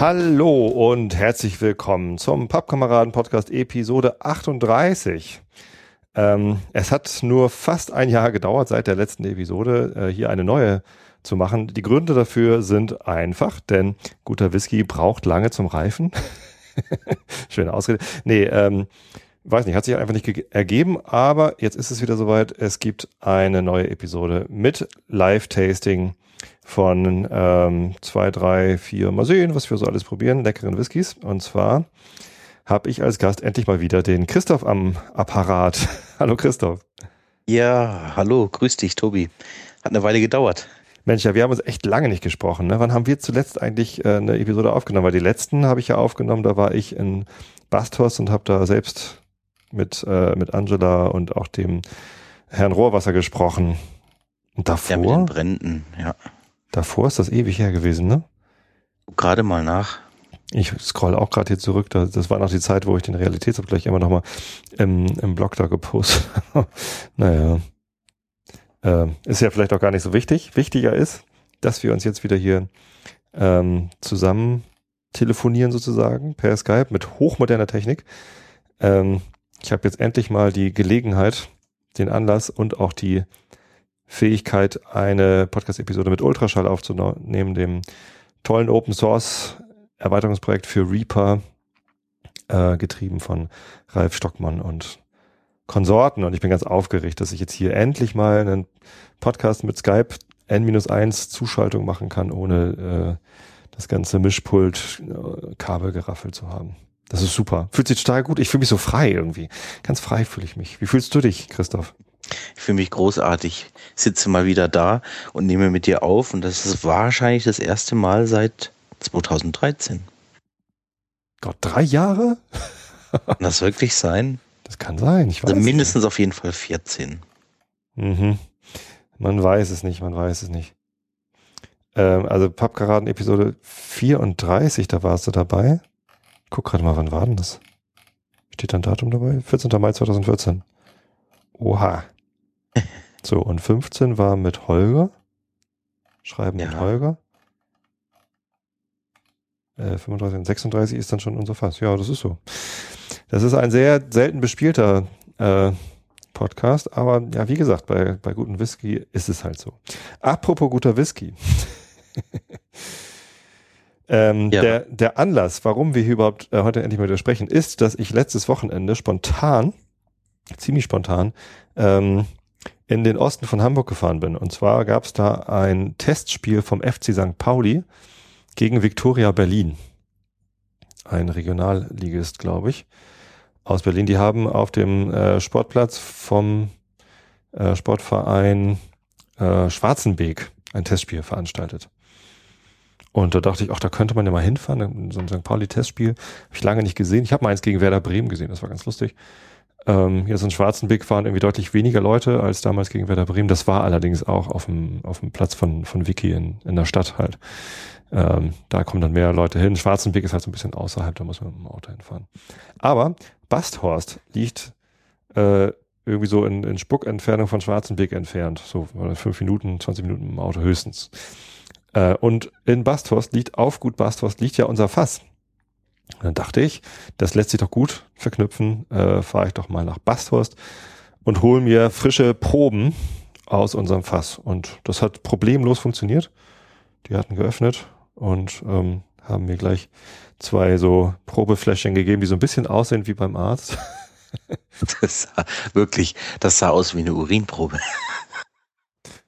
Hallo und herzlich willkommen zum Pappkameraden-Podcast Episode 38. Ähm, es hat nur fast ein Jahr gedauert seit der letzten Episode, äh, hier eine neue zu machen. Die Gründe dafür sind einfach, denn guter Whisky braucht lange zum Reifen. Schöne Ausrede. Nee, ähm, weiß nicht, hat sich einfach nicht ergeben, aber jetzt ist es wieder soweit. Es gibt eine neue Episode mit Live-Tasting von ähm, zwei, drei, vier, mal sehen, was wir so alles probieren, leckeren Whiskys. Und zwar habe ich als Gast endlich mal wieder den Christoph am Apparat. hallo Christoph. Ja, hallo, grüß dich, Tobi. Hat eine Weile gedauert. Mensch, ja, wir haben uns echt lange nicht gesprochen. Ne? Wann haben wir zuletzt eigentlich äh, eine Episode aufgenommen? Weil die letzten habe ich ja aufgenommen, da war ich in Bastos und habe da selbst mit, äh, mit Angela und auch dem Herrn Rohrwasser gesprochen. Und davor? Ja, mit den Bränden, ja. Davor ist das ewig her gewesen, ne? Gerade mal nach. Ich scroll auch gerade hier zurück. Das war noch die Zeit, wo ich den Realitätsabgleich immer noch mal im, im Blog da gepostet habe. naja. Ähm, ist ja vielleicht auch gar nicht so wichtig. Wichtiger ist, dass wir uns jetzt wieder hier ähm, zusammen telefonieren sozusagen per Skype mit hochmoderner Technik. Ähm, ich habe jetzt endlich mal die Gelegenheit, den Anlass und auch die Fähigkeit, eine Podcast-Episode mit Ultraschall aufzunehmen, dem tollen Open Source Erweiterungsprojekt für Reaper, äh, getrieben von Ralf Stockmann und Konsorten. Und ich bin ganz aufgeregt, dass ich jetzt hier endlich mal einen Podcast mit Skype N-1 Zuschaltung machen kann, ohne äh, das ganze Mischpult äh, Kabel geraffelt zu haben. Das ist super. Fühlt sich total gut. Ich fühle mich so frei irgendwie. Ganz frei fühle ich mich. Wie fühlst du dich, Christoph? Ich fühle mich großartig. Ich sitze mal wieder da und nehme mit dir auf und das ist wahrscheinlich das erste Mal seit 2013. Gott, drei Jahre? Kann das wirklich sein? Das kann sein. Ich also weiß also mindestens nicht. auf jeden Fall 14. Mhm. Man weiß es nicht, man weiß es nicht. Ähm, also Pappkaraden Episode 34, da warst du dabei. Guck gerade mal, wann war denn das? Steht da ein Datum dabei? 14. Mai 2014. Oha. So, und 15 war mit Holger. Schreiben ja. mit Holger. Äh, 35 und 36 ist dann schon unser Fass. Ja, das ist so. Das ist ein sehr selten bespielter äh, Podcast, aber ja, wie gesagt, bei, bei gutem Whisky ist es halt so. Apropos guter Whisky. ähm, ja. der, der Anlass, warum wir hier überhaupt äh, heute endlich mal wieder sprechen, ist, dass ich letztes Wochenende spontan ziemlich spontan, ähm, in den Osten von Hamburg gefahren bin. Und zwar gab es da ein Testspiel vom FC St. Pauli gegen Viktoria Berlin. Ein Regionalligist, glaube ich, aus Berlin. Die haben auf dem äh, Sportplatz vom äh, Sportverein äh, Schwarzenbeek ein Testspiel veranstaltet. Und da dachte ich, ach, da könnte man ja mal hinfahren, so ein St. Pauli-Testspiel. Habe ich lange nicht gesehen. Ich habe mal eins gegen Werder Bremen gesehen, das war ganz lustig. Ähm, jetzt in Schwarzenbeck waren irgendwie deutlich weniger Leute als damals gegen Werder Bremen. Das war allerdings auch auf dem, auf dem Platz von, von Vicky in, in der Stadt halt. Ähm, da kommen dann mehr Leute hin. Schwarzenbeck ist halt so ein bisschen außerhalb, da muss man mit dem Auto hinfahren. Aber Basthorst liegt äh, irgendwie so in, in Spuckentfernung von Schwarzenbeck entfernt. So fünf Minuten, 20 Minuten im Auto höchstens. Äh, und in Basthorst liegt, auf Gut Basthorst liegt ja unser Fass. Und dann dachte ich, das lässt sich doch gut verknüpfen, äh, fahre ich doch mal nach Basthorst und hole mir frische Proben aus unserem Fass. Und das hat problemlos funktioniert. Die hatten geöffnet und ähm, haben mir gleich zwei so Probefläschchen gegeben, die so ein bisschen aussehen wie beim Arzt. Das sah wirklich, das sah aus wie eine Urinprobe.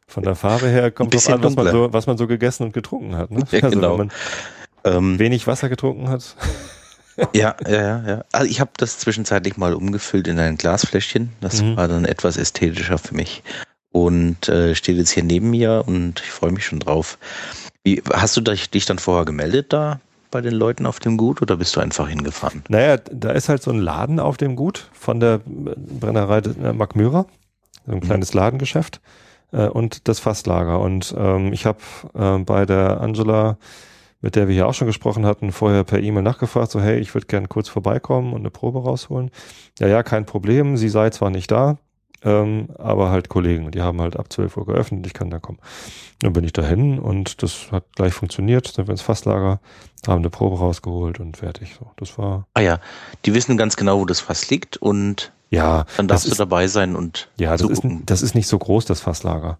Von der Farbe her kommt drauf an, was man, so, was man so gegessen und getrunken hat. Ne? Ja, also genau. wenn man ähm, wenig Wasser getrunken hat. Ja, ja, ja. Also ich habe das zwischenzeitlich mal umgefüllt in ein Glasfläschchen. Das mhm. war dann etwas ästhetischer für mich. Und äh, steht jetzt hier neben mir und ich freue mich schon drauf. Wie, hast du dich dann vorher gemeldet da bei den Leuten auf dem Gut oder bist du einfach hingefahren? Naja, da ist halt so ein Laden auf dem Gut von der Brennerei äh, Mürer. So ein mhm. kleines mhm. Ladengeschäft äh, und das Fasslager. Und ähm, ich habe äh, bei der Angela mit der wir hier auch schon gesprochen hatten, vorher per E-Mail nachgefragt, so hey, ich würde gern kurz vorbeikommen und eine Probe rausholen. Ja, ja, kein Problem, sie sei zwar nicht da, ähm, aber halt Kollegen. Die haben halt ab 12 Uhr geöffnet, ich kann da kommen. Dann bin ich dahin und das hat gleich funktioniert. Sind wir ins Fasslager, haben eine Probe rausgeholt und fertig. So, das war. Ah ja, die wissen ganz genau, wo das Fass liegt und ja, dann darfst du dabei sein und ja, das ist, das ist nicht so groß, das Fasslager.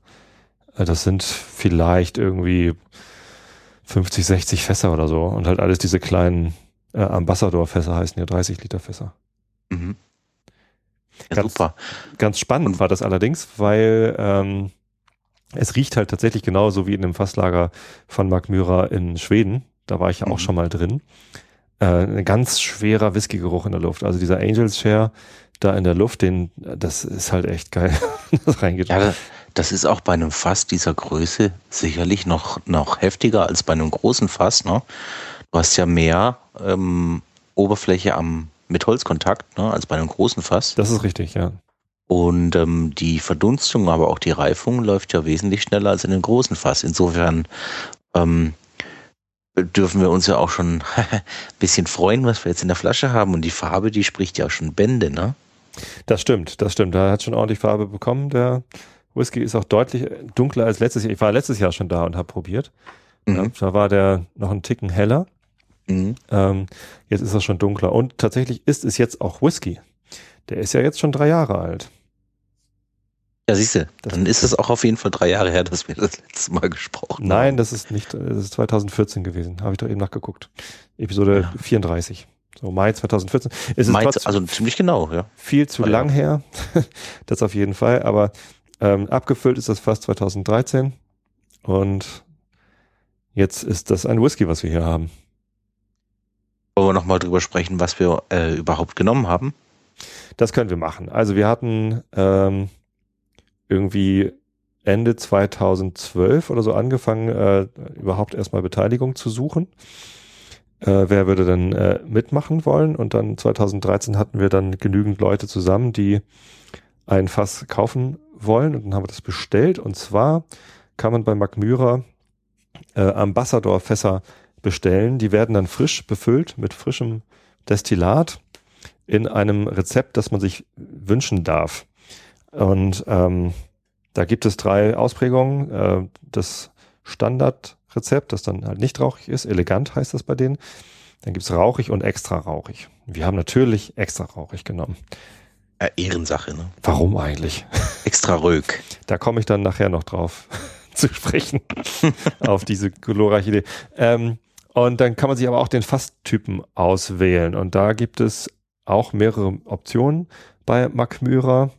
Äh, das sind vielleicht irgendwie 50, 60 Fässer oder so und halt alles diese kleinen äh, Ambassador-Fässer heißen ja 30 Liter Fässer. Mhm. Ja, ganz, super. Ganz spannend war das allerdings, weil ähm, es riecht halt tatsächlich genauso wie in dem Fasslager von Mark Myra in Schweden. Da war ich ja auch mhm. schon mal drin. Äh, ein ganz schwerer Whisky-Geruch in der Luft. Also dieser Angels Share da in der Luft, den, das ist halt echt geil. das Ja, das ist auch bei einem Fass dieser Größe sicherlich noch, noch heftiger als bei einem großen Fass. Ne? Du hast ja mehr ähm, Oberfläche am, mit Holzkontakt ne, als bei einem großen Fass. Das ist richtig, ja. Und ähm, die Verdunstung, aber auch die Reifung läuft ja wesentlich schneller als in einem großen Fass. Insofern ähm, dürfen wir uns ja auch schon ein bisschen freuen, was wir jetzt in der Flasche haben. Und die Farbe, die spricht ja auch schon Bände, ne? Das stimmt, das stimmt. Da hat schon ordentlich Farbe bekommen. Der Whisky ist auch deutlich dunkler als letztes Jahr. Ich war letztes Jahr schon da und habe probiert. Mhm. Ja, da war der noch einen Ticken heller. Mhm. Ähm, jetzt ist er schon dunkler. Und tatsächlich ist es jetzt auch Whisky. Der ist ja jetzt schon drei Jahre alt. Ja, siehst du, dann ist es auch auf jeden Fall drei Jahre her, dass wir das letzte Mal gesprochen Nein, haben. Nein, das ist nicht, das ist 2014 gewesen. Habe ich doch eben nachgeguckt. Episode ja. 34. So Mai 2014. Es Mai, also ziemlich genau, ja. Viel zu lang her. das auf jeden Fall. Aber ähm, abgefüllt ist das fast 2013. Und jetzt ist das ein Whisky, was wir hier haben. Wollen wir nochmal drüber sprechen, was wir äh, überhaupt genommen haben? Das können wir machen. Also wir hatten ähm, irgendwie Ende 2012 oder so angefangen, äh, überhaupt erstmal Beteiligung zu suchen. Äh, wer würde denn äh, mitmachen wollen? Und dann 2013 hatten wir dann genügend Leute zusammen, die ein Fass kaufen wollen. Und dann haben wir das bestellt. Und zwar kann man bei Magmyra äh, Ambassador-Fässer bestellen. Die werden dann frisch befüllt mit frischem Destillat in einem Rezept, das man sich wünschen darf. Und ähm, da gibt es drei Ausprägungen. Äh, das Standardrezept, das dann halt nicht rauchig ist, elegant heißt das bei denen. Dann gibt's rauchig und extra rauchig. Wir haben natürlich extra rauchig genommen. Ja, Ehrensache, ne? Warum eigentlich? Extra Rög. Da komme ich dann nachher noch drauf zu sprechen, auf diese glorreiche Idee. Ähm, und dann kann man sich aber auch den Fasstypen auswählen. Und da gibt es auch mehrere Optionen bei Macmyra.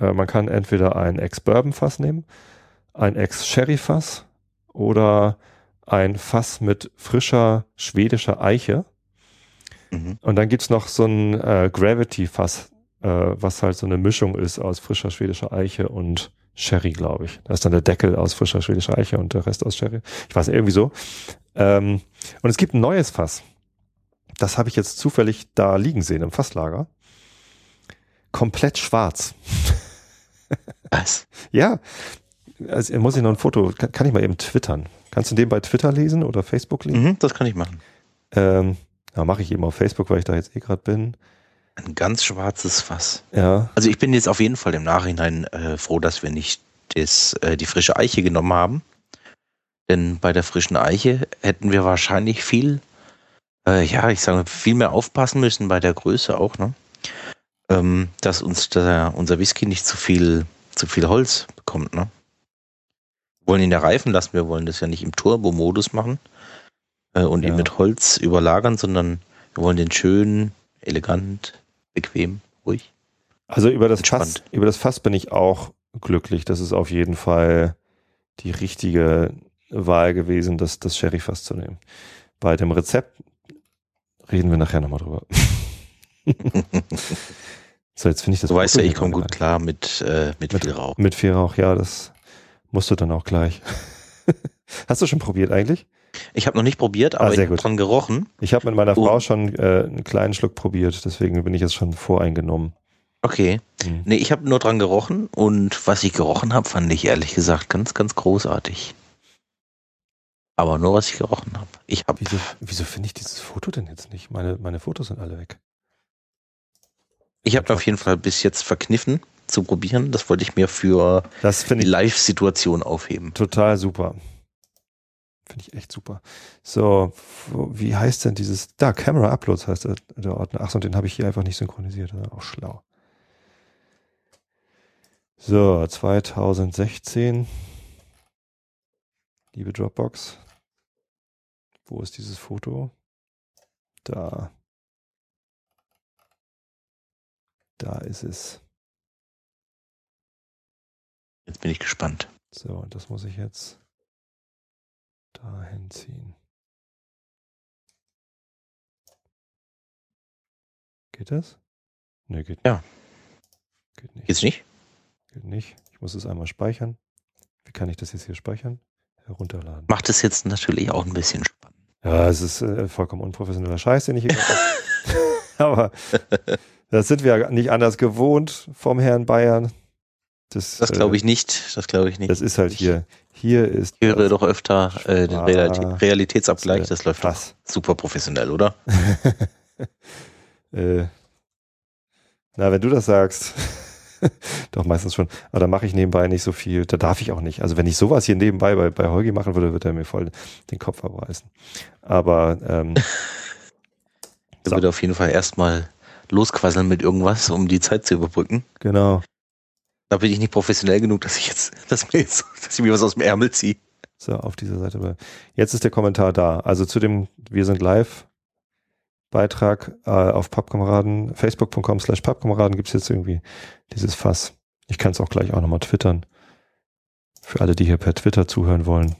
Äh, man kann entweder ein Ex-Bourbon-Fass nehmen, ein Ex-Sherry-Fass oder ein Fass mit frischer schwedischer Eiche. Mhm. Und dann gibt's noch so ein äh, Gravity-Fass, äh, was halt so eine Mischung ist aus frischer schwedischer Eiche und Sherry, glaube ich. Da ist dann der Deckel aus frischer schwedischer Eiche und der Rest aus Sherry. Ich weiß irgendwie so. Ähm, und es gibt ein neues Fass. Das habe ich jetzt zufällig da liegen sehen im Fasslager. Komplett schwarz. Was? ja. Also muss ich noch ein Foto, kann, kann, ich mal eben twittern. Kannst du den bei Twitter lesen oder Facebook lesen? Mhm, das kann ich machen. Ähm, ja, mache ich eben auf Facebook, weil ich da jetzt eh gerade bin. Ein ganz schwarzes Fass. Ja. Also ich bin jetzt auf jeden Fall im Nachhinein äh, froh, dass wir nicht das, äh, die frische Eiche genommen haben. Denn bei der frischen Eiche hätten wir wahrscheinlich viel, äh, ja, ich sage viel mehr aufpassen müssen bei der Größe auch, ne? Ähm, dass uns der, unser Whisky nicht zu viel, zu viel Holz bekommt, ne? Wir wollen ihn ja reifen lassen, wir wollen das ja nicht im Turbo-Modus machen äh, und ja. ihn mit Holz überlagern, sondern wir wollen den schön, elegant, bequem, ruhig. Also über das Fass, über das Fass bin ich auch glücklich. Das ist auf jeden Fall die richtige Wahl gewesen, das, das Sherry-Fass zu nehmen. Bei dem Rezept reden wir nachher nochmal drüber. so, jetzt finde ich das. Du weißt ja, ich komme gut klar mit, äh, mit, mit viel Rauch. Mit viel Rauch, ja, das musst du dann auch gleich. Hast du schon probiert eigentlich? Ich habe noch nicht probiert, aber ah, ich habe dran gerochen. Ich habe mit meiner Frau schon äh, einen kleinen Schluck probiert, deswegen bin ich jetzt schon voreingenommen. Okay. Hm. Nee, ich habe nur dran gerochen und was ich gerochen habe, fand ich ehrlich gesagt ganz, ganz großartig. Aber nur was ich gerochen habe. Ich habe. Wieso, wieso finde ich dieses Foto denn jetzt nicht? Meine, meine Fotos sind alle weg. Ich habe auf jeden Fall bis jetzt verkniffen, zu probieren. Das wollte ich mir für das die Live-Situation aufheben. Total super. Finde ich echt super. So, wie heißt denn dieses? Da, Camera Uploads heißt der, der Ordner. Ach, und den habe ich hier einfach nicht synchronisiert. auch schlau. So, 2016. Liebe Dropbox. Wo ist dieses Foto? Da. Da ist es. Jetzt bin ich gespannt. So, und das muss ich jetzt dahin ziehen. Geht das? Ne, geht nicht. Ja. Geht nicht. Geht's nicht? Geht nicht. Ich muss es einmal speichern. Wie kann ich das jetzt hier speichern? Herunterladen. Macht es jetzt natürlich auch ein bisschen spannend. Ja, es ist äh, vollkommen unprofessioneller Scheiß, den ich hier Aber das sind wir nicht anders gewohnt vom Herrn Bayern. Das, das glaube ich nicht. Das glaube ich nicht. Das ist halt hier. Hier ist. Ich höre doch öfter äh, den Realitätsabgleich. Das läuft fast super professionell, oder? äh, na, wenn du das sagst. Doch, meistens schon. Aber da mache ich nebenbei nicht so viel. Da darf ich auch nicht. Also wenn ich sowas hier nebenbei bei, bei Holgi machen würde, würde er mir voll den Kopf abreißen. Aber ähm, er so. würde auf jeden Fall erstmal losquasseln mit irgendwas, um die Zeit zu überbrücken. Genau. Da bin ich nicht professionell genug, dass ich jetzt, dass, mir jetzt, dass ich mir was aus dem Ärmel ziehe. So, auf dieser Seite. Jetzt ist der Kommentar da. Also zu dem Wir sind live Beitrag äh, auf Pappkameraden, facebook.com slash Pappkameraden gibt es jetzt irgendwie dieses Fass. Ich kann es auch gleich auch nochmal twittern. Für alle, die hier per Twitter zuhören wollen.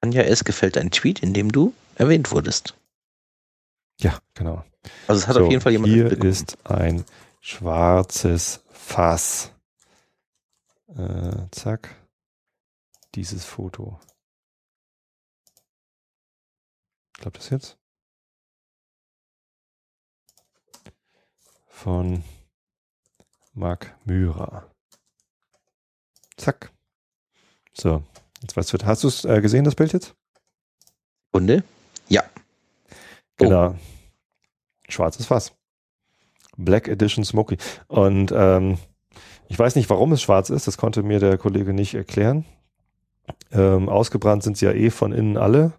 Anja, es gefällt ein Tweet, in dem du erwähnt wurdest. Ja, genau. Also es hat so, auf jeden Fall jemand Hier ist ein schwarzes Fass. Äh, zack. Dieses Foto. Klappt das jetzt? Von Marc Myra. Zack. So, jetzt weißt du, hast du es äh, gesehen, das Bild jetzt? Hunde? Ja. Genau. Oh. Schwarzes Fass. Black Edition Smoky. Und ähm, ich weiß nicht, warum es schwarz ist, das konnte mir der Kollege nicht erklären. Ähm, ausgebrannt sind sie ja eh von innen alle.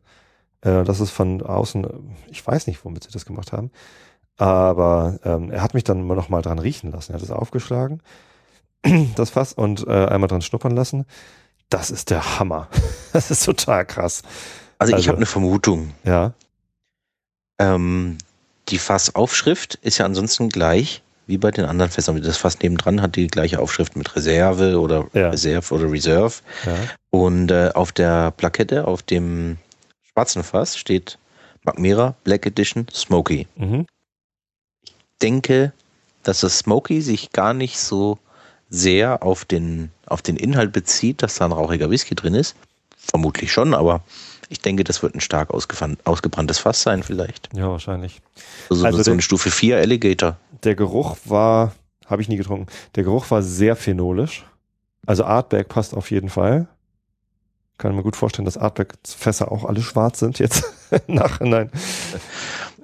Äh, das ist von außen, ich weiß nicht, womit sie das gemacht haben. Aber ähm, er hat mich dann noch mal dran riechen lassen. Er hat es aufgeschlagen, das Fass, und äh, einmal dran schnuppern lassen. Das ist der Hammer. das ist total krass. Also, also ich habe eine Vermutung. Ja. Ähm, die Fassaufschrift ist ja ansonsten gleich wie bei den anderen Fässern. Das Fass nebendran hat die gleiche Aufschrift mit Reserve oder ja. Reserve oder Reserve. Ja. Und äh, auf der Plakette, auf dem schwarzen Fass steht Magmera Black Edition Smoky. Mhm. Ich denke, dass das Smoky sich gar nicht so sehr auf den, auf den Inhalt bezieht, dass da ein rauchiger Whisky drin ist. Vermutlich schon, aber ich denke, das wird ein stark ausgebranntes Fass sein, vielleicht. Ja, wahrscheinlich. Also, also so eine Stufe 4 Alligator. Der Geruch war, habe ich nie getrunken, der Geruch war sehr phenolisch. Also Artback passt auf jeden Fall kann mir gut vorstellen, dass Artback-Fässer auch alle schwarz sind jetzt im Nachhinein.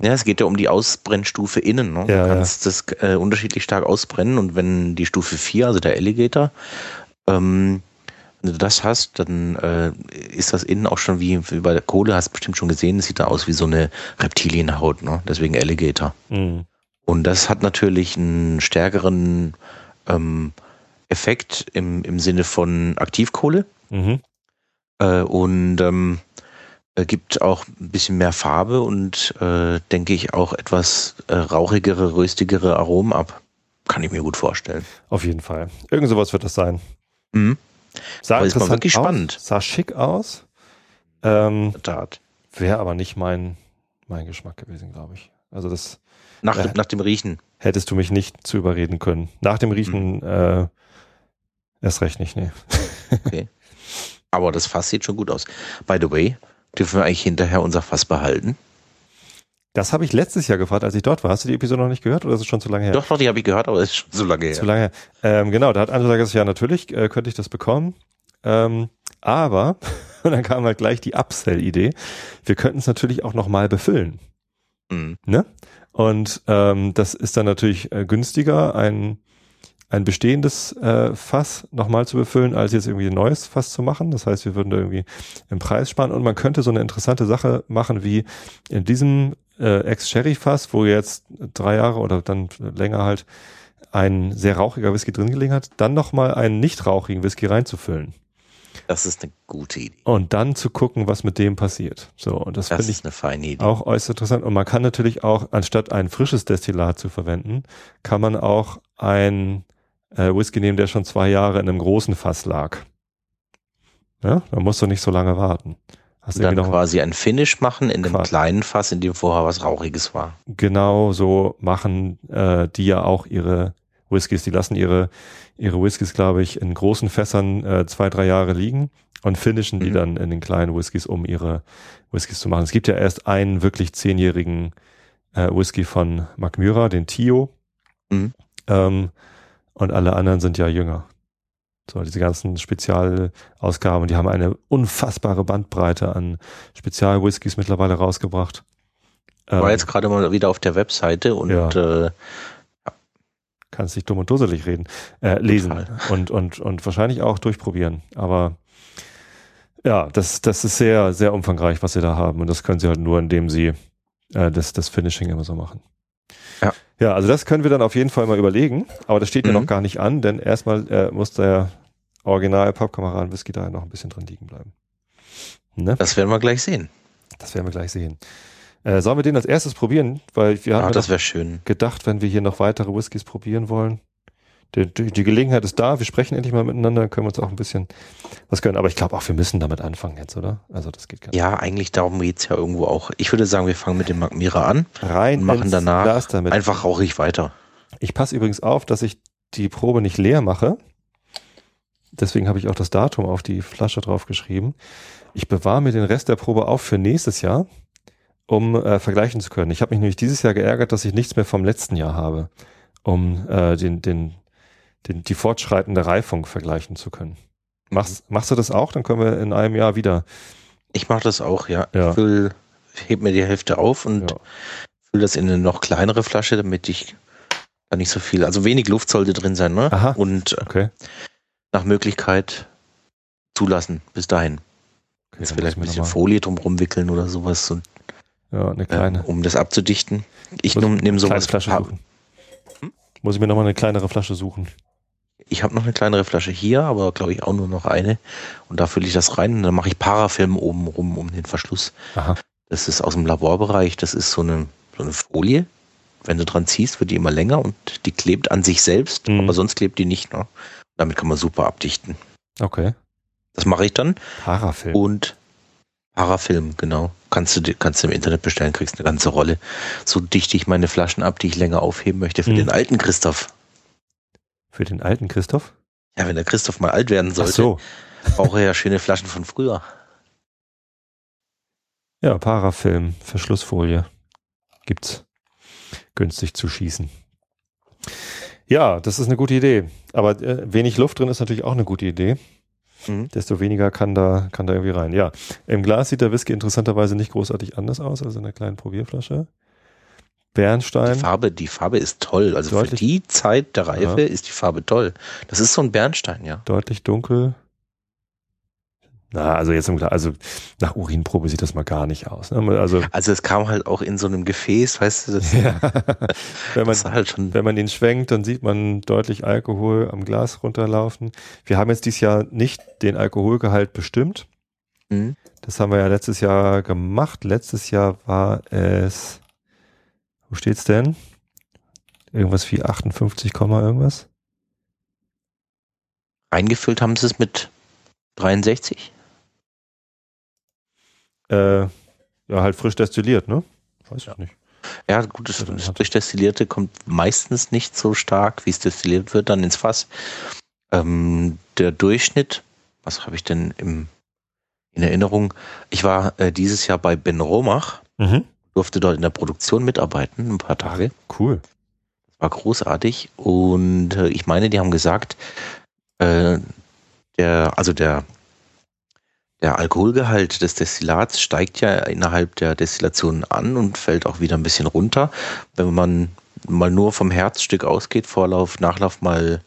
Ja, es geht ja um die Ausbrennstufe innen. Ne? Ja, du kannst ja. das äh, unterschiedlich stark ausbrennen und wenn die Stufe 4, also der Alligator, ähm, wenn du das hast, dann äh, ist das innen auch schon wie, wie bei der Kohle, hast du bestimmt schon gesehen, es sieht da aus wie so eine Reptilienhaut, ne? deswegen Alligator. Mhm. Und das hat natürlich einen stärkeren ähm, Effekt im, im Sinne von Aktivkohle. Mhm. Äh, und ähm, äh, gibt auch ein bisschen mehr Farbe und äh, denke ich auch etwas äh, rauchigere, röstigere Aromen ab. Kann ich mir gut vorstellen. Auf jeden Fall. Irgend sowas wird das sein. Mhm. Sah aber interessant wirklich aus, spannend. Sah schick aus. Ähm, Tat. Wäre aber nicht mein, mein Geschmack gewesen, glaube ich. Also das. Nach, äh, nach dem Riechen. Hättest du mich nicht zu überreden können. Nach dem Riechen mhm. äh, erst recht nicht, nee. Okay. Aber das Fass sieht schon gut aus. By the way, dürfen wir eigentlich hinterher unser Fass behalten? Das habe ich letztes Jahr gefragt, als ich dort war. Hast du die Episode noch nicht gehört oder ist es schon zu lange her? Doch, doch, die habe ich gehört, aber es ist schon zu lange her. Zu lange her. Ähm, genau, da hat Angela gesagt, ja, natürlich äh, könnte ich das bekommen. Ähm, aber, und dann kam halt gleich die Upsell-Idee, wir könnten es natürlich auch nochmal befüllen. Mhm. Ne? Und ähm, das ist dann natürlich äh, günstiger, ein, ein bestehendes äh, Fass nochmal zu befüllen, als jetzt irgendwie ein neues Fass zu machen. Das heißt, wir würden da irgendwie im Preis sparen und man könnte so eine interessante Sache machen wie in diesem äh, Ex-Sherry-Fass, wo jetzt drei Jahre oder dann länger halt ein sehr rauchiger Whisky drin gelegen hat, dann nochmal einen nicht rauchigen Whisky reinzufüllen. Das ist eine gute Idee. Und dann zu gucken, was mit dem passiert. So, und das, das finde ich eine feine Idee. auch äußerst interessant. Und man kann natürlich auch, anstatt ein frisches Destillat zu verwenden, kann man auch ein äh, Whisky nehmen, der schon zwei Jahre in einem großen Fass lag. Ja, da musst du nicht so lange warten. Hast dann quasi ein Finish machen in dem kleinen Fass, in dem vorher was Rauchiges war. Genau so machen äh, die ja auch ihre Whiskys. Die lassen ihre, ihre Whiskys, glaube ich, in großen Fässern äh, zwei, drei Jahre liegen und finishen die mhm. dann in den kleinen Whiskys, um ihre Whiskys zu machen. Es gibt ja erst einen wirklich zehnjährigen äh, Whisky von Macmyra, den Tio. Mhm. Ähm, und alle anderen sind ja jünger. So, diese ganzen Spezialausgaben, die haben eine unfassbare Bandbreite an Spezialwhiskys mittlerweile rausgebracht. War ähm, jetzt gerade mal wieder auf der Webseite und ja. äh, kannst dich dumm und dusselig reden, äh, lesen und, und, und wahrscheinlich auch durchprobieren. Aber ja, das, das ist sehr, sehr umfangreich, was sie da haben. Und das können sie halt nur, indem sie äh, das, das Finishing immer so machen. Ja. Ja, also das können wir dann auf jeden Fall mal überlegen. Aber das steht mhm. ja noch gar nicht an, denn erstmal äh, muss der Original Pappkameraden Whisky da noch ein bisschen drin liegen bleiben. Ne? Das werden wir gleich sehen. Das werden wir gleich sehen. Äh, sollen wir den als erstes probieren? Weil wir haben ah, das schön. gedacht, wenn wir hier noch weitere Whiskys probieren wollen. Die, die, Gelegenheit ist da, wir sprechen endlich mal miteinander, dann können wir uns auch ein bisschen was gönnen. Aber ich glaube auch, wir müssen damit anfangen jetzt, oder? Also das geht gar nicht. Ja, eigentlich darum geht's ja irgendwo auch. Ich würde sagen, wir fangen mit dem Magmira an. Rein und machen danach einfach rauchig weiter. Ich passe übrigens auf, dass ich die Probe nicht leer mache. Deswegen habe ich auch das Datum auf die Flasche drauf geschrieben. Ich bewahre mir den Rest der Probe auf für nächstes Jahr um äh, vergleichen zu können. Ich habe mich nämlich dieses Jahr geärgert, dass ich nichts mehr vom letzten Jahr habe, um äh, den, den, den, die fortschreitende Reifung vergleichen zu können. Machst, machst du das auch? Dann können wir in einem Jahr wieder. Ich mache das auch, ja. ja. Ich will, heb mir die Hälfte auf und ja. fülle das in eine noch kleinere Flasche, damit ich da nicht so viel, also wenig Luft sollte drin sein, ne? Aha. Und äh, okay. nach Möglichkeit zulassen bis dahin. Okay, Jetzt vielleicht ein bisschen Folie drumherum wickeln oder sowas und ja, eine kleine. Äh, um das abzudichten. Ich nehme nehm sowas. Flasche suchen. Hm? Muss ich mir nochmal eine kleinere Flasche suchen? Ich habe noch eine kleinere Flasche hier, aber glaube ich auch nur noch eine. Und da fülle ich das rein und dann mache ich Parafilm oben rum um den Verschluss. Aha. Das ist aus dem Laborbereich. Das ist so eine, so eine Folie. Wenn du dran ziehst, wird die immer länger und die klebt an sich selbst, mhm. aber sonst klebt die nicht. Ne? Damit kann man super abdichten. Okay. Das mache ich dann. Parafilm. Und Parafilm, genau. Kannst du, kannst du im Internet bestellen, kriegst eine ganze Rolle. So dichte ich meine Flaschen ab, die ich länger aufheben möchte für hm. den alten Christoph. Für den alten Christoph? Ja, wenn der Christoph mal alt werden sollte, so. braucht er ja schöne Flaschen von früher. Ja, Parafilm, Verschlussfolie. Gibt's günstig zu schießen. Ja, das ist eine gute Idee. Aber äh, wenig Luft drin ist natürlich auch eine gute Idee. Mhm. desto weniger kann da, kann da irgendwie rein. Ja, im Glas sieht der Whisky interessanterweise nicht großartig anders aus als in einer kleinen Probierflasche. Bernstein. Die Farbe, die Farbe ist toll. Also deutlich, für die Zeit der Reife ja. ist die Farbe toll. Das ist so ein Bernstein, ja. Deutlich dunkel. Na, also jetzt im, also nach Urinprobe sieht das mal gar nicht aus. Ne? Also, also es kam halt auch in so einem Gefäß, weißt du, das, ja. wenn, man, halt schon wenn man ihn schwenkt, dann sieht man deutlich Alkohol am Glas runterlaufen. Wir haben jetzt dieses Jahr nicht den Alkoholgehalt bestimmt. Mhm. Das haben wir ja letztes Jahr gemacht. Letztes Jahr war es, wo steht's denn? Irgendwas wie 58, irgendwas? Eingefüllt haben sie es mit 63? Äh, ja, halt frisch destilliert, ne? Weiß ich nicht. Ja, gut, das, das frisch Destillierte kommt meistens nicht so stark, wie es destilliert wird, dann ins Fass. Ähm, der Durchschnitt, was habe ich denn im, in Erinnerung? Ich war äh, dieses Jahr bei Ben Romach, mhm. Durfte dort in der Produktion mitarbeiten, ein paar Tage. Cool. Das war großartig und äh, ich meine, die haben gesagt, äh, der, also der der Alkoholgehalt des Destillats steigt ja innerhalb der Destillation an und fällt auch wieder ein bisschen runter. Wenn man mal nur vom Herzstück ausgeht, Vorlauf, Nachlauf mal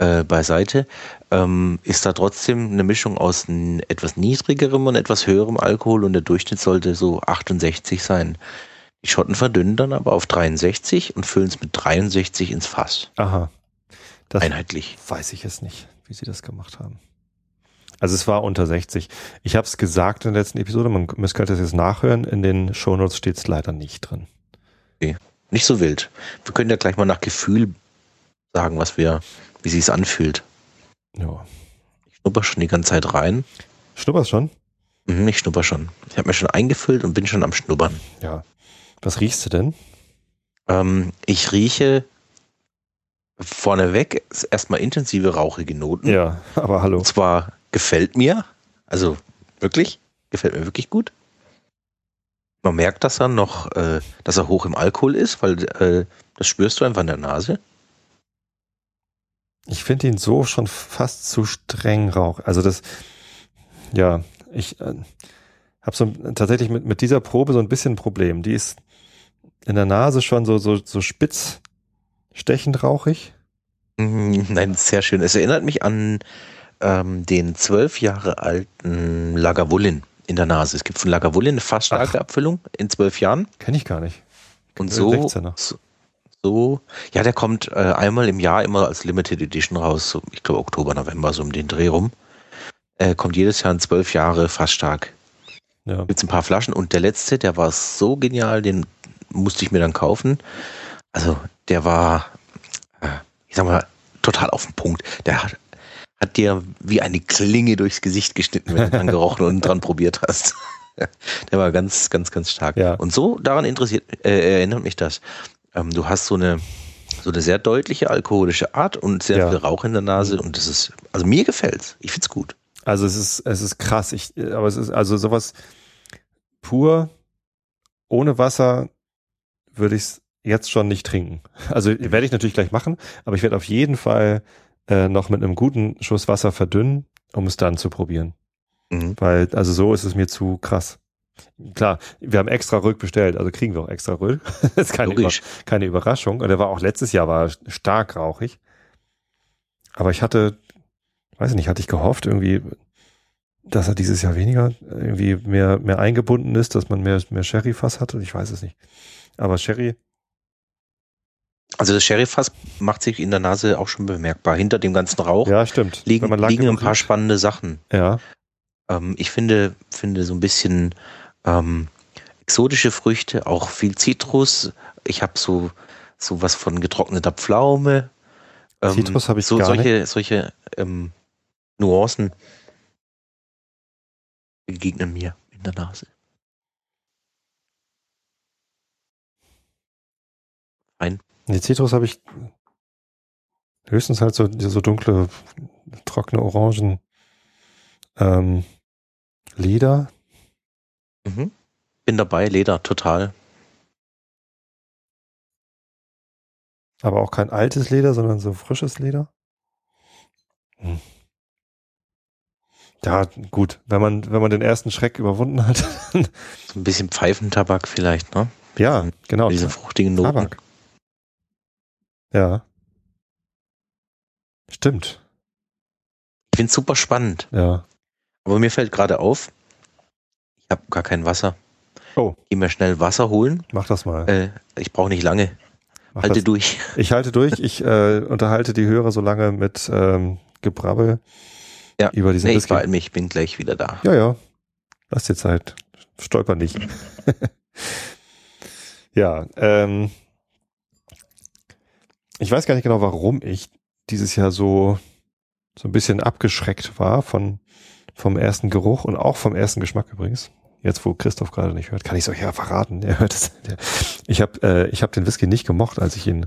äh, beiseite, ähm, ist da trotzdem eine Mischung aus etwas niedrigerem und etwas höherem Alkohol und der Durchschnitt sollte so 68 sein. Die Schotten verdünnen dann aber auf 63 und füllen es mit 63 ins Fass. Aha. Das Einheitlich. Weiß ich es nicht, wie sie das gemacht haben. Also es war unter 60. Ich habe es gesagt in der letzten Episode, man müsste das jetzt nachhören. In den Shownotes steht es leider nicht drin. Okay. Nicht so wild. Wir können ja gleich mal nach Gefühl sagen, was wir, wie sie es anfühlt. Ja. Ich schnupper schon die ganze Zeit rein. Schnupperst schon? Mhm, ich schnupper schon. Ich habe mir schon eingefüllt und bin schon am Schnuppern. Ja. Was riechst du denn? Ähm, ich rieche vorneweg erstmal intensive rauchige Noten. Ja, aber hallo. Und zwar gefällt mir, also wirklich, gefällt mir wirklich gut. Man merkt, dass er noch, äh, dass er hoch im Alkohol ist, weil äh, das spürst du einfach in der Nase. Ich finde ihn so schon fast zu streng rauch. Also das, ja, ich äh, habe so tatsächlich mit, mit dieser Probe so ein bisschen ein Problem. Die ist in der Nase schon so, so, so spitz stechend rauchig. Mm, nein, sehr schön. Es erinnert mich an ähm, den zwölf Jahre alten Lagavulin in der Nase. Es gibt von Lagavulin eine fast starke. Abfüllung in zwölf Jahren. Kenne ich gar nicht. Und so, so, so, ja, der kommt äh, einmal im Jahr immer als Limited Edition raus. So, ich glaube Oktober, November, so um den Dreh rum. Äh, kommt jedes Jahr in zwölf Jahre fast stark. Ja. Gibt ein paar Flaschen und der letzte, der war so genial, den musste ich mir dann kaufen. Also der war, äh, ich sag mal, total auf den Punkt. Der hat, hat dir wie eine Klinge durchs Gesicht geschnitten, wenn du dran gerochen und dran probiert hast. Der war ganz, ganz, ganz stark. Ja. Und so daran interessiert, äh, erinnert mich das. Ähm, du hast so eine, so eine sehr deutliche alkoholische Art und sehr ja. viel Rauch in der Nase und das ist, also mir gefällt's. Ich find's gut. Also es ist, es ist krass. Ich, aber es ist also sowas pur ohne Wasser würde ich es jetzt schon nicht trinken. Also werde ich natürlich gleich machen, aber ich werde auf jeden Fall äh, noch mit einem guten Schuss Wasser verdünnen, um es dann zu probieren. Mhm. Weil, also so ist es mir zu krass. Klar, wir haben extra Rück bestellt, also kriegen wir auch extra Rück. das ist keine, Über, keine Überraschung. Und der war auch letztes Jahr war stark rauchig. Aber ich hatte, weiß ich nicht, hatte ich gehofft, irgendwie, dass er dieses Jahr weniger, irgendwie mehr, mehr eingebunden ist, dass man mehr, mehr Sherry-Fass hatte. Ich weiß es nicht. Aber Sherry also das Sherry-Fass macht sich in der Nase auch schon bemerkbar. Hinter dem ganzen Rauch ja, stimmt. liegen, liegen ein paar spannende Sachen. Ja. Ähm, ich finde, finde so ein bisschen ähm, exotische Früchte, auch viel Zitrus. Ich habe so, so was von getrockneter Pflaume. Ähm, Zitrus habe ich so, gar solche, nicht. Solche ähm, Nuancen begegnen mir in der Nase. Ein. Die Zitrus habe ich höchstens halt so, so dunkle, trockene Orangen. Ähm, Leder. Mhm. Bin dabei, Leder, total. Aber auch kein altes Leder, sondern so frisches Leder. Hm. Ja, gut, wenn man, wenn man den ersten Schreck überwunden hat. so ein bisschen Pfeifentabak vielleicht, ne? Ja, genau. Diese fruchtigen Noten. Tabak. Ja. Stimmt. Ich finde es super spannend. Ja. Aber mir fällt gerade auf, ich habe gar kein Wasser. Oh. Geh mir schnell Wasser holen. Mach das mal. Äh, ich brauche nicht lange. Mach halte das. durch. Ich halte durch. Ich äh, unterhalte die Hörer so lange mit ähm, Gebrabbel ja. über diesen nee, ich beeil mich, bin gleich wieder da. Ja, ja. Lass dir Zeit. Stolper nicht. ja, ähm, ich weiß gar nicht genau, warum ich dieses Jahr so, so ein bisschen abgeschreckt war von, vom ersten Geruch und auch vom ersten Geschmack übrigens. Jetzt, wo Christoph gerade nicht hört, kann ich es euch ja verraten. Er hört es. Ich habe äh, ich hab den Whisky nicht gemocht, als ich ihn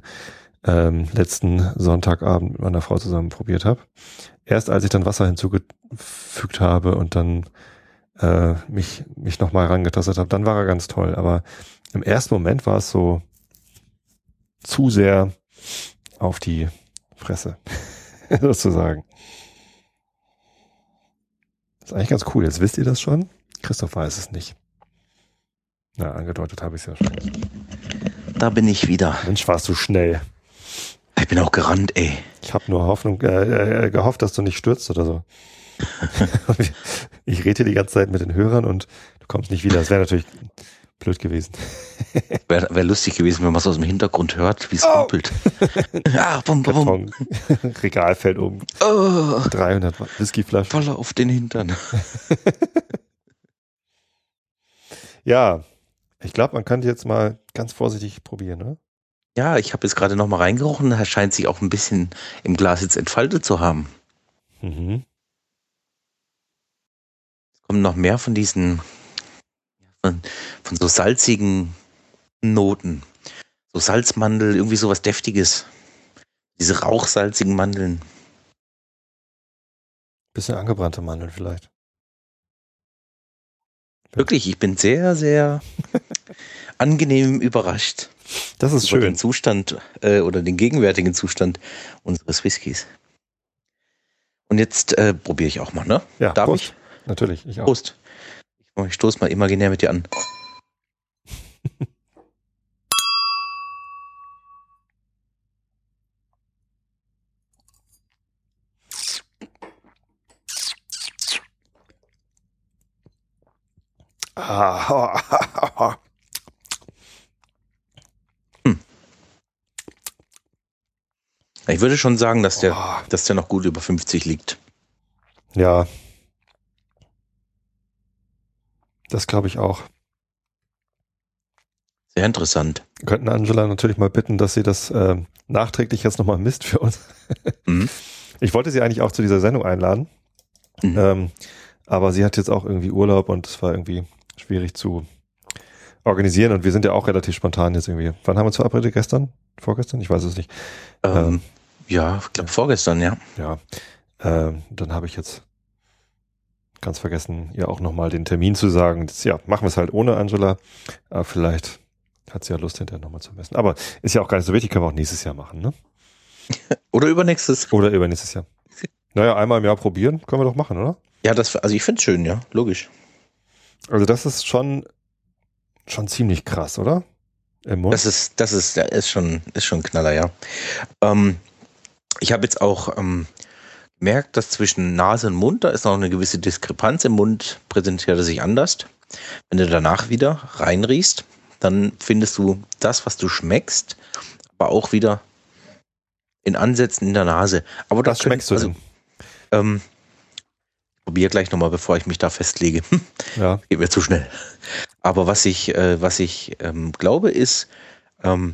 ähm, letzten Sonntagabend mit meiner Frau zusammen probiert habe. Erst als ich dann Wasser hinzugefügt habe und dann äh, mich, mich nochmal rangetastet habe, dann war er ganz toll. Aber im ersten Moment war es so zu sehr auf die Fresse, sozusagen. Das ist eigentlich ganz cool. Jetzt wisst ihr das schon. Christoph weiß es nicht. Na, angedeutet habe ich es ja schon. Da bin ich wieder. Mensch, warst du schnell. Ich bin auch gerannt, ey. Ich habe nur Hoffnung, äh, äh, gehofft, dass du nicht stürzt oder so. ich rede die ganze Zeit mit den Hörern und du kommst nicht wieder. Das wäre natürlich blöd gewesen. Wäre wär lustig gewesen, wenn man es aus dem Hintergrund hört, wie es oh. rumpelt. ah, bum, bum, bum. Regal fällt um. Oh. 300 Whiskyflaschen. Voll auf den Hintern. Ja, ich glaube, man könnte jetzt mal ganz vorsichtig probieren, ne? Ja, ich habe jetzt gerade noch mal reingerochen. Er scheint sich auch ein bisschen im Glas jetzt entfaltet zu haben. Mhm. Es kommen noch mehr von diesen, von, von so salzigen Noten. So Salzmandel, irgendwie sowas Deftiges. Diese rauchsalzigen Mandeln. Bisschen angebrannte Mandeln vielleicht. Wirklich, ich bin sehr, sehr angenehm überrascht. Das ist schön. Den Zustand äh, oder den gegenwärtigen Zustand unseres Whiskys. Und jetzt äh, probiere ich auch mal, ne? Ja, Darf Prost. ich? Natürlich, ich auch. Prost. Ich stoße mal imaginär mit dir an. hm. Ich würde schon sagen, dass der, oh. dass der noch gut über 50 liegt. Ja. Das glaube ich auch. Sehr interessant. Wir könnten Angela natürlich mal bitten, dass sie das äh, nachträglich jetzt nochmal misst für uns. Mhm. Ich wollte sie eigentlich auch zu dieser Sendung einladen. Mhm. Ähm, aber sie hat jetzt auch irgendwie Urlaub und es war irgendwie schwierig zu organisieren und wir sind ja auch relativ spontan jetzt irgendwie. Wann haben wir uns verabredet? Gestern? Vorgestern? Ich weiß es nicht. Ähm, ähm, ja, ich glaube vorgestern, ja. Ja. Ähm, dann habe ich jetzt ganz vergessen, ihr auch nochmal den Termin zu sagen. Das, ja, machen wir es halt ohne Angela. Aber vielleicht hat sie ja Lust, hinterher nochmal zu messen. Aber ist ja auch gar nicht so wichtig, können wir auch nächstes Jahr machen, ne? oder übernächstes. Oder übernächstes Jahr. Naja, einmal im Jahr probieren, können wir doch machen, oder? Ja, das, also ich finde es schön, ja, logisch. Also das ist schon, schon ziemlich krass, oder? Im Mund. Das ist, das ist, ist schon, ist schon Knaller, ja. Ähm, ich habe jetzt auch ähm, gemerkt, dass zwischen Nase und Mund, da ist noch eine gewisse Diskrepanz. Im Mund präsentiert er sich anders. Wenn du danach wieder reinriechst, dann findest du das, was du schmeckst, aber auch wieder in Ansätzen in der Nase. Aber was schmeckst du also? Ähm, probiere gleich nochmal, bevor ich mich da festlege. Ja. Geht mir zu schnell. Aber was ich, äh, was ich ähm, glaube, ist, ähm,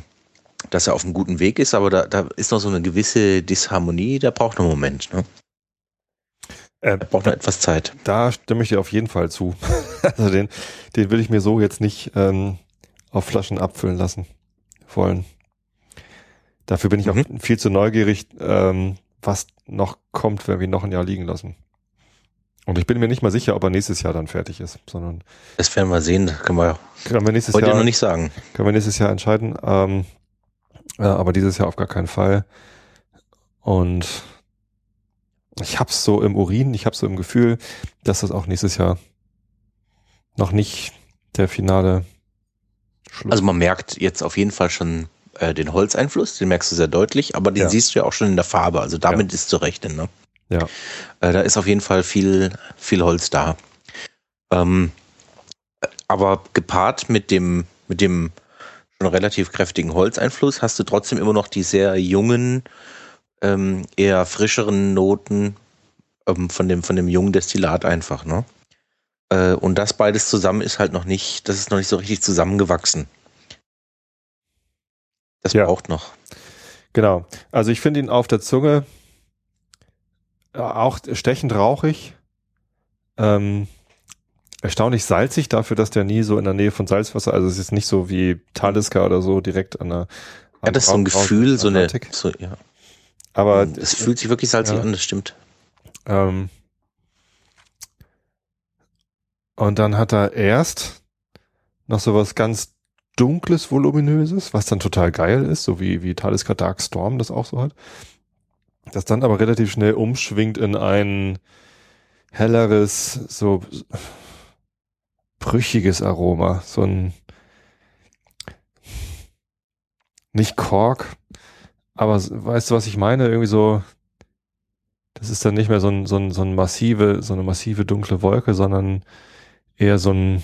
dass er auf einem guten Weg ist, aber da, da ist noch so eine gewisse Disharmonie, der braucht noch einen Moment. Ne? Äh, braucht noch etwas Zeit. Da stimme ich dir auf jeden Fall zu. also den, den will ich mir so jetzt nicht ähm, auf Flaschen abfüllen lassen wollen. Dafür bin ich mhm. auch viel zu neugierig, ähm, was noch kommt, wenn wir noch ein Jahr liegen lassen. Und ich bin mir nicht mal sicher, ob er nächstes Jahr dann fertig ist, sondern. Das werden wir sehen, können wir, können wir nächstes heute Jahr noch nicht sagen. Können wir nächstes Jahr entscheiden, ähm, äh, aber dieses Jahr auf gar keinen Fall. Und ich hab's so im Urin, ich hab's so im Gefühl, dass das auch nächstes Jahr noch nicht der finale Schluss. Also man merkt jetzt auf jeden Fall schon äh, den Holzeinfluss, den merkst du sehr deutlich, aber den ja. siehst du ja auch schon in der Farbe, also damit ja. ist zu rechnen, ne? Ja. Äh, da ist auf jeden Fall viel, viel Holz da. Ähm, aber gepaart mit dem, mit dem schon relativ kräftigen Holzeinfluss hast du trotzdem immer noch die sehr jungen, ähm, eher frischeren Noten ähm, von, dem, von dem jungen Destillat einfach, ne? Äh, und das beides zusammen ist halt noch nicht, das ist noch nicht so richtig zusammengewachsen. Das ja. braucht noch. Genau. Also ich finde ihn auf der Zunge auch stechend rauchig. Ähm, erstaunlich salzig dafür, dass der nie so in der Nähe von Salzwasser, also es ist nicht so wie Talisker oder so direkt an der. Ja, das ist so ein Gefühl, so eine. So, ja. Aber es fühlt sich wirklich salzig ja. an, das stimmt. Ähm, und dann hat er erst noch so was ganz dunkles, voluminöses, was dann total geil ist, so wie, wie Talisker Dark Storm das auch so hat das dann aber relativ schnell umschwingt in ein, helleres, so brüchiges Aroma. So ein nicht Kork, aber weißt du, was ich meine? Irgendwie so, das ist dann nicht mehr so ein, so ein, so ein massive, so eine massive dunkle Wolke, sondern eher so ein,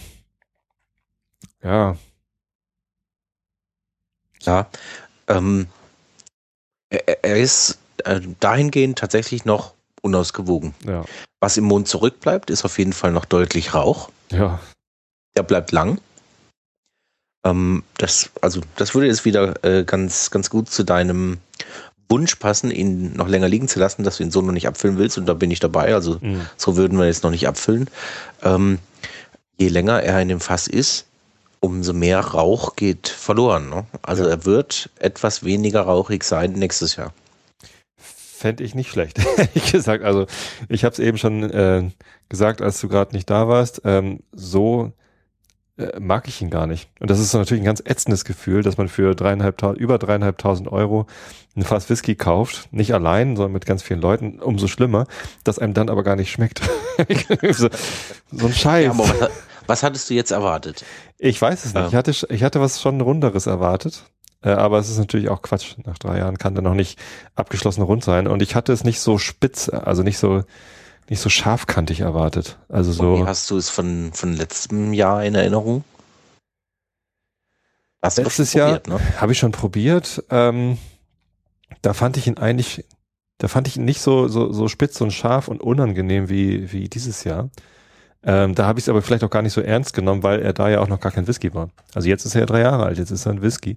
ja. Ja, ähm, er, er ist äh, dahingehend tatsächlich noch unausgewogen. Ja. Was im Mond zurückbleibt, ist auf jeden Fall noch deutlich Rauch. Ja. Der bleibt lang. Ähm, das, also, das würde jetzt wieder äh, ganz, ganz gut zu deinem Wunsch passen, ihn noch länger liegen zu lassen, dass du ihn so noch nicht abfüllen willst. Und da bin ich dabei. Also, mhm. so würden wir jetzt noch nicht abfüllen. Ähm, je länger er in dem Fass ist, umso mehr Rauch geht verloren. Ne? Also, ja. er wird etwas weniger rauchig sein nächstes Jahr. Fände ich nicht schlecht, ehrlich gesagt. Also, ich habe es eben schon äh, gesagt, als du gerade nicht da warst. Ähm, so äh, mag ich ihn gar nicht. Und das ist natürlich ein ganz ätzendes Gefühl, dass man für dreieinhalbtausend, über dreieinhalbtausend Euro ein Fass Whisky kauft, nicht allein, sondern mit ganz vielen Leuten, umso schlimmer, dass einem dann aber gar nicht schmeckt. so, so, ein Scheiß. Ja, was, hattest du jetzt erwartet? Ich weiß es nicht. Ja. Ich hatte, ich hatte was schon Runderes erwartet. Äh, aber es ist natürlich auch Quatsch. Nach drei Jahren kann der noch nicht abgeschlossen rund sein. Und ich hatte es nicht so spitz, also nicht so, nicht so scharfkantig erwartet. Also so. Wie hast du es von, von letztem Jahr in Erinnerung? Hast Letztes Jahr ne? habe ich schon probiert. Ähm, da fand ich ihn eigentlich, da fand ich ihn nicht so, so, so spitz und scharf und unangenehm wie, wie dieses Jahr. Ähm, da habe ich es aber vielleicht auch gar nicht so ernst genommen, weil er da ja auch noch gar kein Whisky war. Also jetzt ist er ja drei Jahre alt, jetzt ist er ein Whisky.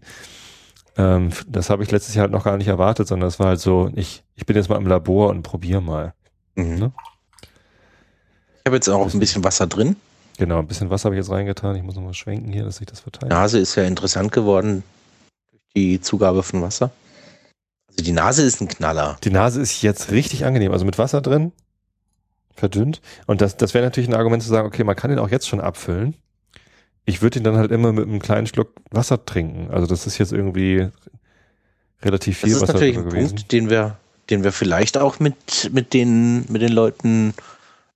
Ähm, das habe ich letztes Jahr halt noch gar nicht erwartet, sondern es war halt so, ich, ich bin jetzt mal im Labor und probiere mal. Mhm. Ne? Ich habe jetzt auch ein bisschen Wasser drin. Genau, ein bisschen Wasser habe ich jetzt reingetan. Ich muss nochmal schwenken hier, dass sich das verteilt. Nase ist ja interessant geworden durch die Zugabe von Wasser. Also die Nase ist ein Knaller. Die Nase ist jetzt richtig angenehm. Also mit Wasser drin, verdünnt. Und das, das wäre natürlich ein Argument zu sagen, okay, man kann den auch jetzt schon abfüllen. Ich würde ihn dann halt immer mit einem kleinen Schluck Wasser trinken. Also das ist jetzt irgendwie relativ viel Wasser. Das ist natürlich ein gewesen. Punkt, den wir, den wir vielleicht auch mit, mit den, mit den Leuten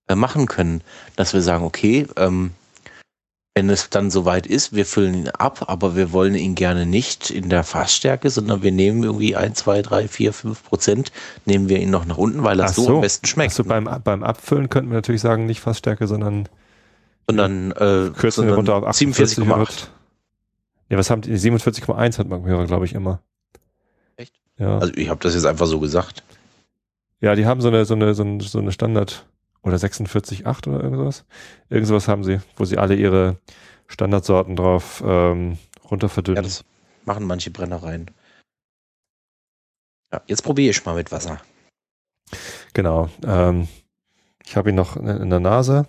äh, machen können, dass wir sagen, okay, ähm, wenn es dann soweit ist, wir füllen ihn ab, aber wir wollen ihn gerne nicht in der Fassstärke, sondern wir nehmen irgendwie ein, zwei, drei, vier, fünf Prozent, nehmen wir ihn noch nach unten, weil das so, so, am besten schmeckt. Also beim, beim Abfüllen könnten wir natürlich sagen, nicht Fassstärke, sondern sondern äh, kürzen wir runter auf 47,8. Ja, was haben die 47,1 hat man Hörer, glaube ich, immer. Echt? Ja. Also ich habe das jetzt einfach so gesagt. Ja, die haben so eine so eine so eine, so eine Standard oder 46,8 oder irgendwas. Irgendwas haben sie, wo sie alle ihre Standardsorten drauf ähm, runterverdünnen. Ja, das machen manche Brennereien. Ja, jetzt probiere ich mal mit Wasser. Genau. Ähm, ich habe ihn noch in der Nase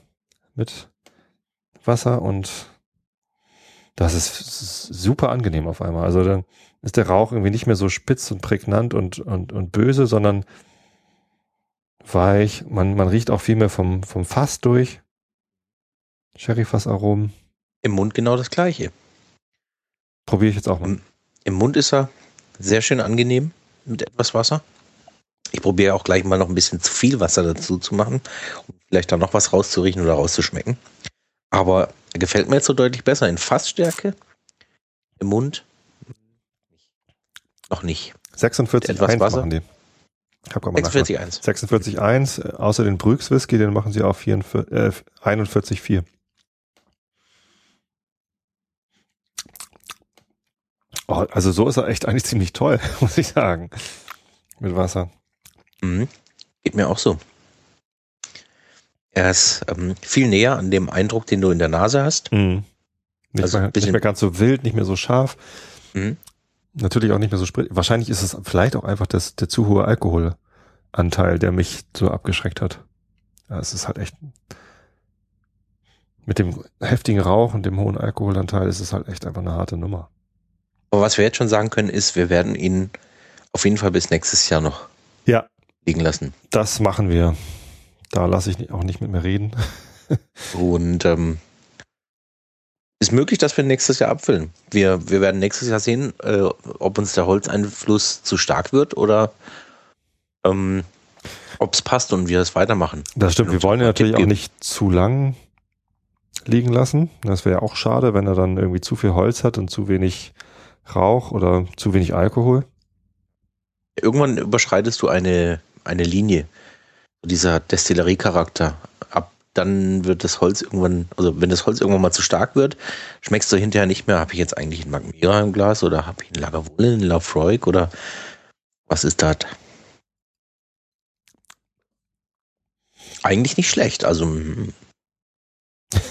mit Wasser und das ist super angenehm auf einmal. Also dann ist der Rauch irgendwie nicht mehr so spitz und prägnant und, und, und böse, sondern weich. Man, man riecht auch viel mehr vom, vom Fass durch. Sherryfassaromen. Im Mund genau das gleiche. Probiere ich jetzt auch mal. Im, Im Mund ist er sehr schön angenehm mit etwas Wasser. Ich probiere auch gleich mal noch ein bisschen zu viel Wasser dazu zu machen, um vielleicht da noch was rauszuriechen oder rauszuschmecken. Aber er gefällt mir jetzt so deutlich besser in Fassstärke. Im Mund noch nicht. 46 etwas Wasser. machen die. 46,1. 46,1. Außer den Brüx Whisky, den machen sie auf 44, äh, 41,4. Oh, also so ist er echt eigentlich ziemlich toll, muss ich sagen. Mit Wasser. Mhm. Geht mir auch so. Er ist ähm, viel näher an dem Eindruck, den du in der Nase hast. Mhm. Nicht, also mehr, nicht mehr ganz so wild, nicht mehr so scharf. Mhm. Natürlich auch nicht mehr so sprit. Wahrscheinlich ist es vielleicht auch einfach das, der zu hohe Alkoholanteil, der mich so abgeschreckt hat. Ja, es ist halt echt mit dem heftigen Rauch und dem hohen Alkoholanteil ist es halt echt einfach eine harte Nummer. Aber was wir jetzt schon sagen können, ist, wir werden ihn auf jeden Fall bis nächstes Jahr noch ja. liegen lassen. Das machen wir. Da lasse ich auch nicht mit mir reden. und ähm, ist möglich, dass wir nächstes Jahr abfüllen. Wir, wir werden nächstes Jahr sehen, äh, ob uns der Holzeinfluss zu stark wird oder ähm, ob es passt und wir es weitermachen. Das stimmt. Wir wollen ja natürlich auch nicht zu lang liegen lassen. Das wäre ja auch schade, wenn er dann irgendwie zu viel Holz hat und zu wenig Rauch oder zu wenig Alkohol. Irgendwann überschreitest du eine, eine Linie. Dieser Destillerie-Charakter. Ab dann wird das Holz irgendwann, also wenn das Holz irgendwann mal zu stark wird, schmeckst du hinterher nicht mehr, habe ich jetzt eigentlich einen Magmira im Glas oder habe ich einen Lagavulin, einen Lafroig oder was ist das? Eigentlich nicht schlecht, also hm.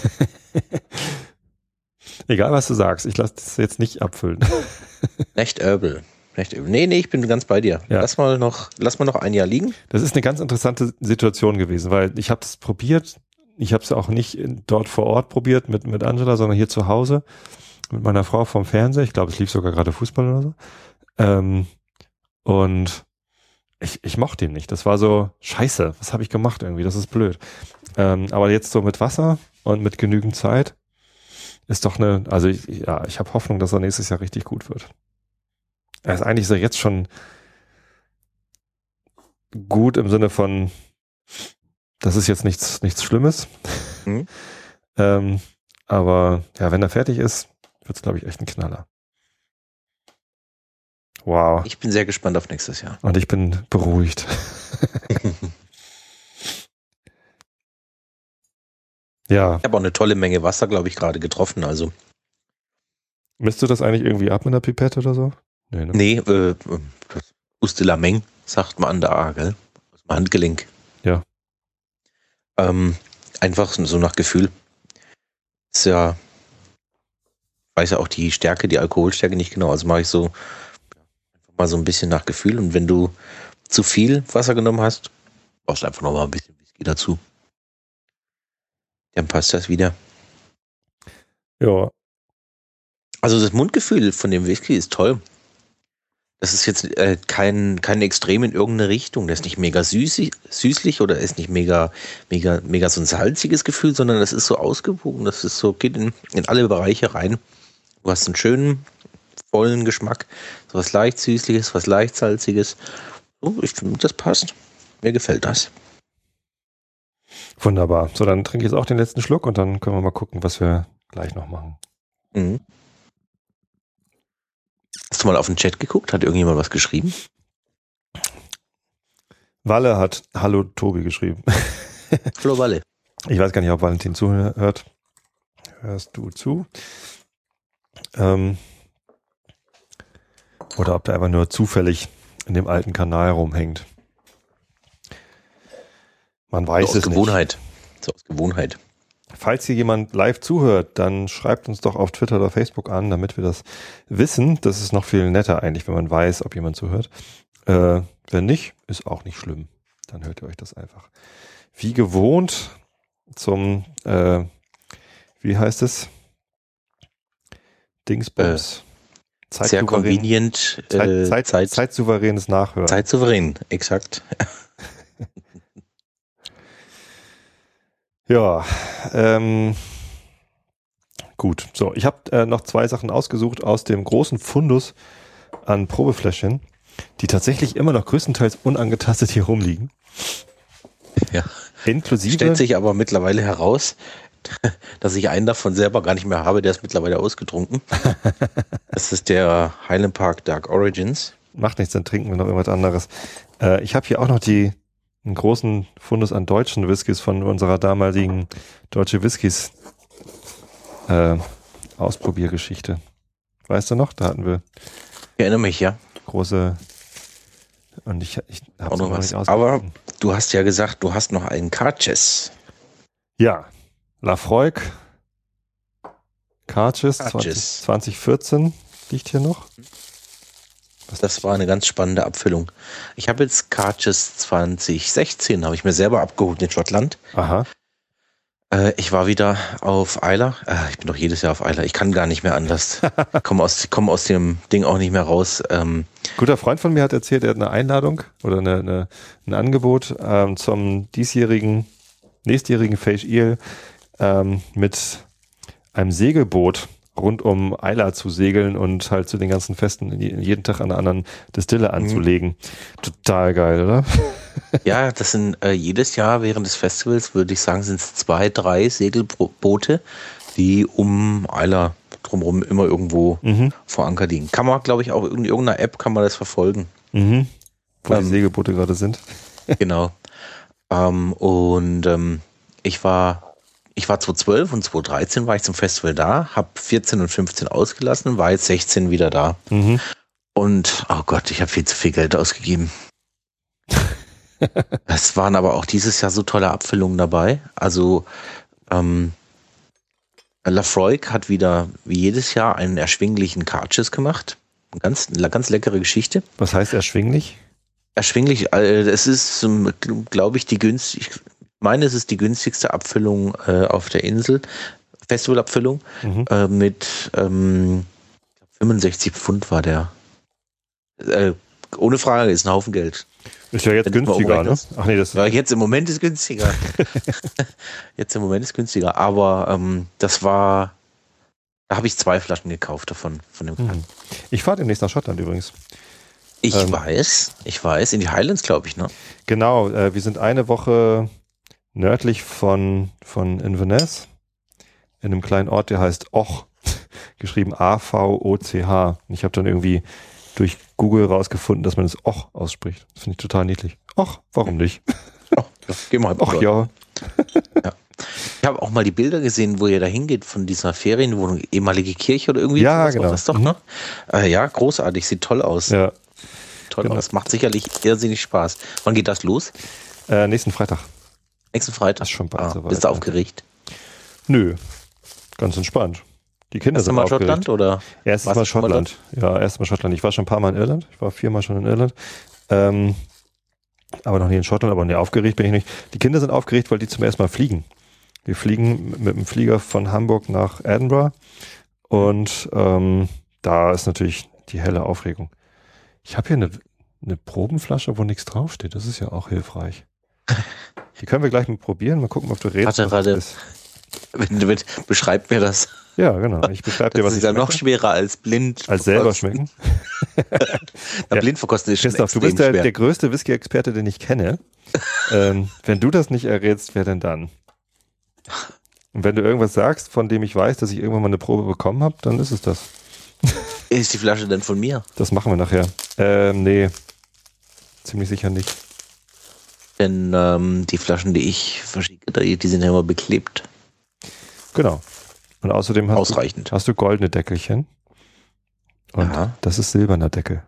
Egal, was du sagst, ich lasse das jetzt nicht abfüllen. Nicht Herbal. Nee, nee, ich bin ganz bei dir. Ja. Lass mal noch, lass mal noch ein Jahr liegen. Das ist eine ganz interessante Situation gewesen, weil ich habe es probiert. Ich habe es auch nicht dort vor Ort probiert mit mit Angela, sondern hier zu Hause mit meiner Frau vom Fernseher. Ich glaube, es lief sogar gerade Fußball oder so. Ähm, und ich, ich mochte ihn nicht. Das war so scheiße. Was habe ich gemacht irgendwie? Das ist blöd. Ähm, aber jetzt so mit Wasser und mit genügend Zeit ist doch eine. Also ich, ja, ich habe Hoffnung, dass er nächstes Jahr richtig gut wird. Er ist eigentlich so jetzt schon gut im Sinne von, das ist jetzt nichts, nichts Schlimmes. Mhm. ähm, aber ja, wenn er fertig ist, wird es, glaube ich, echt ein Knaller. Wow. Ich bin sehr gespannt auf nächstes Jahr. Und ich bin beruhigt. ja. Ich habe auch eine tolle Menge Wasser, glaube ich, gerade getroffen. Also. Misst du das eigentlich irgendwie ab mit einer Pipette oder so? Nee, ne? nee äh, Ustelameng sagt man da, gell? Aus dem Handgelenk. Ja. Ähm, einfach so nach Gefühl. Ist ja, weiß ja auch die Stärke, die Alkoholstärke nicht genau. Also mache ich so einfach mal so ein bisschen nach Gefühl. Und wenn du zu viel Wasser genommen hast, brauchst du einfach noch mal ein bisschen Whisky dazu. Dann passt das wieder. Ja. Also das Mundgefühl von dem Whisky ist toll. Das ist jetzt äh, kein, kein Extrem in irgendeine Richtung. Das ist nicht mega süßig, süßlich oder ist nicht mega, mega, mega so ein salziges Gefühl, sondern das ist so ausgewogen. Das ist so, geht in, in alle Bereiche rein. Du hast einen schönen, vollen Geschmack. So was leicht süßliches, was leicht salziges. So, ich finde, das passt. Mir gefällt das. Wunderbar. So, dann trinke ich jetzt auch den letzten Schluck und dann können wir mal gucken, was wir gleich noch machen. Mhm. Hast du mal auf den Chat geguckt? Hat irgendjemand was geschrieben? Walle hat Hallo Tobi geschrieben. Hallo Walle. Ich weiß gar nicht, ob Valentin zuhört. Hörst du zu? Ähm, oder ob der einfach nur zufällig in dem alten Kanal rumhängt. Man weiß so aus es Gewohnheit. nicht. So aus Gewohnheit. Falls hier jemand live zuhört, dann schreibt uns doch auf Twitter oder Facebook an, damit wir das wissen. Das ist noch viel netter eigentlich, wenn man weiß, ob jemand zuhört. Äh, wenn nicht, ist auch nicht schlimm. Dann hört ihr euch das einfach. Wie gewohnt zum, äh, wie heißt es? Dingsbums. Äh, sehr convenient. Zeit, äh, Zeit, Zeit, zeitsouveränes Nachhören. Zeitsouverän, exakt. Ja, ähm, gut. So, ich habe äh, noch zwei Sachen ausgesucht aus dem großen Fundus an Probefläschchen, die tatsächlich immer noch größtenteils unangetastet hier rumliegen. Ja. Inklusive. Stellt sich aber mittlerweile heraus, dass ich einen davon selber gar nicht mehr habe, der ist mittlerweile ausgetrunken. das ist der Highland Park Dark Origins. Macht nichts, dann trinken wir noch irgendwas anderes. Äh, ich habe hier auch noch die einen großen Fundus an deutschen Whiskys von unserer damaligen Deutsche Whiskys äh, Ausprobiergeschichte. Weißt du noch? Da hatten wir. Ich erinnere mich, ja. Große. Und ich, ich habe noch was. Aber du hast ja gesagt, du hast noch einen Carches. Ja. Lafroig. Carches 20, 2014 liegt hier noch. Das war eine ganz spannende Abfüllung. Ich habe jetzt Carches 2016, habe ich mir selber abgeholt in Schottland. Aha. Äh, ich war wieder auf Eiler. Äh, ich bin doch jedes Jahr auf Eiler. Ich kann gar nicht mehr anders. Ich komme aus, komm aus dem Ding auch nicht mehr raus. Ähm, Guter Freund von mir hat erzählt, er hat eine Einladung oder eine, eine, ein Angebot ähm, zum diesjährigen, nächstjährigen Face Eel ähm, mit einem Segelboot rund um Eiler zu segeln und halt zu den ganzen Festen jeden Tag an einer anderen Distille mhm. anzulegen. Mhm. Total geil, oder? ja, das sind äh, jedes Jahr während des Festivals, würde ich sagen, sind es zwei, drei Segelboote, die um Eiler drumherum immer irgendwo mhm. vor Anker liegen. Kann man, glaube ich, auch in irgendeiner App kann man das verfolgen. Mhm. Wo ähm, die Segelboote gerade sind. genau. Ähm, und ähm, ich war, ich war 2012 und 2013 war ich zum Festival da, habe 14 und 15 ausgelassen, war jetzt 16 wieder da. Mhm. Und, oh Gott, ich habe viel zu viel Geld ausgegeben. es waren aber auch dieses Jahr so tolle Abfüllungen dabei. Also, ähm, Lafroig hat wieder, wie jedes Jahr, einen erschwinglichen Karches gemacht. Ganz, ganz leckere Geschichte. Was heißt erschwinglich? Erschwinglich, äh, es ist, glaube ich, die günstig, ich meine, es ist die günstigste Abfüllung äh, auf der Insel, Festivalabfüllung, mhm. äh, mit ähm, 65 Pfund war der. Äh, ohne Frage, ist ein Haufen Geld. Ist ja jetzt günstiger, ne? Ach nee, das ja, jetzt im Moment ist günstiger. jetzt im Moment ist günstiger, aber ähm, das war, da habe ich zwei Flaschen gekauft davon, von dem mhm. Ich fahre demnächst nach Schottland übrigens. Ich ähm, weiß, ich weiß, in die Highlands, glaube ich, ne? Genau, äh, wir sind eine Woche nördlich von, von Inverness, in einem kleinen Ort, der heißt Och, geschrieben A-V-O-C-H. Ich habe dann irgendwie durch Google rausgefunden, dass man es Och ausspricht. Das finde ich total niedlich. Och, warum nicht? Och, ja, geh mal. Och, ja. ja. Ich habe auch mal die Bilder gesehen, wo ihr da hingeht von dieser Ferienwohnung, ehemalige Kirche oder irgendwie. Ja, genau. Das doch, ne? Äh, ja, großartig, sieht toll aus. Ja. Toll genau. aus, macht sicherlich irrsinnig Spaß. Wann geht das los? Äh, nächsten Freitag. Nächsten Freitag? Das ist schon bald ah, soweit. Bist du aufgeregt? Nö, ganz entspannt. Die Kinder Erst sind mal aufgeregt. Schottland oder? Erstes Mal Schottland. Ja, erstes Mal Schottland. Ich war schon ein paar Mal in Irland. Ich war viermal schon in Irland. Ähm, aber noch nie in Schottland, aber nee, aufgeregt bin ich nicht. Die Kinder sind aufgeregt, weil die zum ersten Mal fliegen. Wir fliegen mit dem Flieger von Hamburg nach Edinburgh und ähm, da ist natürlich die helle Aufregung. Ich habe hier eine, eine Probenflasche, wo nichts draufsteht. Das ist ja auch hilfreich. Die können wir gleich mal probieren. Mal gucken, ob du redest. Warte, warte. Wenn du mit, beschreib mir das. Ja, genau. Ich beschreibe dir, was ich Das ist ja noch schwerer als blind. Als selber schmecken. ja. Blind verkosten ist Christoph, du bist der, der größte Whisky-Experte, den ich kenne. ähm, wenn du das nicht errätst, wer denn dann? Und wenn du irgendwas sagst, von dem ich weiß, dass ich irgendwann mal eine Probe bekommen habe, dann ist es das. ist die Flasche denn von mir? Das machen wir nachher. Ähm, nee. Ziemlich sicher nicht. Denn ähm, die Flaschen, die ich verschicke, die sind ja immer beklebt. Genau. Und außerdem hast, Ausreichend. Du, hast du goldene Deckelchen. Und Aha. das ist silberner Deckel.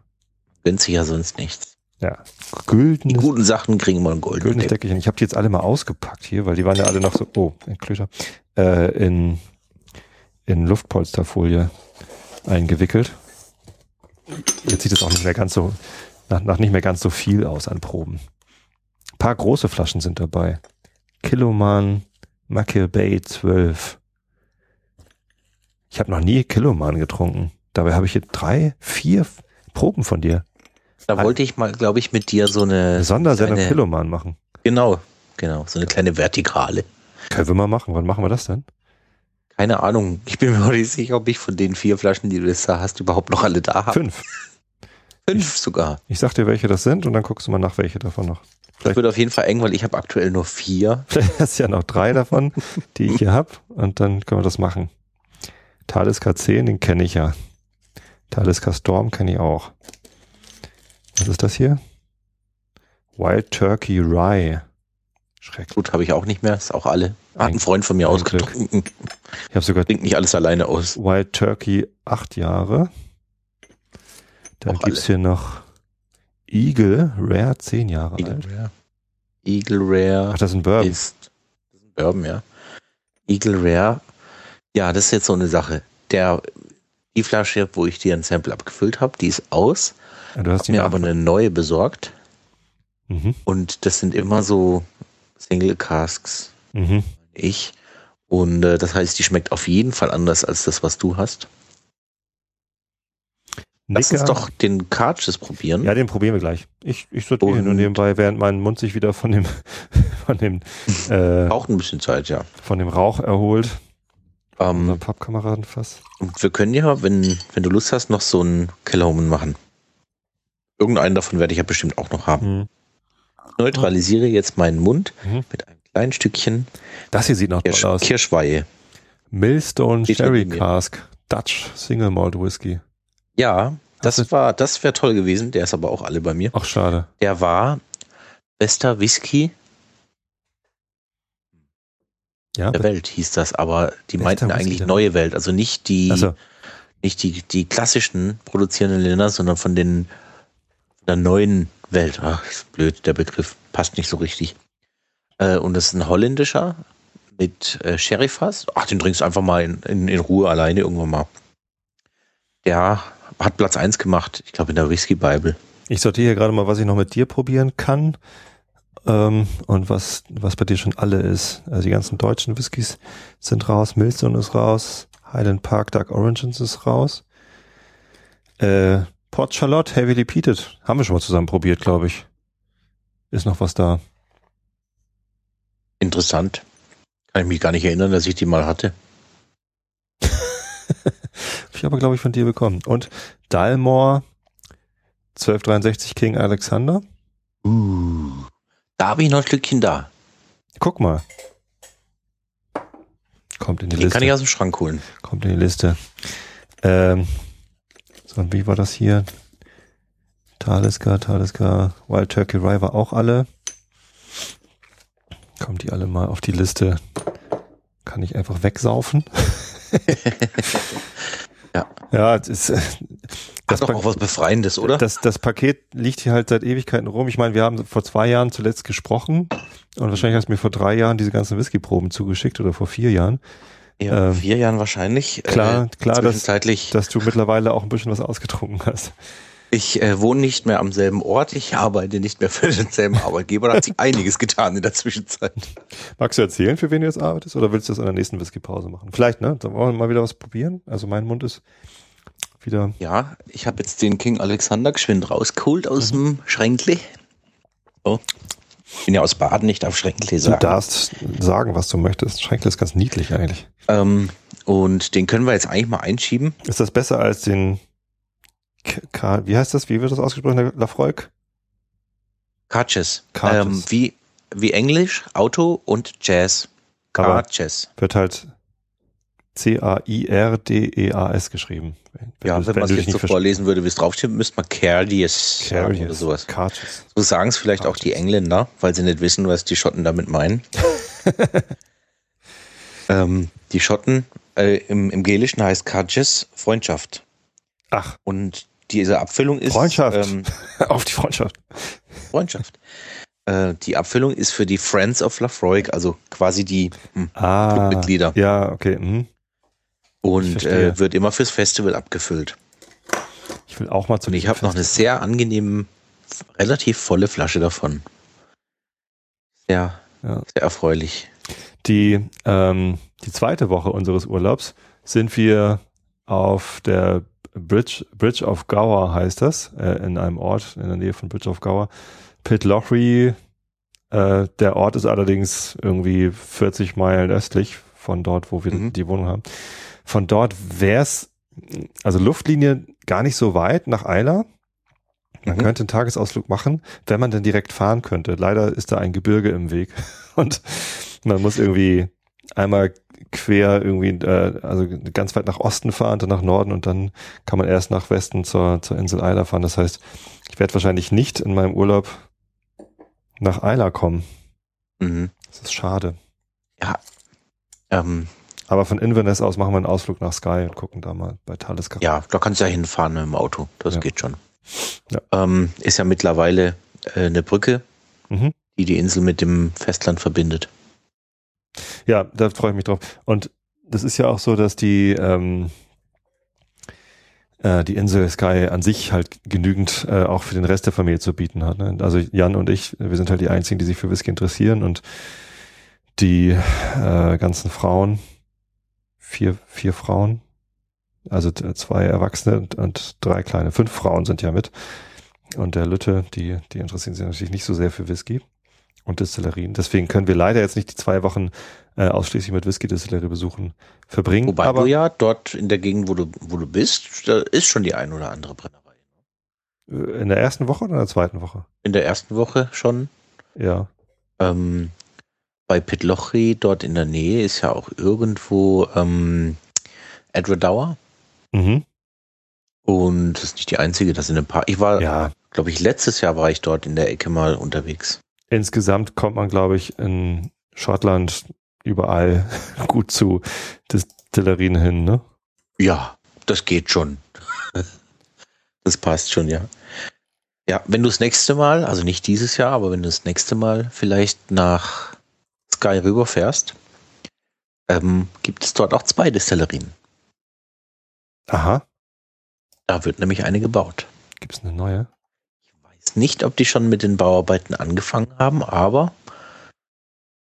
Ja sonst nichts. Ja. Güldenes, die guten Sachen kriegen mal ein goldenes goldenes Deckelchen. Ich habe die jetzt alle mal ausgepackt hier, weil die waren ja alle noch so, oh, ein Klöter, äh, in, in Luftpolsterfolie eingewickelt. Jetzt sieht es auch nicht mehr ganz so, nach, nach nicht mehr ganz so viel aus an Proben. Paar große Flaschen sind dabei. Kiloman Mackel Bay 12. Ich habe noch nie Kiloman getrunken. Dabei habe ich hier drei, vier Proben von dir. Da wollte ich mal, glaube ich, mit dir so eine, Sondersendung eine, Kiloman machen. Genau, genau, so eine kleine Vertikale. Können wir mal machen. Wann machen wir das denn? Keine Ahnung. Ich bin mir nicht sicher, ob ich von den vier Flaschen, die du jetzt da hast, überhaupt noch alle da habe. Fünf. Fünf ich, sogar. Ich sag dir, welche das sind und dann guckst du mal nach, welche davon noch. Vielleicht das wird auf jeden Fall eng, weil ich habe aktuell nur vier. Vielleicht hast du ja noch drei davon, die ich hier habe und dann können wir das machen. Talisker 10, den kenne ich ja. Talisker Storm kenne ich auch. Was ist das hier? Wild Turkey Rye. Schrecklich. Gut, habe ich auch nicht mehr. Ist auch alle. Hat ein Freund von mir ausgetrunken. Ich habe sogar. Trinkt nicht alles alleine aus. Wild Turkey acht Jahre. Dann gibt es hier noch Eagle Rare zehn Jahre Eagle alt. Rare. Eagle Rare. Ach, das ist ein Bourbon. Ist, das ist ein Bourbon, ja. Eagle Rare ja, das ist jetzt so eine Sache. Der, die Flasche, wo ich dir ein Sample abgefüllt habe, die ist aus. Ja, du hast mir aber eine neue besorgt. Mhm. Und das sind immer so Single Casks. Mhm. Ich. Und äh, das heißt, die schmeckt auf jeden Fall anders als das, was du hast. Lass uns doch den Carches probieren. Ja, den probieren wir gleich. Ich, ich sortiere nur nebenbei, während mein Mund sich wieder von dem, von dem, äh, Braucht ein bisschen Zeit, ja. Von dem Rauch erholt. Ähm, Pappkameraden fast. Und wir können ja, wenn, wenn du Lust hast, noch so einen Kellerhomen machen. Irgendeinen davon werde ich ja bestimmt auch noch haben. Mhm. neutralisiere jetzt meinen Mund mhm. mit einem kleinen Stückchen. Das hier sieht noch Kirsch, toll aus. Kirschweihe. Millstone Sherry Cask. Dutch Single Malt Whisky. Ja, das war, das wäre toll gewesen. Der ist aber auch alle bei mir. Ach, schade. Der war bester Whisky ja, der Welt hieß das, aber die meinten eigentlich neue Welt, also nicht die, also. nicht die, die klassischen produzierenden Länder, sondern von den der neuen Welt. Ach, ist blöd, der Begriff passt nicht so richtig. Äh, und das ist ein holländischer mit äh, Sherryfass. Ach, den trinkst du einfach mal in, in, in Ruhe alleine irgendwann mal. Der hat Platz 1 gemacht, ich glaube in der Whisky Bible. Ich sortiere hier gerade mal, was ich noch mit dir probieren kann. Ähm, und was, was bei dir schon alle ist. Also die ganzen deutschen Whiskys sind raus, Millstone ist raus, Highland Park Dark Origins ist raus. Äh, Port Charlotte Heavily Peated haben wir schon mal zusammen probiert, glaube ich. Ist noch was da. Interessant. Kann ich mich gar nicht erinnern, dass ich die mal hatte. ich habe, glaube ich, von dir bekommen. Und Dalmore 1263 King Alexander. Uh. Da habe ich noch ein Stückchen da. Guck mal. Kommt in die Den Liste. kann ich aus dem Schrank holen. Kommt in die Liste. Ähm, so, und wie war das hier? Talisker, Talisker, Wild Turkey war auch alle. Kommt die alle mal auf die Liste. Kann ich einfach wegsaufen. ja. Ja, das ist, das Hat doch auch was Befreiendes, oder? Das, das Paket liegt hier halt seit Ewigkeiten rum. Ich meine, wir haben vor zwei Jahren zuletzt gesprochen und wahrscheinlich hast du mir vor drei Jahren diese ganzen Whiskyproben zugeschickt oder vor vier Jahren. Ja, ähm, vier Jahren wahrscheinlich. Klar, äh, klar, dass, dass du mittlerweile auch ein bisschen was ausgetrunken hast. Ich äh, wohne nicht mehr am selben Ort, ich arbeite nicht mehr für denselben Arbeitgeber. Da hat sich einiges getan in der Zwischenzeit. Magst du erzählen, für wen du jetzt arbeitest, oder willst du das in der nächsten Whisky-Pause machen? Vielleicht, ne? Dann wollen wir mal wieder was probieren. Also mein Mund ist wieder. Ja, ich habe jetzt den King Alexander geschwind rausgeholt aus mhm. dem Schränkli. So. Ich bin ja aus Baden, nicht auf Schränkli sagen. Du darfst sagen, was du möchtest. Schränkli ist ganz niedlich eigentlich. Ähm, und den können wir jetzt eigentlich mal einschieben. Ist das besser als den K wie heißt das? Wie wird das ausgesprochen, Lafroig? Carches. Ähm, wie, wie Englisch, Auto und Jazz. Carches. Wird halt C-A-I-R-D-E-A-S geschrieben. Wenn ja, wenn, wenn man es jetzt so vorlesen würde, wie es draufsteht, müsste man Cardius oder sowas. Cardius. So sagen es vielleicht Cardius. auch die Engländer, weil sie nicht wissen, was die Schotten damit meinen. ähm, die Schotten äh, im, im Gelischen heißt Cardius Freundschaft. Ach. Und diese Abfüllung ist. Freundschaft. Ähm, Auf die Freundschaft. Freundschaft. Äh, die Abfüllung ist für die Friends of Lafroig, also quasi die hm, ah, Clubmitglieder. Ja, okay. Mhm. Und äh, wird immer fürs Festival abgefüllt. Ich will auch mal zu Und ich habe noch eine sehr angenehme, relativ volle Flasche davon. Sehr, ja. sehr erfreulich. Die, ähm, die zweite Woche unseres Urlaubs sind wir auf der Bridge, Bridge of Gower heißt das, äh, in einem Ort in der Nähe von Bridge of Gower. Pitlochry, äh, der Ort ist allerdings irgendwie 40 Meilen östlich von dort, wo wir mhm. die Wohnung haben. Von dort wäre es, also Luftlinie gar nicht so weit nach Eiler. Man mhm. könnte einen Tagesausflug machen, wenn man denn direkt fahren könnte. Leider ist da ein Gebirge im Weg und man muss irgendwie einmal quer irgendwie, äh, also ganz weit nach Osten fahren, dann nach Norden und dann kann man erst nach Westen zur, zur Insel Eiler fahren. Das heißt, ich werde wahrscheinlich nicht in meinem Urlaub nach Eiler kommen. Mhm. Das ist schade. Ja. Ähm, aber von Inverness aus machen wir einen Ausflug nach Sky und gucken da mal bei Talisker. Ja, da kannst du ja hinfahren mit dem Auto. Das ja. geht schon. Ja. Ähm, ist ja mittlerweile äh, eine Brücke, mhm. die die Insel mit dem Festland verbindet. Ja, da freue ich mich drauf. Und das ist ja auch so, dass die, ähm, äh, die Insel Sky an sich halt genügend äh, auch für den Rest der Familie zu bieten hat. Ne? Also Jan und ich, wir sind halt die einzigen, die sich für Whisky interessieren und die äh, ganzen Frauen, vier, vier Frauen, also zwei Erwachsene und, und drei kleine, fünf Frauen sind ja mit. Und der Lütte, die, die interessieren sich natürlich nicht so sehr für Whisky und Destillerien. Deswegen können wir leider jetzt nicht die zwei Wochen äh, ausschließlich mit Whisky-Destillerie besuchen verbringen. Wobei aber, du ja dort in der Gegend, wo du, wo du bist, da ist schon die ein oder andere Brennerei. Äh, in der ersten Woche oder in der zweiten Woche? In der ersten Woche schon. Ja. Ähm, bei Pitlochry, dort in der Nähe, ist ja auch irgendwo ähm, Edward Dauer. Mhm. Und das ist nicht die einzige, das sind ein paar. Ich war, Ja, glaube ich, letztes Jahr war ich dort in der Ecke mal unterwegs. insgesamt kommt man, glaube ich, in Schottland überall gut zu Destillerien hin, ne? Ja, das geht schon. das passt schon, ja. Ja, wenn du das nächste Mal, also nicht dieses Jahr, aber wenn du das nächste Mal vielleicht nach Sky rüberfährst, ähm, gibt es dort auch zwei Destillerien. Aha. Da wird nämlich eine gebaut. Gibt's eine neue? Ich weiß nicht, ob die schon mit den Bauarbeiten angefangen haben, aber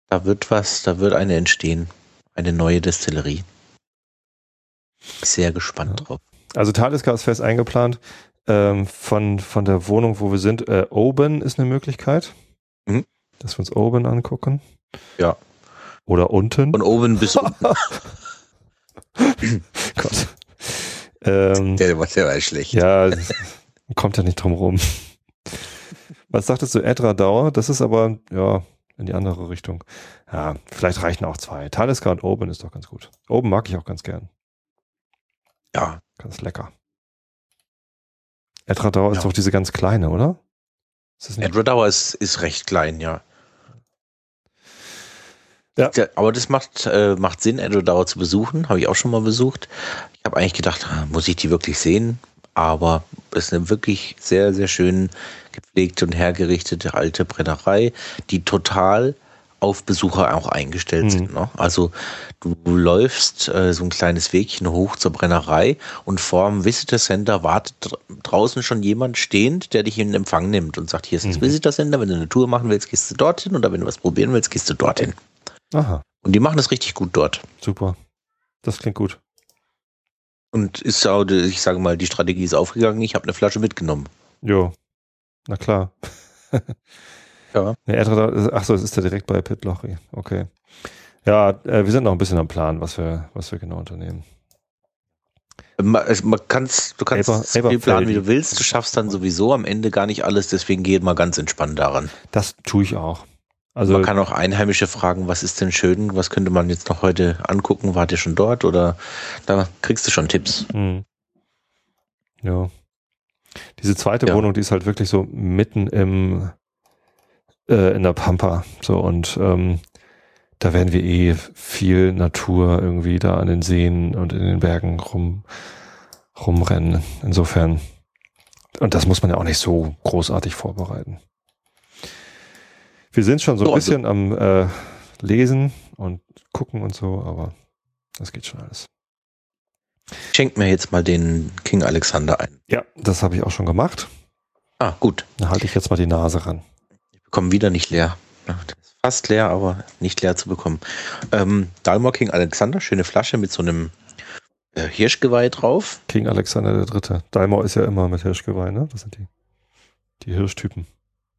da wird was, da wird eine entstehen. Eine neue Destillerie. Sehr gespannt Ja. drauf. Also Talisker ist fest eingeplant. Ähm, von, von der Wohnung, wo wir sind, äh, Oben ist eine Möglichkeit. Mhm. Dass wir uns Oben angucken. Ja. Oder unten. Von oben bis unten. Gott. Ähm, Der, war- der war schlecht. ja, kommt ja nicht drum rum. Was sagtest du, Edra Dauer? Das ist aber, ja, in die andere Richtung. Ja, vielleicht reichen auch zwei. Talisker und Oben ist doch ganz gut. Oben mag ich auch ganz gern. Ja, Ganz lecker. Edra Dauer ist Ja. doch diese ganz kleine, oder? Ist das nicht? Edward Dauer ist, ist recht klein, ja. Ja. Aber das macht, äh, macht Sinn, Edward Dauer zu besuchen. Habe ich auch schon mal besucht. Ich habe eigentlich gedacht, ah, muss ich die wirklich sehen? Aber es ist eine wirklich sehr, sehr schön gepflegte und hergerichtete alte Brennerei, die total auf Besucher auch eingestellt Mhm. sind. Ne? Also du, läufst äh, so ein kleines Wegchen hoch zur Brennerei und vorm Visitor Center wartet dr- draußen schon jemand stehend, der dich in Empfang nimmt und sagt, hier ist das Mhm. Visitor Center, wenn du eine Tour machen willst, gehst du dorthin oder wenn du was probieren willst, gehst du dorthin. Aha, Und die machen das richtig gut dort. super. Das klingt gut. Und ist auch, ich sage mal, die Strategie ist aufgegangen, ich habe eine Flasche mitgenommen. Jo, na klar. Ja. Nee, Edra Dauer, ach so, es ist ja direkt bei Pitlochry. Okay. Ja, äh, wir sind noch ein bisschen am Plan, was wir, was wir genau unternehmen. Man, es- man kann's, du kannst Aber- so viel planen, wie du willst. Du schaffst dann sowieso am Ende gar nicht alles, deswegen geht mal ganz entspannt daran. Das tue ich auch. Also, man kann auch Einheimische fragen, was ist denn schön, was könnte man jetzt noch heute angucken, wart ihr schon dort oder da kriegst du schon Tipps. hm. ja. Diese zweite Ja. Wohnung, die ist halt wirklich so mitten im, äh, in der Pampa. So, und ähm, da werden wir eh viel Natur irgendwie da an den Seen und in den Bergen rum, rumrennen. Insofern. Und das muss man ja auch nicht so großartig vorbereiten. Wir sind schon so ein So, also- bisschen am äh, Lesen und gucken und so, aber das geht schon alles. Schenk mir jetzt mal den King Alexander ein. Ja, das habe ich auch schon gemacht. Ah, gut. Da halte ich jetzt mal die Nase ran. Ich bekomme wieder nicht leer. Ja, das ist Fast leer, aber nicht leer zu bekommen. Ähm, Dalmor King Alexander, schöne Flasche mit so einem äh, Hirschgeweih drauf. King Alexander der Dritte. Dalmor ist ja immer mit Hirschgeweih, ne? Das sind die, die Hirschtypen.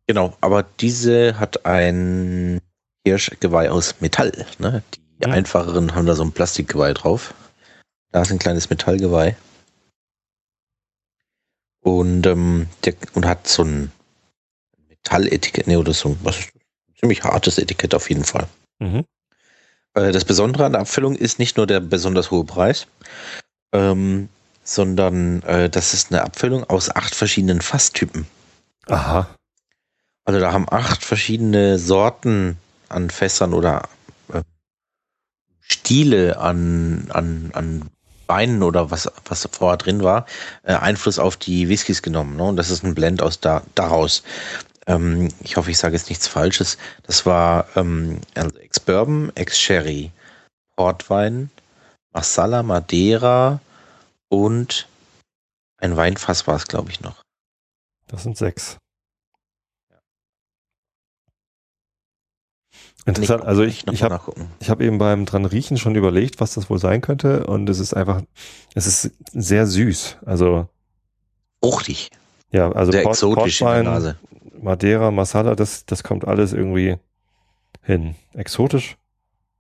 Genau, aber diese hat ein Hirschgeweih aus Metall. Ne? Die Mhm. einfacheren haben da so ein Plastikgeweih drauf. Da ist ein kleines Metallgeweih. Und, ähm, der, und hat so ein Metalletikett, ne, oder so, was ist, ein ziemlich hartes Etikett auf jeden Fall. Mhm. Äh, Das Besondere an der Abfüllung ist nicht nur der besonders hohe Preis, ähm, sondern äh, das ist eine Abfüllung aus acht verschiedenen Fasstypen. Aha. Also da haben acht verschiedene Sorten an Fässern oder äh, Stile an, an, an Weinen oder was, was vorher drin war, äh, Einfluss auf die Whiskys genommen. Ne? Und das ist ein Blend aus da, daraus. Ähm, ich hoffe, ich sage jetzt nichts Falsches. Das war ähm, also Ex-Bourbon, Ex-Sherry, Portwein, Marsala, Madeira und ein Weinfass war es, glaube ich, noch. Das sind sechs. Interessant. Also ich, ich habe hab eben beim dran riechen schon überlegt, was das wohl sein könnte. Und es ist einfach, es ist sehr süß. Also, Fruchtig, ja, also sehr Port, exotisch in der Portwein, Nase. Madeira, Masala, das, das kommt alles irgendwie hin. Exotisch?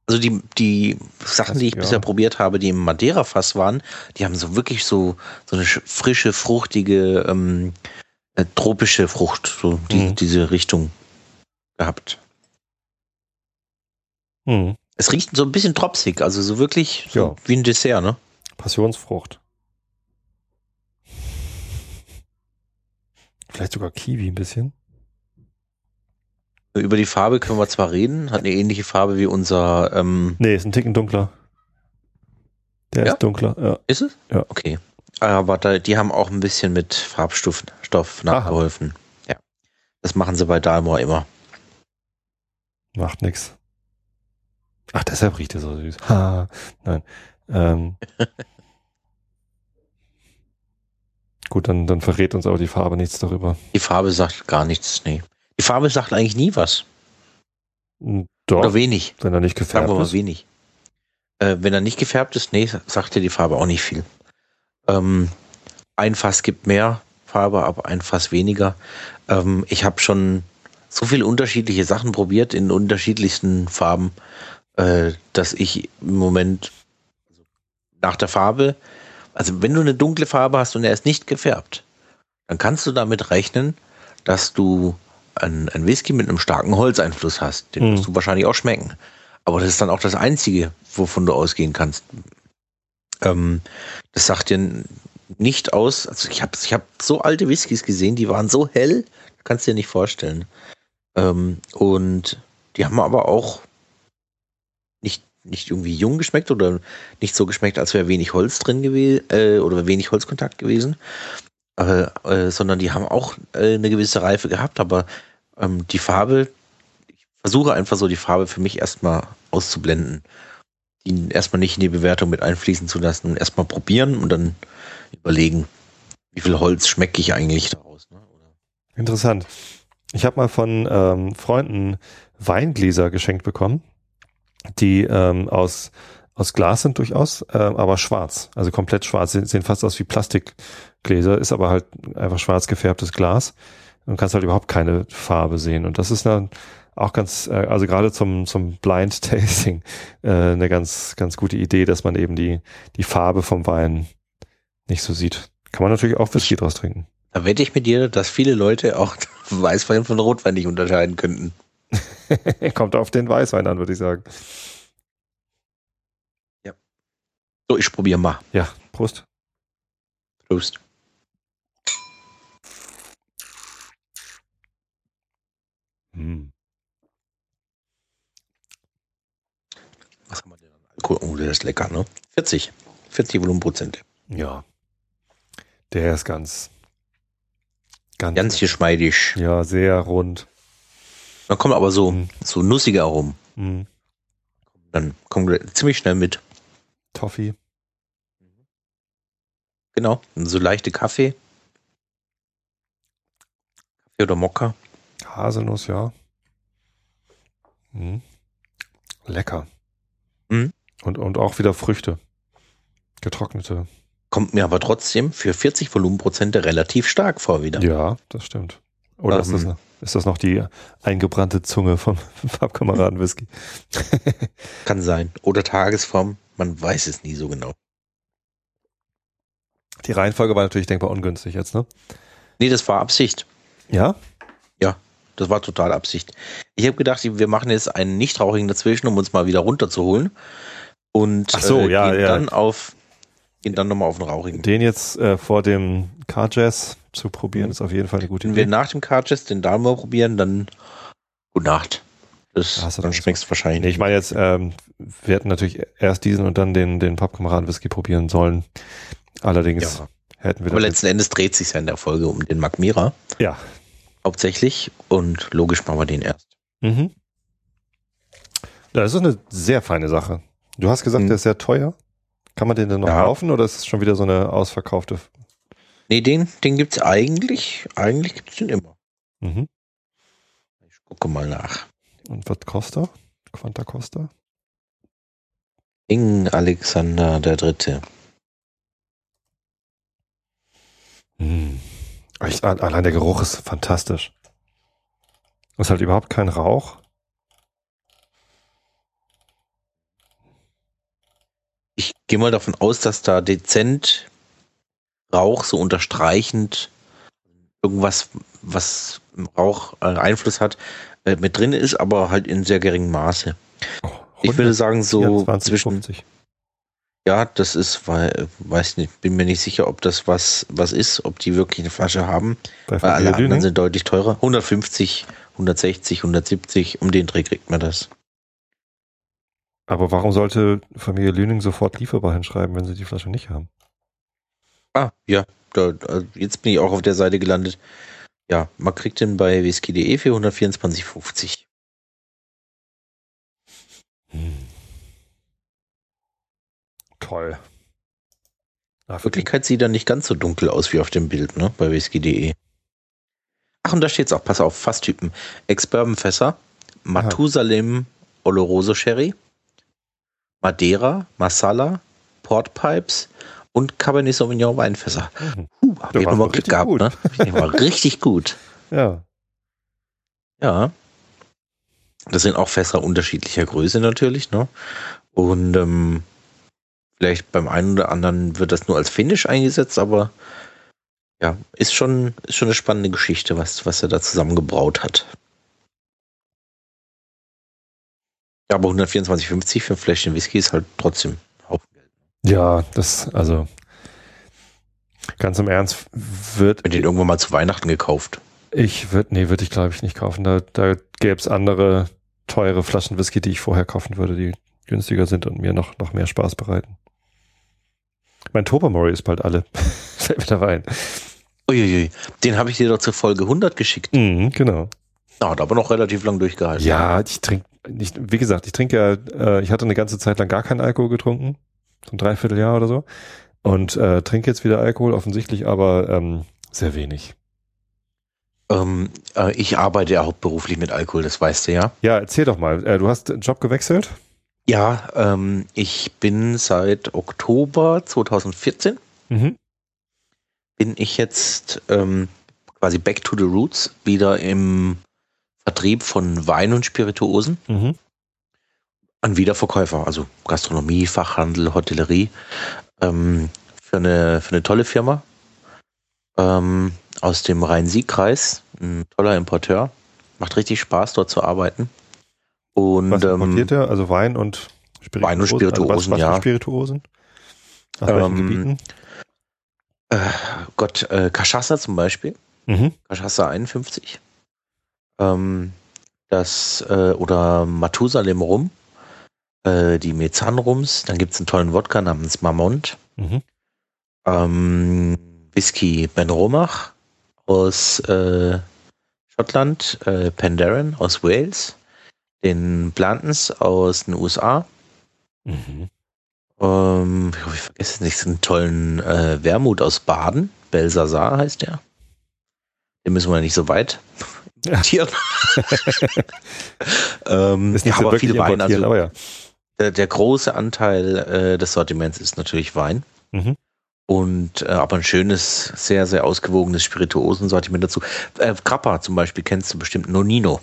Also die, die Sachen, die ich Ja. bisher probiert habe, die im Madeira-Fass waren, die haben so wirklich so, so eine sch- frische, fruchtige, ähm, äh, tropische Frucht, so die, Mhm. diese Richtung gehabt. Hm. Es riecht so ein bisschen tropsig, also so wirklich so ja. wie ein Dessert, ne? Passionsfrucht. Vielleicht sogar Kiwi ein bisschen. Über die Farbe können wir zwar reden, hat eine ähnliche Farbe wie unser. Ähm nee, ist ein Ticken dunkler. Der ja? ist dunkler, ja. Ist es? Ja. Okay. Aber da, die haben auch ein bisschen mit Farbstoff Stoff nachgeholfen. Aha. Ja. Das machen sie bei Dalmor immer. Macht nix. Ach, deshalb riecht er so süß. Ha, nein. Ähm. Gut, dann, dann verrät uns aber die Farbe nichts darüber. Die Farbe sagt gar nichts, nee. Die Farbe sagt eigentlich nie was. Doch. Oder wenig. Wenn er nicht gefärbt Sagen wir mal ist. wenig. Äh, wenn er nicht gefärbt ist, nee, sagt dir die Farbe auch nicht viel. Ähm, ein Fass gibt mehr Farbe, aber ein Fass weniger. Ähm, ich habe schon so viele unterschiedliche Sachen probiert in unterschiedlichsten Farben, äh, dass ich im Moment nach der Farbe, also wenn du eine dunkle Farbe hast und er ist nicht gefärbt, dann kannst du damit rechnen, dass du ein, Whisky mit einem starken Holzeinfluss hast. Den mhm. musst du wahrscheinlich auch schmecken. Aber das ist dann auch das Einzige, wovon du ausgehen kannst. Ähm, das sagt dir nicht aus. Also ich habe ich hab so alte Whiskys gesehen, die waren so hell, kannst du dir nicht vorstellen. Ähm, und die haben aber auch nicht, nicht irgendwie jung geschmeckt oder nicht so geschmeckt, als wäre wenig Holz drin gewesen äh, oder wenig Holzkontakt gewesen. Äh, äh, sondern die haben auch äh, eine gewisse Reife gehabt, aber ähm, die Farbe, ich versuche einfach so die Farbe für mich erstmal auszublenden. Die erstmal nicht in die Bewertung mit einfließen zu lassen und erstmal probieren und dann überlegen, wie viel Holz schmecke ich eigentlich daraus. Ne? Interessant. Ich habe mal von ähm, Freunden Weingläser geschenkt bekommen, die ähm, aus, aus Glas sind durchaus, äh, aber schwarz, also komplett schwarz, sehen, sehen fast aus wie Plastikgläser, ist aber halt einfach schwarz gefärbtes Glas und kannst halt überhaupt keine Farbe sehen. Und das ist dann auch ganz, äh, also gerade zum, zum Blind Tasting äh, eine ganz, ganz gute Idee, dass man eben die, die Farbe vom Wein nicht so sieht. Kann man natürlich auch Whisky draus trinken. Da wette ich mit dir, dass viele Leute auch Weißwein von Rotwein nicht unterscheiden könnten. Kommt auf den Weißwein an, würde ich sagen. Ja. So, ich probiere mal. Ja, Prost. Prost. Hm. Was haben wir denn an Alkohol? Oh, der ist lecker, ne? 40. 40 Volumenprozente. Ja. Der ist ganz, ganz, ganz geschmeidig. Ja, sehr rund. Dann kommt aber so, mhm. so nussiger rum. Mhm. Dann kommt ziemlich schnell mit. Toffee. Genau, so leichte Kaffee. Kaffee oder Mokka. Haselnuss, ja. Mhm. Lecker. Mhm. Und, und auch wieder Früchte. Getrocknete. Kommt mir aber trotzdem für 40 Volumenprozente relativ stark vor wieder. Ja, das stimmt. Oder ähm, ist, das, ist das noch die eingebrannte Zunge vom Farbkameraden Whisky? Kann sein. Oder Tagesform. Man weiß es nie so genau. Die Reihenfolge war natürlich denkbar ungünstig jetzt, ne? Nee, das war Absicht. Ja? Ja, das war total Absicht. Ich habe gedacht, wir machen jetzt einen Nichtrauchigen dazwischen, um uns mal wieder runterzuholen. Und Ach so, äh, ja, gehen ja. dann auf gehen dann nochmal auf den Rauchigen. Den jetzt äh, vor dem Car Jazz zu probieren, mhm. ist auf jeden Fall eine gute Wenn Idee. Wenn wir nach dem Car Jazz den Dalmor probieren, dann gute Nacht. Das, Hast du dann schmeckst du wahrscheinlich. Nee, ich meine jetzt, ähm, wir hätten natürlich erst diesen und dann den, den Pappkameraden Whisky probieren sollen. Allerdings Ja. hätten wir Aber letzten Endes dreht sich ja in der Folge um den Magmira Ja. hauptsächlich und logisch machen wir den erst. Mhm. Das ist eine sehr feine Sache. Du hast gesagt, Mhm. der ist sehr teuer. Kann man den denn noch Ja. kaufen oder ist es schon wieder so eine ausverkaufte? Nee, den, den gibt's eigentlich, eigentlich gibt's den immer. Mhm. Ich gucke mal nach. Und was kostet er? Quanta Costa? King Alexander der Dritte. A- allein der Geruch ist fantastisch. Ist halt überhaupt kein Rauch. Ich gehe mal davon aus, dass da dezent Rauch so unterstreichend irgendwas, was Rauch äh, Einfluss hat, äh, mit drin ist, aber halt in sehr geringem Maße. Oh, ich würde sagen, so 20, zwischen. 50. Ja, das ist, weil, weiß nicht, bin mir nicht sicher, ob das was, was ist, ob die wirklich eine Flasche haben. Bei weil alle anderen sind deutlich teurer. 150, 160, 170, um den Dreh kriegt man das. Aber warum sollte Familie Lüning sofort lieferbar hinschreiben, wenn sie die Flasche nicht haben? Ah, ja, da, jetzt bin ich auch auf der Seite gelandet. Ja, man kriegt den bei whisky.de für 124,50. Hm. Toll. In Wirklichkeit sieht er nicht ganz so dunkel aus wie auf dem Bild, ne? Bei whisky.de. Ach, und da steht es auch, pass auf, Fasstypen. Ex-Bourbon-Fässer, Matusalem Oloroso Sherry, Madeira, Masala, Portpipes und Cabernet Sauvignon Weinfässer. Mhm. Huh, hab ich nochmal Glück gehabt, gut. ne? Ich war richtig gut. Ja. Ja. Das sind auch Fässer unterschiedlicher Größe natürlich, ne? Und ähm, vielleicht beim einen oder anderen wird das nur als Finish eingesetzt, aber ja, ist schon, ist schon eine spannende Geschichte, was, was er da zusammengebraut hat. Ja, aber 124,50 für ein Fläschchen Whisky ist halt trotzdem Haufen Geld. Ja, das, also ganz im Ernst, wird. Wenn den irgendwann mal zu Weihnachten gekauft. Ich würde, nee, würde ich glaube ich nicht kaufen. Da, da gäbe es andere teure Flaschen Whisky, die ich vorher kaufen würde, die günstiger sind und mir noch, noch mehr Spaß bereiten. Mein Tobermory ist bald alle. Fällt mir da rein. Uiuiui, den habe ich dir doch zur Folge 100 geschickt. Mhm, genau. Ja, hat aber noch relativ lang durchgehalten. Ja, ich trinke, nicht, wie gesagt, ich trinke ja, äh, ich hatte eine ganze Zeit lang gar keinen Alkohol getrunken. So ein Dreivierteljahr oder so. Und äh, trinke jetzt wieder Alkohol, offensichtlich, aber ähm, sehr wenig. Ähm, äh, ich arbeite ja hauptberuflich mit Alkohol, das weißt du ja. Ja, erzähl doch mal. Äh, du hast den Job gewechselt? Ja, ähm, ich bin seit Oktober 2014 mhm. bin ich jetzt ähm, quasi back to the roots, wieder im Vertrieb von Wein und Spirituosen. Mhm. An Wiederverkäufer, also Gastronomie, Fachhandel, Hotellerie. Ähm, für, eine, für eine tolle Firma ähm, aus dem Rhein-Sieg-Kreis. Ein toller Importeur. Macht richtig Spaß, dort zu arbeiten. Und, was importiert ähm, er? Also Wein und Spirituosen? Wein und Spirituosen, also was, was ja. Spirituosen? Aus welchen ähm, Gebieten? Äh, Gott, äh, Cachaça zum Beispiel. Mhm. Cachaça 51. Ähm, das, äh, oder Matusalem Rum. Äh, die Mezan-Rums. Dann gibt es einen tollen Wodka namens Marmont. Mhm. Ähm, Whisky Ben Romach aus äh, Schottland. Äh, Penderyn aus Wales den Blantons aus den USA. Mhm. Ähm, ich hoffe, ich vergesse nicht, einen tollen äh, Wermut aus Baden. Belsasar heißt der. Den müssen wir nicht so weit importieren. ähm, ist nicht ja, so aber viele Weine. Also, aber ja. der, der, große Anteil äh, des Sortiments ist natürlich Wein. Mhm. Und äh, aber ein schönes, sehr, sehr ausgewogenes Spirituosen-Sortiment dazu. Äh, Grappa zum Beispiel kennst du bestimmt Nonino.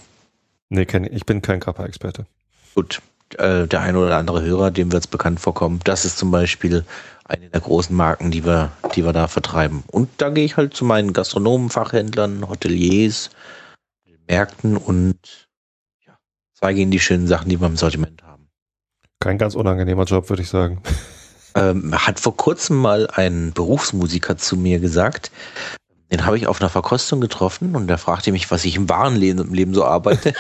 Nee, kenn, ich bin kein Kappa-Experte. Gut, äh, der eine oder andere Hörer, dem wird es bekannt vorkommen. Das ist zum Beispiel eine der großen Marken, die wir, die wir da vertreiben. Und da gehe ich halt zu meinen Gastronomen, Fachhändlern, Hoteliers, Märkten und ja, zeige ihnen die schönen Sachen, die wir im Sortiment haben. Kein ganz unangenehmer Job, würde ich sagen. Ähm, hat vor kurzem mal ein Berufsmusiker zu mir gesagt, den habe ich auf einer Verkostung getroffen und der fragte mich, was ich im wahren Leben, im Leben so arbeite.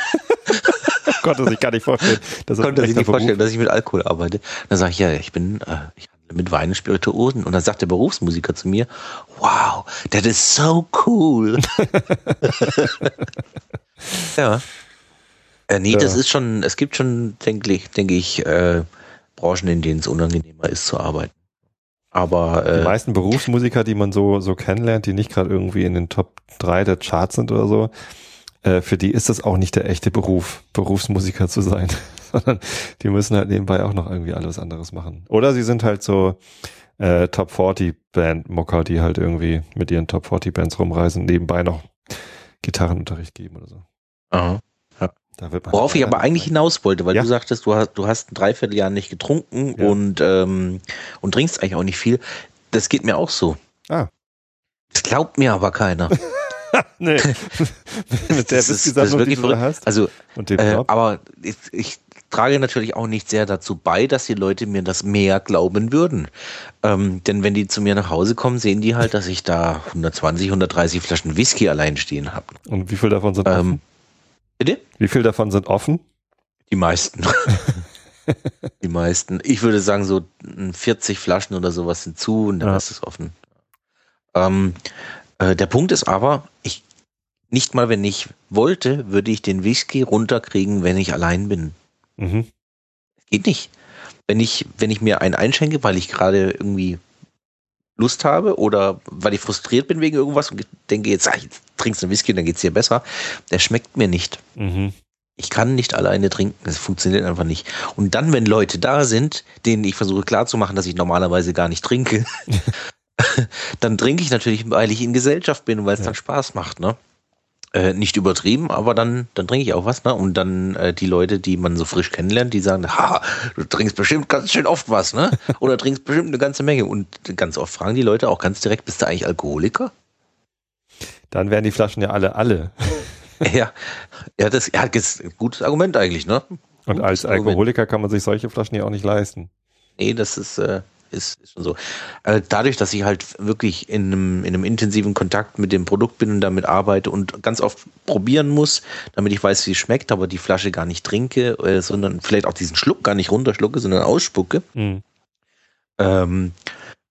Konnte sich gar nicht vorstellen. Das Konnte sich nicht vorstellen, dass ich mit Alkohol arbeite. Dann sage ich, ja, ich bin, äh, ich mit Wein und Spirituosen. Und dann sagt der Berufsmusiker zu mir, wow, that is so cool. ja. Äh, nee, ja. das ist schon, es gibt schon, denke ich, denke ich, äh, Branchen, in denen es unangenehmer ist zu arbeiten. Aber äh, die meisten Berufsmusiker, die man so so kennenlernt, die nicht gerade irgendwie in den Top 3 der Charts sind oder so, äh, für die ist das auch nicht der echte Beruf, Berufsmusiker zu sein, sondern die müssen halt nebenbei auch noch irgendwie alles anderes machen. Oder sie sind halt so äh, Top 40 Band Mucker, die halt irgendwie mit ihren Top 40 Bands rumreisen, nebenbei noch Gitarrenunterricht geben oder so. Aha. Worauf ich aber eigentlich hinaus wollte, weil ja. du sagtest, du hast, du hast ein Dreivierteljahr nicht getrunken ja. und, ähm, und trinkst eigentlich auch nicht viel. Das geht mir auch so. Ah. Das glaubt mir aber keiner. nee. Mit der Whisky-Sammlung, die du hast. Also, und dem äh, aber ich, ich trage natürlich auch nicht sehr dazu bei, dass die Leute mir das mehr glauben würden. Ähm, denn wenn die zu mir nach Hause kommen, sehen die halt, dass ich da 120, 130 Flaschen Whisky allein stehen habe. Und wie viel davon sind ähm, offen? Bitte? Wie viel davon sind offen? Die meisten. die meisten. Ich würde sagen, so 40 Flaschen oder sowas sind zu und der Rest ist offen. Ähm, äh, der Punkt ist aber, ich nicht mal wenn ich wollte, würde ich den Whisky runterkriegen, wenn ich allein bin. Mhm. Geht nicht. Wenn ich, wenn ich mir einen einschenke, weil ich gerade irgendwie Lust habe oder weil ich frustriert bin wegen irgendwas und denke, jetzt, ach, jetzt trinkst du einen Whisky, dann geht es dir besser, der schmeckt mir nicht. Mhm. Ich kann nicht alleine trinken, es funktioniert einfach nicht. Und dann, wenn Leute da sind, denen ich versuche klarzumachen, dass ich normalerweise gar nicht trinke, dann trinke ich natürlich, weil ich in Gesellschaft bin und weil es ja. dann Spaß macht, ne? Äh, nicht übertrieben, aber dann, dann trinke ich auch was, ne? Und dann äh, die Leute, die man so frisch kennenlernt, die sagen, ha, du trinkst bestimmt ganz schön oft was, ne? Oder trinkst bestimmt eine ganze Menge. Und ganz oft fragen die Leute auch ganz direkt, bist du eigentlich Alkoholiker? Dann wären die Flaschen ja alle alle. ja, ja, das, ja, ist ein gutes Argument eigentlich, ne? Und als Alkoholiker Argument. kann man sich solche Flaschen ja auch nicht leisten. Nee, das ist, äh, ist, ist schon so. Äh, dadurch, dass ich halt wirklich in einem, in einem intensiven Kontakt mit dem Produkt bin und damit arbeite und ganz oft probieren muss, damit ich weiß, wie es schmeckt, aber die Flasche gar nicht trinke, äh, sondern vielleicht auch diesen Schluck gar nicht runterschlucke, sondern ausspucke, mhm. ähm,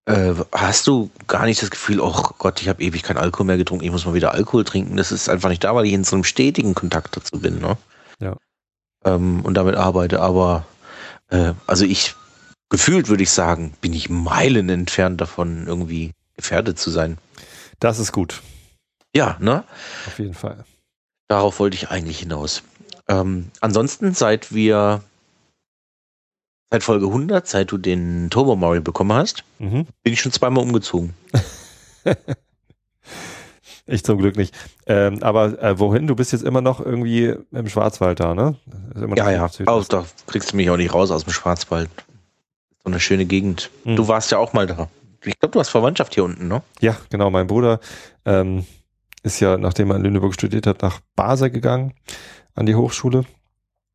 äh, hast du gar nicht das Gefühl, oh Gott, ich habe ewig keinen Alkohol mehr getrunken, ich muss mal wieder Alkohol trinken. Das ist einfach nicht da, weil ich in so einem stetigen Kontakt dazu bin. Ne? Ja. Ähm, und damit arbeite. Aber äh, also ich gefühlt würde ich sagen, bin ich Meilen entfernt davon, irgendwie gefährdet zu sein. Das ist gut. Ja, ne? Auf jeden Fall. Darauf wollte ich eigentlich hinaus. Ähm, ansonsten, seit wir, seit Folge 100, seit du den Turbo Mario bekommen hast, mhm. bin ich schon zweimal umgezogen. ich zum Glück nicht. Ähm, aber äh, wohin? Du bist jetzt immer noch irgendwie im Schwarzwald da, ne? ja, ja. Aus, da kriegst du mich auch nicht raus aus dem Schwarzwald. So eine schöne Gegend. Mhm. Du warst ja auch mal da. Ich glaube, du hast Verwandtschaft hier unten, ne? Ja, genau. Mein Bruder ähm, ist ja, nachdem er in Lüneburg studiert hat, nach Basel gegangen an die Hochschule.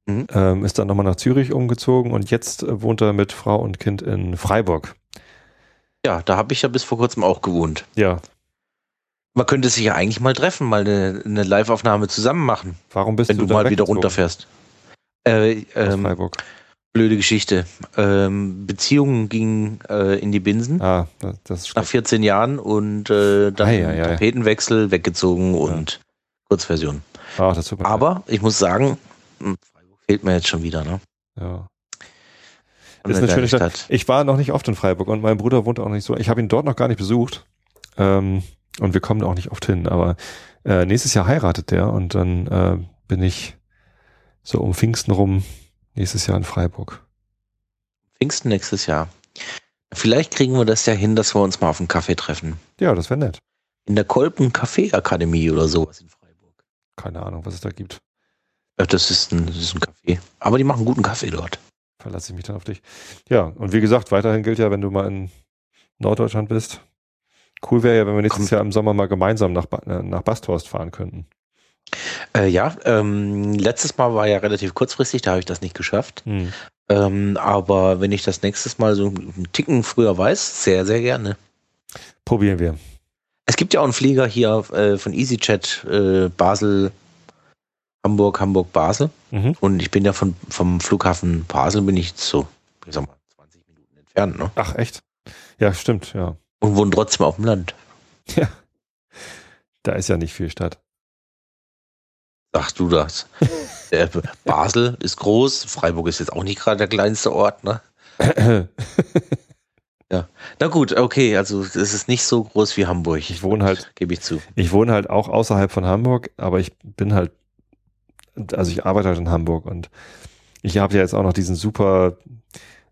Mhm. Ähm, ist dann nochmal nach Zürich umgezogen und jetzt äh, wohnt er mit Frau und Kind in Freiburg. Ja, da habe ich ja bis vor kurzem auch gewohnt. Ja. Man könnte sich ja eigentlich mal treffen, mal eine, eine Live-Aufnahme zusammen machen. Warum bist wenn du, du mal wieder runterfährst? Äh, ähm, Freiburg blöde Geschichte. Ähm, Beziehungen gingen äh, in die Binsen. Ah, das ist Nach 14 Jahren und äh, dann ah, ja, ja, Tapetenwechsel, weggezogen ja. und Kurzversion. Ach, das mir Aber ich muss sagen, hm, Freiburg fehlt mir jetzt schon wieder, ne? Ja. Ist eine schöne Stadt. Stadt. Ich war noch nicht oft in Freiburg und mein Bruder wohnt auch nicht so. Ich habe ihn dort noch gar nicht besucht. Ähm, und wir kommen auch nicht oft hin. Aber äh, nächstes Jahr heiratet der und dann äh, bin ich so um Pfingsten rum Nächstes Jahr in Freiburg. Pfingsten nächstes Jahr. Vielleicht kriegen wir das ja hin, dass wir uns mal auf einen Kaffee treffen. Ja, das wäre nett. In der Kolpen Kaffee Akademie oder sowas in Freiburg. Keine Ahnung, was es da gibt. Das ist ein, das ist ein Café. Aber die machen guten Kaffee dort. Verlasse ich mich dann auf dich. Ja, und wie gesagt, weiterhin gilt ja, wenn du mal in Norddeutschland bist. Cool wäre ja, wenn wir nächstes Komm. Jahr im Sommer mal gemeinsam nach, äh, nach Basthorst fahren könnten. Äh, ja, ähm, letztes Mal war ja relativ kurzfristig, da habe ich das nicht geschafft. Hm. Ähm, aber wenn ich das nächstes Mal so einen Ticken früher weiß, sehr, sehr gerne. Probieren wir. Es gibt ja auch einen Flieger hier äh, von EasyChat äh, Basel, Hamburg, Hamburg, Basel. Mhm. Und ich bin ja von, vom Flughafen Basel bin ich so, ich sag mal, 20 Minuten entfernt. Ne? Ach, echt? Ja, stimmt, ja. Und wohne trotzdem auf dem Land. Ja. Da ist ja nicht viel Stadt. Sagst du das? Basel ist groß, Freiburg ist jetzt auch nicht gerade der kleinste Ort, ne? ja. Na gut, okay, also es ist nicht so groß wie Hamburg. Ich wohne halt, gebe ich zu. Ich wohne halt auch außerhalb von Hamburg, aber ich bin halt, also ich arbeite halt in Hamburg und ich habe ja jetzt auch noch diesen super,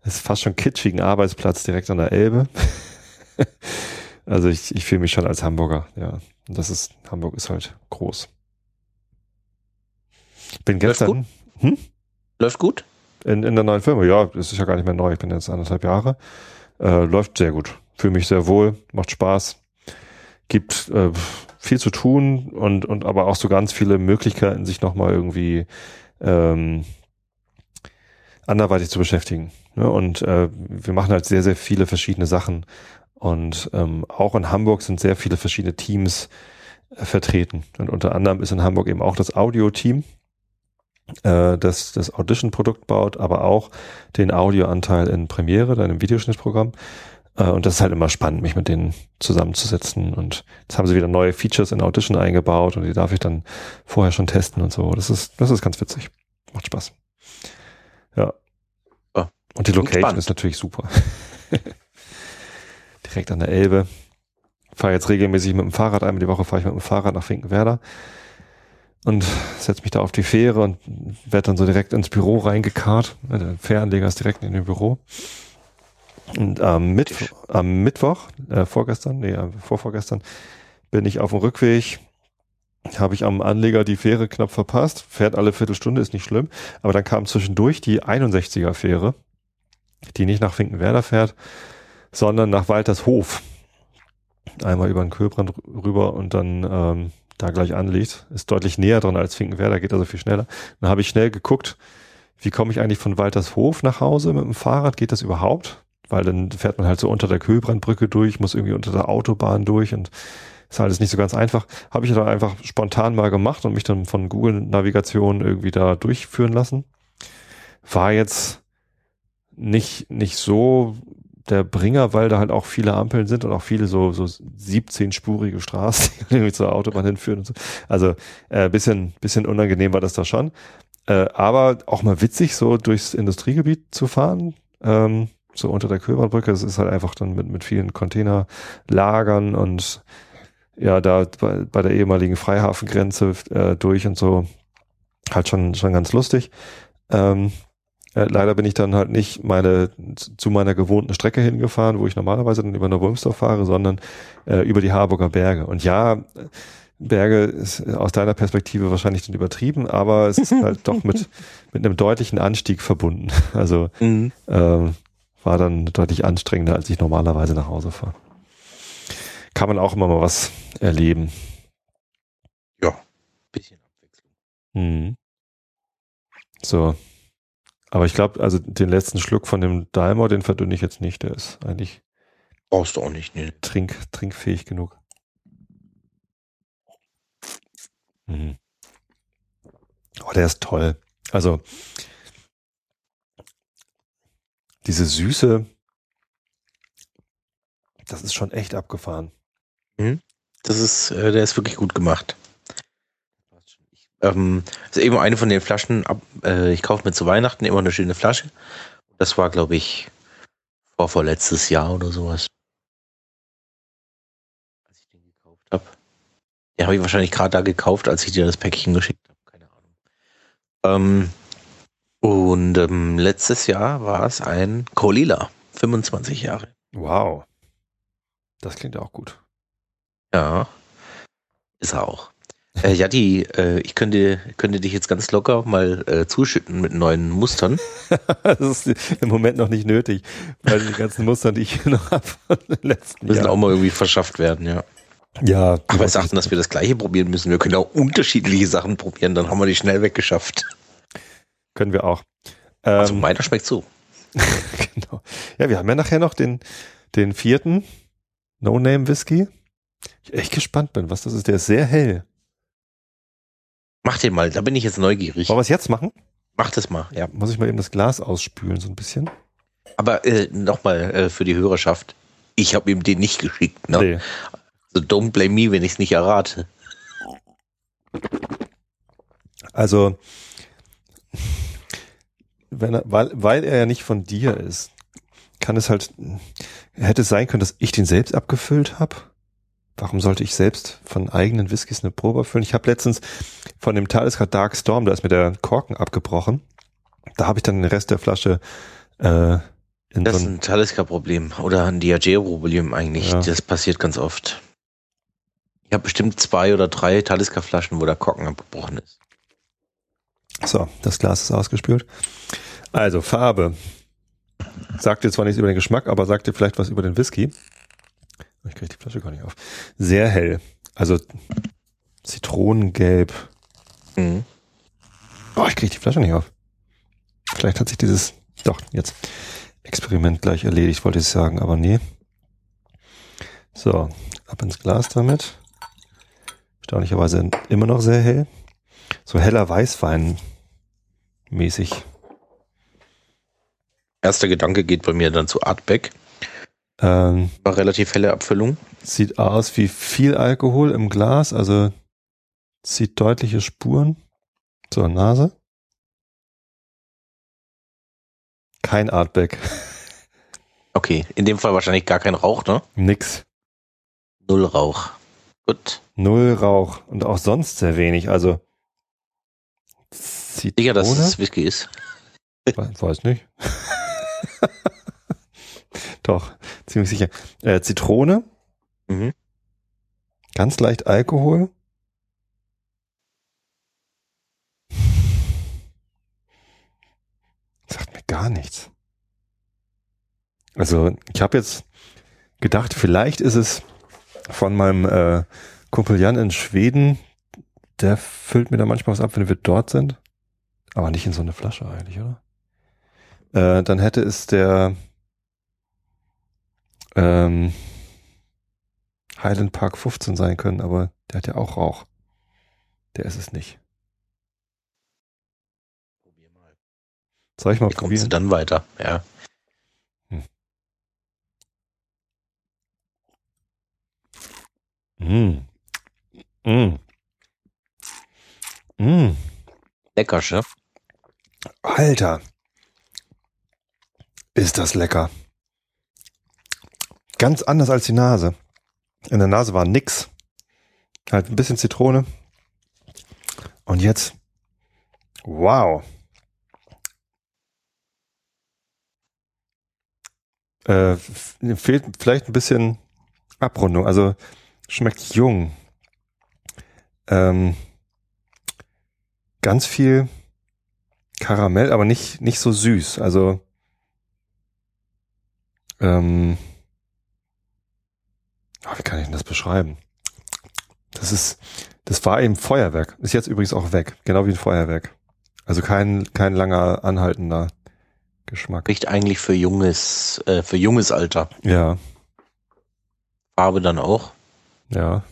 ist fast schon kitschigen Arbeitsplatz direkt an der Elbe. also ich, ich fühle mich schon als Hamburger, ja. Und das ist, Hamburg ist halt groß. Bin gestern. Läuft gut? Hm? Läuft gut? In, in der neuen Firma, ja, das ist ja gar nicht mehr neu. Ich bin jetzt anderthalb Jahre. Äh, läuft sehr gut. Fühle mich sehr wohl, macht Spaß. Gibt äh, viel zu tun und, und aber auch so ganz viele Möglichkeiten, sich nochmal irgendwie ähm, anderweitig zu beschäftigen. Ne? Und äh, wir machen halt sehr, sehr viele verschiedene Sachen. Und ähm, auch in Hamburg sind sehr viele verschiedene Teams äh, vertreten. Und unter anderem ist in Hamburg eben auch das Audio-Team, äh, das das Audition-Produkt baut, aber auch den Audioanteil in Premiere, deinem Videoschnittprogramm. Äh, und das ist halt immer spannend, mich mit denen zusammenzusetzen. Und jetzt haben sie wieder neue Features in Audition eingebaut und die darf ich dann vorher schon testen und so. Das ist, das ist ganz witzig. Macht Spaß. Ja. Oh, und die Location spannend. ist natürlich super. Direkt an der Elbe. Fahre jetzt regelmäßig mit dem Fahrrad, einmal die Woche fahre ich mit dem Fahrrad nach Finkenwerder und setze mich da auf die Fähre und werde dann so direkt ins Büro reingekarrt. Der Fähranleger ist direkt in dem Büro. Und am, Mittwoch, am Mittwoch, äh, vorgestern, nee, vorvorgestern, bin ich auf dem Rückweg, habe ich am Anleger die Fähre knapp verpasst, fährt alle Viertelstunde, ist nicht schlimm, aber dann kam zwischendurch die 61er Fähre, die nicht nach Finkenwerder fährt, sondern nach Waltershof. Einmal über den Köbrand rüber und dann ähm, da gleich anliegt. Ist deutlich näher dran als Finkenwerder, geht also viel schneller. Dann habe ich schnell geguckt, wie komme ich eigentlich von Waltershof nach Hause mit dem Fahrrad? Geht das überhaupt? Weil dann fährt man halt so unter der Köbrandbrücke durch, muss irgendwie unter der Autobahn durch und ist alles nicht so ganz einfach. Habe ich dann einfach spontan mal gemacht und mich dann von Google Navigation irgendwie da durchführen lassen. War jetzt nicht, nicht so der Bringer, weil da halt auch viele Ampeln sind und auch viele so, so 17-spurige Straßen, die irgendwie zur Autobahn hinführen und so. Also äh, bisschen, bisschen unangenehm war das da schon. Äh, aber auch mal witzig, so durchs Industriegebiet zu fahren. Ähm, so unter der Köberbrücke. Das ist halt einfach dann mit, mit vielen Containerlagern und ja, da bei, bei der ehemaligen Freihafengrenze äh, durch und so halt schon, schon ganz lustig. Ähm, äh, leider bin ich dann halt nicht meine zu meiner gewohnten Strecke hingefahren, wo ich normalerweise dann über Neuwolmsdorf fahre, sondern äh, über die Harburger Berge. Und ja, Berge ist aus deiner Perspektive wahrscheinlich dann übertrieben, aber es ist halt doch mit, mit einem deutlichen Anstieg verbunden. Also mhm. ähm, war dann deutlich anstrengender, als ich normalerweise nach Hause fahre. Kann man auch immer mal was erleben. Ja, bisschen Abwechslung. Mhm. So, aber ich glaube, also den letzten Schluck von dem Daimler, den verdünne ich jetzt nicht. Der ist eigentlich. Brauchst du auch nicht, ne? Trink, trinkfähig genug. Mhm. Oh, der ist toll. Also, diese Süße, das ist schon echt abgefahren. Mhm. Das ist, äh, der ist wirklich gut gemacht. Ähm, ist eben eine von den Flaschen, ab, äh, ich kaufe mir zu Weihnachten immer eine schöne Flasche. Das war, glaube ich, vor vorletztes Jahr oder sowas. Als ich den gekauft habe. Den habe ich wahrscheinlich gerade da gekauft, als ich dir das Päckchen geschickt habe. Keine Ahnung. Ähm, und ähm, letztes Jahr war es ein Kolila. 25 Jahre. Wow. Das klingt auch gut. Ja. Ist er auch. Äh, ja, die, äh, ich könnte, könnte dich jetzt ganz locker mal äh, zuschütten mit neuen Mustern. das ist im Moment noch nicht nötig, weil die ganzen Muster, die ich noch habe von den letzten Müssen Jahren. auch mal irgendwie verschafft werden, ja. Ja. Aber wir sagten, dass wir das gleiche probieren müssen. Wir können auch unterschiedliche Sachen probieren, dann haben wir die schnell weggeschafft. Können wir auch. Also ähm, meiner schmeckt so. genau. Ja, wir haben ja nachher noch den, den vierten No-Name-Whisky. Ich echt gespannt bin, was das ist. Der ist sehr hell. Mach den mal, da bin ich jetzt neugierig. Wollen wir es jetzt machen? Mach das mal, ja. Muss ich mal eben das Glas ausspülen, so ein bisschen? Aber äh, nochmal äh, für die Hörerschaft. Ich habe ihm den nicht geschickt. Ne? Nee. Also don't blame me, wenn ich es nicht errate. Also, er, weil, weil er ja nicht von dir ist, kann es halt, hätte es sein können, dass ich den selbst abgefüllt habe warum sollte ich selbst von eigenen Whiskys eine Probe füllen? Ich habe letztens von dem Talisker Dark Storm, da ist mir der Korken abgebrochen. Da habe ich dann den Rest der Flasche äh, in Das so ist ein Talisker-Problem oder ein Diageo-Problem eigentlich. Ja. Das passiert ganz oft. Ich habe bestimmt zwei oder drei Talisker-Flaschen, wo der Korken abgebrochen ist. So, das Glas ist ausgespült. Also, Farbe. Sagt dir zwar nichts über den Geschmack, aber sagt dir vielleicht was über den Whisky. Ich kriege die Flasche gar nicht auf. Sehr hell. Also Zitronengelb. Mhm. Oh, ich kriege die Flasche nicht auf. Vielleicht hat sich dieses, doch, jetzt Experiment gleich erledigt, wollte ich sagen, aber nee. So, ab ins Glas damit. Erstaunlicherweise immer noch sehr hell. So heller Weißwein mäßig. Erster Gedanke geht bei mir dann zu Artback. Ähm, War relativ helle Abfüllung. sieht aus wie viel Alkohol im Glas, also zieht deutliche Spuren zur Nase. Kein Artback. Okay, in dem Fall wahrscheinlich gar kein Rauch, ne? Nix. Null Rauch. Gut. Null Rauch und auch sonst sehr wenig. Also Zitrone? Sicher, dass es Whisky ist. We- Weiß nicht. Doch, ziemlich sicher. Äh, Zitrone, Mhm. ganz leicht Alkohol. Sagt mir gar nichts. Also ich habe jetzt gedacht, vielleicht ist es von meinem äh, Kumpel Jan in Schweden. Der füllt mir da manchmal was ab, wenn wir dort sind. Aber nicht in so eine Flasche eigentlich, oder? Äh, dann hätte es der ähm, Highland Park 15 sein können, aber der hat ja auch Rauch. Der ist es nicht. Probier mal. Soll ich mal Wie kommst probieren? dann weiter? Ja. Mm. Mm. Mm. Lecker, Chef. Alter. Ist das lecker. Ganz anders als die Nase. In der Nase war nix. Halt ein bisschen Zitrone. Und jetzt. Wow. Äh, fehlt vielleicht ein bisschen Abrundung. Also schmeckt jung. Ähm, ganz viel Karamell, aber nicht, nicht so süß. Also, ähm, wie kann ich denn das beschreiben? Das ist, das war eben Feuerwerk. Ist jetzt übrigens auch weg. Genau wie ein Feuerwerk. Also kein, kein langer anhaltender Geschmack. Riecht eigentlich für junges, äh, für junges Alter. Ja, Farbe dann auch. ja.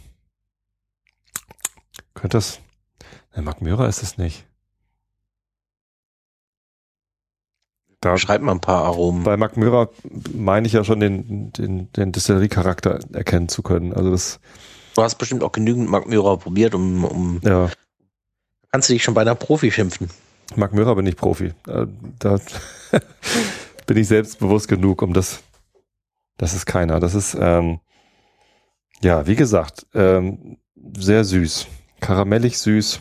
Könnte das, ne, Mark Möhrer ist es nicht. Da, Schreibt mal ein paar Aromen. bei Mark Möhrer meine ich ja schon den, den, den Distillerie-Charakter erkennen zu können. Also das, Du hast bestimmt auch genügend Mark Myra probiert, um, um ja, kannst du dich schon bei einer Profi schimpfen. Mark Möhrer bin ich Profi. Äh, Da bin ich selbstbewusst genug, um das, das ist keiner. Das ist, ähm, ja, wie gesagt, ähm, sehr süß. Karamellig süß,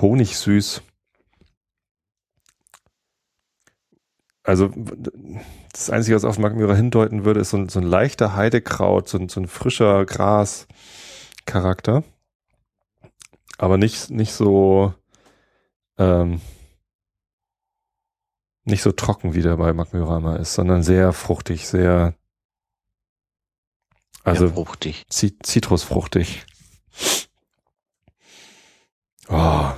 Honig süß. Also das Einzige, was auf Möhrer hindeuten würde, ist so ein, so ein leichter Heidekraut, so ein, so ein frischer Gras-Charakter. Aber nicht, nicht so, ähm, nicht so trocken, wie der bei immer ist, sondern sehr fruchtig, sehr, also ja, fruchtig. Zi- zitrusfruchtig. Oh,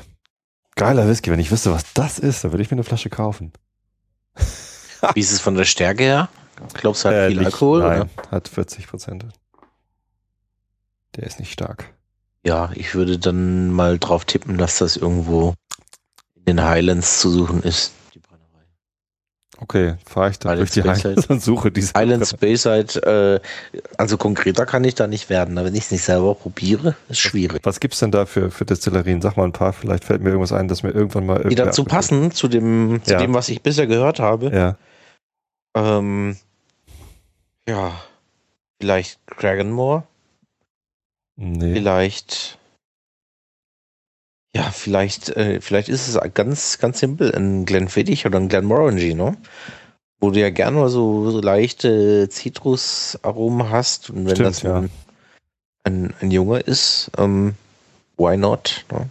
geiler Whisky. Wenn ich wüsste, was das ist, dann würde ich mir eine Flasche kaufen. Wie ist es von der Stärke her? Glaubst du, hat Äh, viel nicht- Alkohol? Nein, Oder? hat 40 Prozent. Der ist nicht stark. Ja, ich würde dann mal drauf tippen, dass das irgendwo in den Highlands zu suchen ist. Okay, fahre ich dann Highlands durch die. Highlands und suche diese. Highlands Bayside, äh, also konkreter kann ich da nicht werden. Aber wenn ich es nicht selber probiere, ist schwierig. Was gibt's denn da für, für Destillerien? Sag mal ein paar, vielleicht fällt mir irgendwas ein, das mir irgendwann mal Die dazu passen, zu dem, zu Ja. dem, was ich bisher gehört habe. Ja. Ähm, ja, vielleicht Dragonmore, Nee. vielleicht, ja, vielleicht, äh, vielleicht ist es ganz, ganz simpel ein Glenfiddich oder ein Glenmorangie, ne? Wo du ja gerne mal so, so leichte Zitrusaromen hast und wenn Stimmt, das ja. ein, ein, ein Junge ist, ähm, why not? Ne?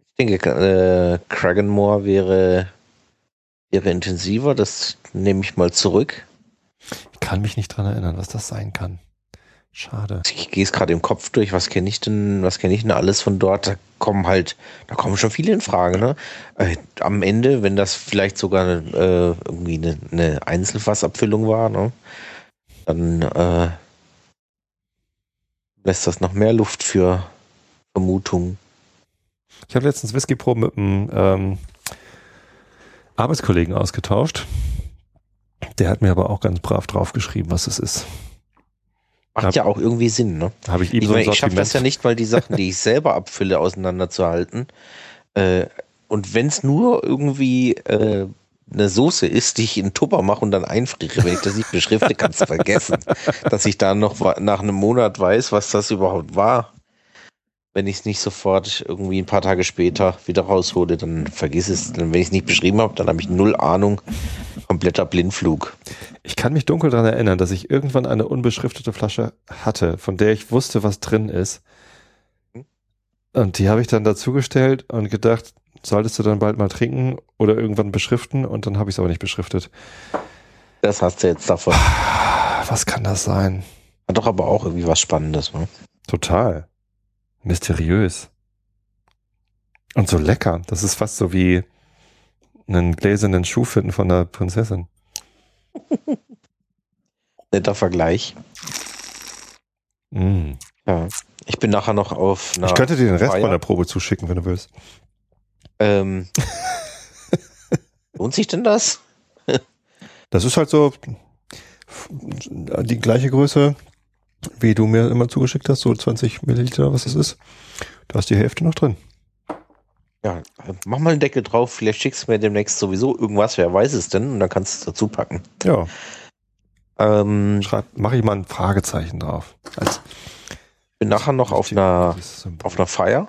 Ich denke, äh, Kraganmore wäre, wäre intensiver, das nehme ich mal zurück. Ich kann mich nicht dran erinnern, was das sein kann. Schade. Ich gehe es gerade im Kopf durch, was kenne ich denn, was kenne ich denn alles von dort? Da kommen halt, da kommen schon viele in Frage, ne? Äh, am Ende, wenn das vielleicht sogar äh, irgendwie eine, eine Einzelfassabfüllung war, ne? Dann äh, lässt das noch mehr Luft für Vermutungen. Ich habe letztens Whisky-Proben mit einem ähm, Arbeitskollegen ausgetauscht. Der hat mir aber auch ganz brav draufgeschrieben, was es ist. Macht hab, ja auch irgendwie Sinn, ne? Habe ich ihm ich so ich schaffe das ja nicht, weil die Sachen, die ich selber abfülle, auseinanderzuhalten. Äh, und wenn es nur irgendwie äh, eine Soße ist, die ich in Tupper mache und dann einfriere, wenn ich das nicht beschrifte, kannst du vergessen, dass ich da noch nach einem Monat weiß, was das überhaupt war. Wenn ich es nicht sofort irgendwie ein paar Tage später wieder raushole, dann vergiss es. Dann, wenn ich es nicht beschrieben habe, dann habe ich null Ahnung. Kompletter Blindflug. Ich kann mich dunkel daran erinnern, dass ich irgendwann eine unbeschriftete Flasche hatte, von der ich wusste, was drin ist. Und die habe ich dann dazugestellt und gedacht, solltest du dann bald mal trinken oder irgendwann beschriften und dann habe ich es aber nicht beschriftet. Das hast du jetzt davon. Was kann das sein? Hat doch aber auch irgendwie was Spannendes, ne? Total. Mysteriös. Und so lecker. Das ist fast so wie einen gläsernen Schuh finden von der Prinzessin. Netter Vergleich. Mm. Ja. Ich bin nachher noch auf. Ich könnte dir den Rest Feier. meiner Probe zuschicken, wenn du willst. Ähm, lohnt sich denn das? das ist halt so die gleiche Größe, wie du mir immer zugeschickt hast, so 20 Milliliter, was das ist. Da ist die Hälfte noch drin. Ja, mach mal einen Deckel drauf, vielleicht schickst du mir demnächst sowieso irgendwas, wer weiß es denn, und dann kannst du es dazu packen. Ja. Ähm, mach ich mal ein Fragezeichen drauf. Als bin nachher noch auf einer, auf einer Feier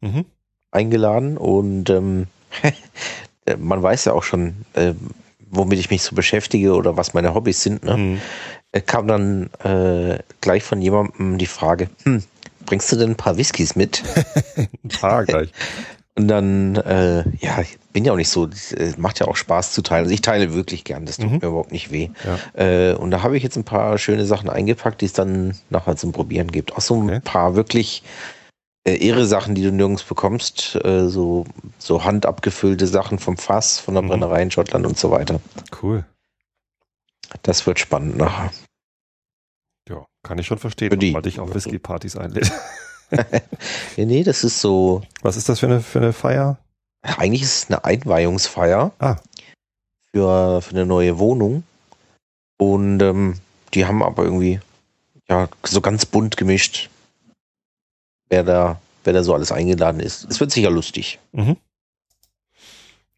mhm. eingeladen und ähm, man weiß ja auch schon, äh, womit ich mich so beschäftige oder was meine Hobbys sind. Ne? Mhm. Äh, kam dann äh, gleich von jemandem die Frage, hm, bringst du denn ein paar Whiskys mit? ein paar gleich. Und dann, äh, ja, ich bin ja auch nicht so, äh, macht ja auch Spaß zu teilen. Also ich teile wirklich gern, das tut mhm. mir überhaupt nicht weh. Ja. Äh, und da habe ich jetzt ein paar schöne Sachen eingepackt, die es dann nachher zum Probieren gibt. Auch so ein okay. paar wirklich irre Sachen, die du nirgends bekommst. Äh, so, so handabgefüllte Sachen vom Fass, von der mhm. Brennerei in Schottland und so weiter. Cool. Das wird spannend nachher. Ja, kann ich schon verstehen, man dich auf Whisky-Partys einlädt. ja, nee, das ist so. Was ist das für eine, für eine Feier? Eigentlich ist es eine Einweihungsfeier ah. für, für eine neue Wohnung. Und ähm, die haben aber irgendwie ja so ganz bunt gemischt, wer da, wer da so alles eingeladen ist. Es wird sicher lustig. Mhm.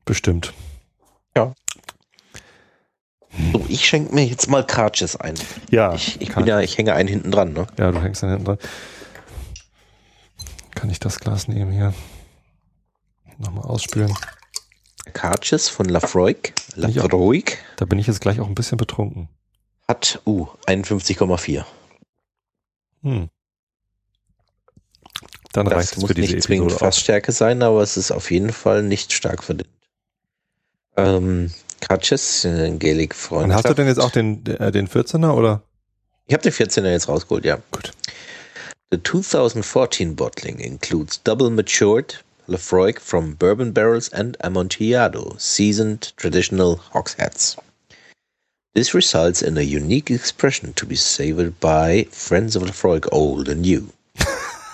Bestimmt. Ja. So, ich schenke mir jetzt mal Kratches ein. Ja. Ich, ich ja, ich hänge einen hinten dran, ne? Ja, du hängst einen hinten dran. Kann ich das Glas nehmen hier? Nochmal ausspülen. Karches von Lafroig. Lafroig. Da bin ich jetzt gleich auch ein bisschen betrunken. Hat, uh, 51,4. Hm. Dann das reicht es für diese nicht zwingend Episode Fassstärke sein, aber es ist auf jeden Fall nicht stark verdünnt. Ähm, Katches, äh, Gaelic Freund. Und hast du denn jetzt auch den, äh, den 14er oder? Ich habe den 14er jetzt rausgeholt, ja. Gut. The 2014 bottling includes double matured Lafroig from bourbon barrels and Amontillado seasoned traditional hogsheads. This results in a unique expression to be savored by friends of Lafroig old and new.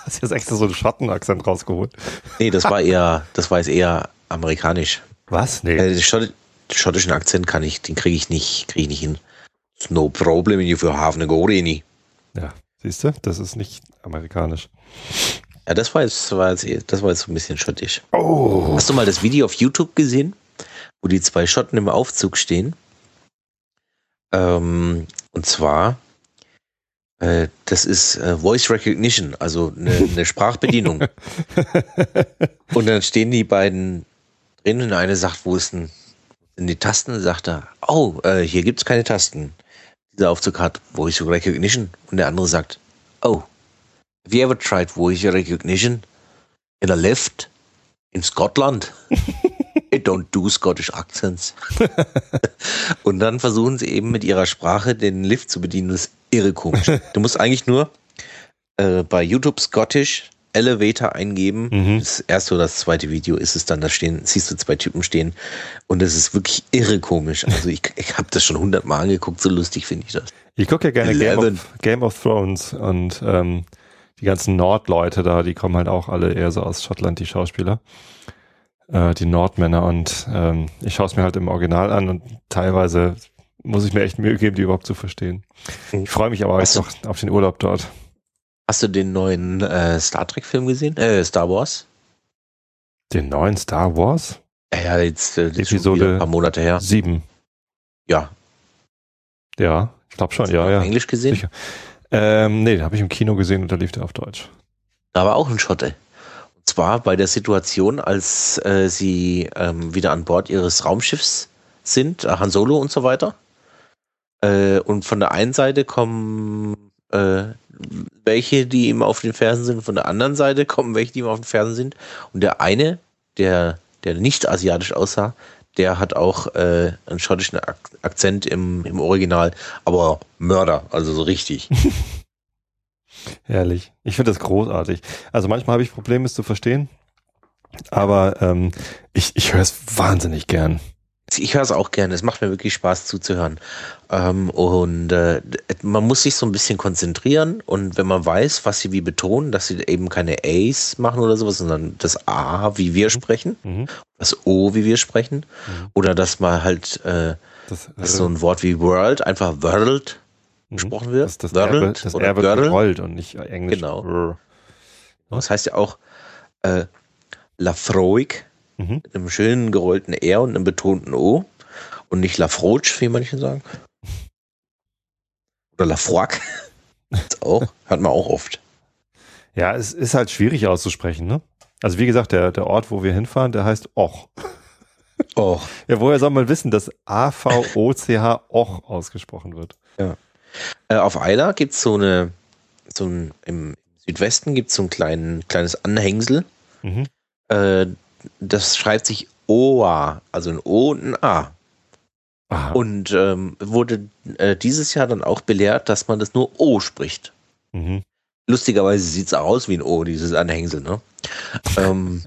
Hast du jetzt extra so einen Schottenakzent rausgeholt? Nee, das war eher, das war jetzt eher amerikanisch. Was? Nee. Äh, den, Schott, den schottischen Akzent kann ich, den kriege ich nicht, kriege ich nicht hin. No problem if you have a go Ja, siehst du, das ist nicht amerikanisch. Ja, das war jetzt, war jetzt, das war jetzt so ein bisschen schottisch. Oh. Hast du mal das Video auf YouTube gesehen, wo die zwei Schotten im Aufzug stehen? Ähm, und zwar, das ist äh, Voice Recognition, also eine, eine Sprachbedienung. und dann stehen die beiden drin und eine sagt, wo ist denn, die Tasten? Und sagt er, oh, äh, hier gibt es keine Tasten. Dieser Aufzug hat Voice Recognition. Und der andere sagt, oh, Have you ever tried voice recognition in a lift in Scotland? It don't do Scottish accents. und dann versuchen sie eben mit ihrer Sprache den Lift zu bedienen. Das irre komisch. du musst eigentlich nur äh, bei YouTube Scottish Elevator eingeben. Mhm. Das erste oder das zweite Video ist es dann, da stehen, siehst du zwei Typen stehen und das ist wirklich irre komisch. Also ich, ich habe das schon hundertmal angeguckt, so lustig finde ich das. Ich gucke ja gerne Game of, Game of, Thrones und ähm, die ganzen Nordleute da, die kommen halt auch alle eher so aus Schottland, die Schauspieler. Äh, die Nordmänner und ähm, ich schaue es mir halt im Original an und teilweise muss ich mir echt Mühe geben, die überhaupt zu verstehen. Ich freue mich aber jetzt noch auf den Urlaub dort. Hast du den neuen äh, Star Trek-Film gesehen? Äh, Star Wars? Den neuen Star Wars? Ja, jetzt äh, Episode ein paar Monate her. Sieben. Ja. Ja, ich glaube schon, ja, ja. Englisch gesehen? Sicher. Ähm, nee, den habe ich im Kino gesehen und da lief der auf Deutsch. Da war auch ein Schotte. Zwar bei der Situation, als äh, sie ähm, wieder an Bord ihres Raumschiffs sind, äh, Han Solo und so weiter. Äh, und von der einen Seite kommen äh, welche, die ihm auf den Fersen sind, von der anderen Seite kommen welche, die ihm auf den Fersen sind. Und der eine, der, der nicht asiatisch aussah, der hat auch äh, einen schottischen Ak Akzent im, im Original, aber Mörder, also so richtig. Herrlich. Ich finde das großartig. Also manchmal habe ich Probleme, es zu verstehen, aber ähm, ich, ich höre es wahnsinnig gern ich höre es auch gerne. Es macht mir wirklich Spaß zuzuhören. Ähm, und äh, man muss sich so ein bisschen konzentrieren und wenn man weiß, was sie wie betonen, dass sie eben keine A's machen oder sowas, sondern das A, wie wir mhm. sprechen, mhm. das O, wie wir sprechen, mhm. oder dass man halt äh, das, dass so ein Wort wie World einfach World. Gesprochen wird. Das, das World das wird gerollt und nicht Englisch. Genau. Das heißt ja auch äh, Lafroig Mhm. Mit einem schönen gerollten R und einem betonten O. Und nicht Lafroig, wie manche sagen. Oder Lafroig. auch. Hat man auch oft. Ja, es ist halt schwierig auszusprechen, ne? Also wie gesagt, der, der Ort, wo wir hinfahren, der heißt Och. Och. Ja, woher soll man wissen, dass A-V-O-C-H Och ausgesprochen wird? Ja. Äh, auf Eiler gibt es so eine, so ein, im Südwesten gibt es so ein klein, kleines Anhängsel. Mhm. Äh, das schreibt sich OA, also ein O und ein A. Aha. Und ähm, wurde äh, dieses Jahr dann auch belehrt, dass man das nur O spricht. Mhm. Lustigerweise sieht es aus wie ein O, dieses Anhängsel, ne? ähm,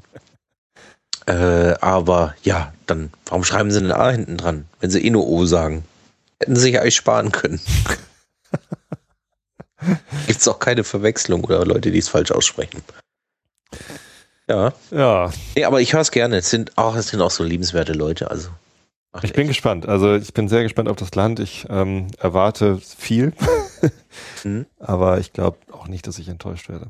äh, aber ja, dann, warum schreiben sie ein A hinten dran, wenn sie eh nur O sagen? Hätten sie sich eigentlich sparen können. Gibt es auch keine Verwechslung oder Leute, die es falsch aussprechen. Ja. Ja. Nee, aber ich höre es gerne. Es sind auch, es sind auch so liebenswerte Leute. Also. Ich bin gespannt. Also ich bin sehr gespannt auf das Land. Ich ähm, erwarte viel, mhm. aber ich glaube auch nicht, dass ich enttäuscht werde.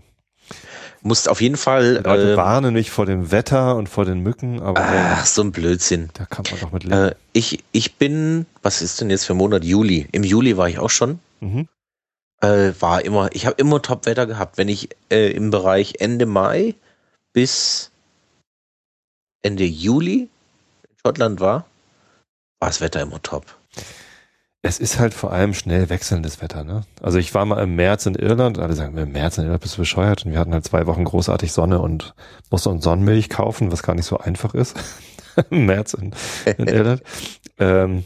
Musst auf jeden Fall. Die Leute äh, warnen mich vor dem Wetter und vor den Mücken, aber. Ach, so ein Blödsinn. Da kann man doch mit leben. Äh, ich, ich bin, was ist denn jetzt für Monat? Juli. Im Juli war ich auch schon. Mhm. Äh, war immer, ich habe immer Top-Wetter gehabt. Wenn ich äh, im Bereich Ende Mai bis Ende Juli in Schottland war, war das Wetter immer top. Es ist halt vor allem schnell wechselndes Wetter, ne? Also ich war mal im März in Irland, alle sagen, im März in Irland bist du bescheuert und wir hatten halt zwei Wochen großartig Sonne und mussten uns Sonnenmilch kaufen, was gar nicht so einfach ist. Im März in, in Irland. ähm,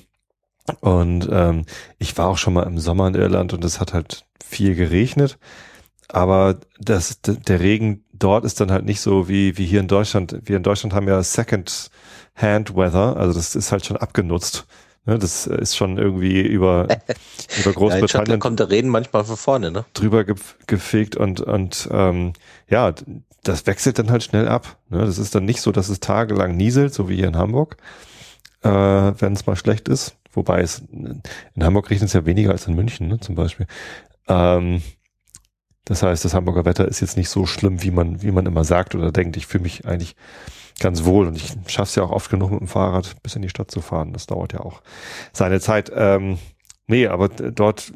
und ähm, ich war auch schon mal im Sommer in Irland und es hat halt viel geregnet. Aber das, der Regen dort ist dann halt nicht so wie, wie hier in Deutschland. Wir in Deutschland haben ja Second-Hand Weather, also das ist halt schon abgenutzt. Ne, das ist schon irgendwie über, über Großbritannien. Ja, kommt der Reden manchmal von vorne, ne? Drüber gefegt und, und ähm, ja, das wechselt dann halt schnell ab. Ne? Das ist dann nicht so, dass es tagelang nieselt, so wie hier in Hamburg, äh, wenn es mal schlecht ist. Wobei es in Hamburg regnet es ja weniger als in München, ne, zum Beispiel. Ähm, das heißt, das Hamburger Wetter ist jetzt nicht so schlimm, wie man, wie man immer sagt oder denkt. Ich fühle mich eigentlich ganz wohl und ich schaffe es ja auch oft genug mit dem Fahrrad bis in die Stadt zu fahren. Das dauert ja auch seine Zeit. Ähm, nee, aber dort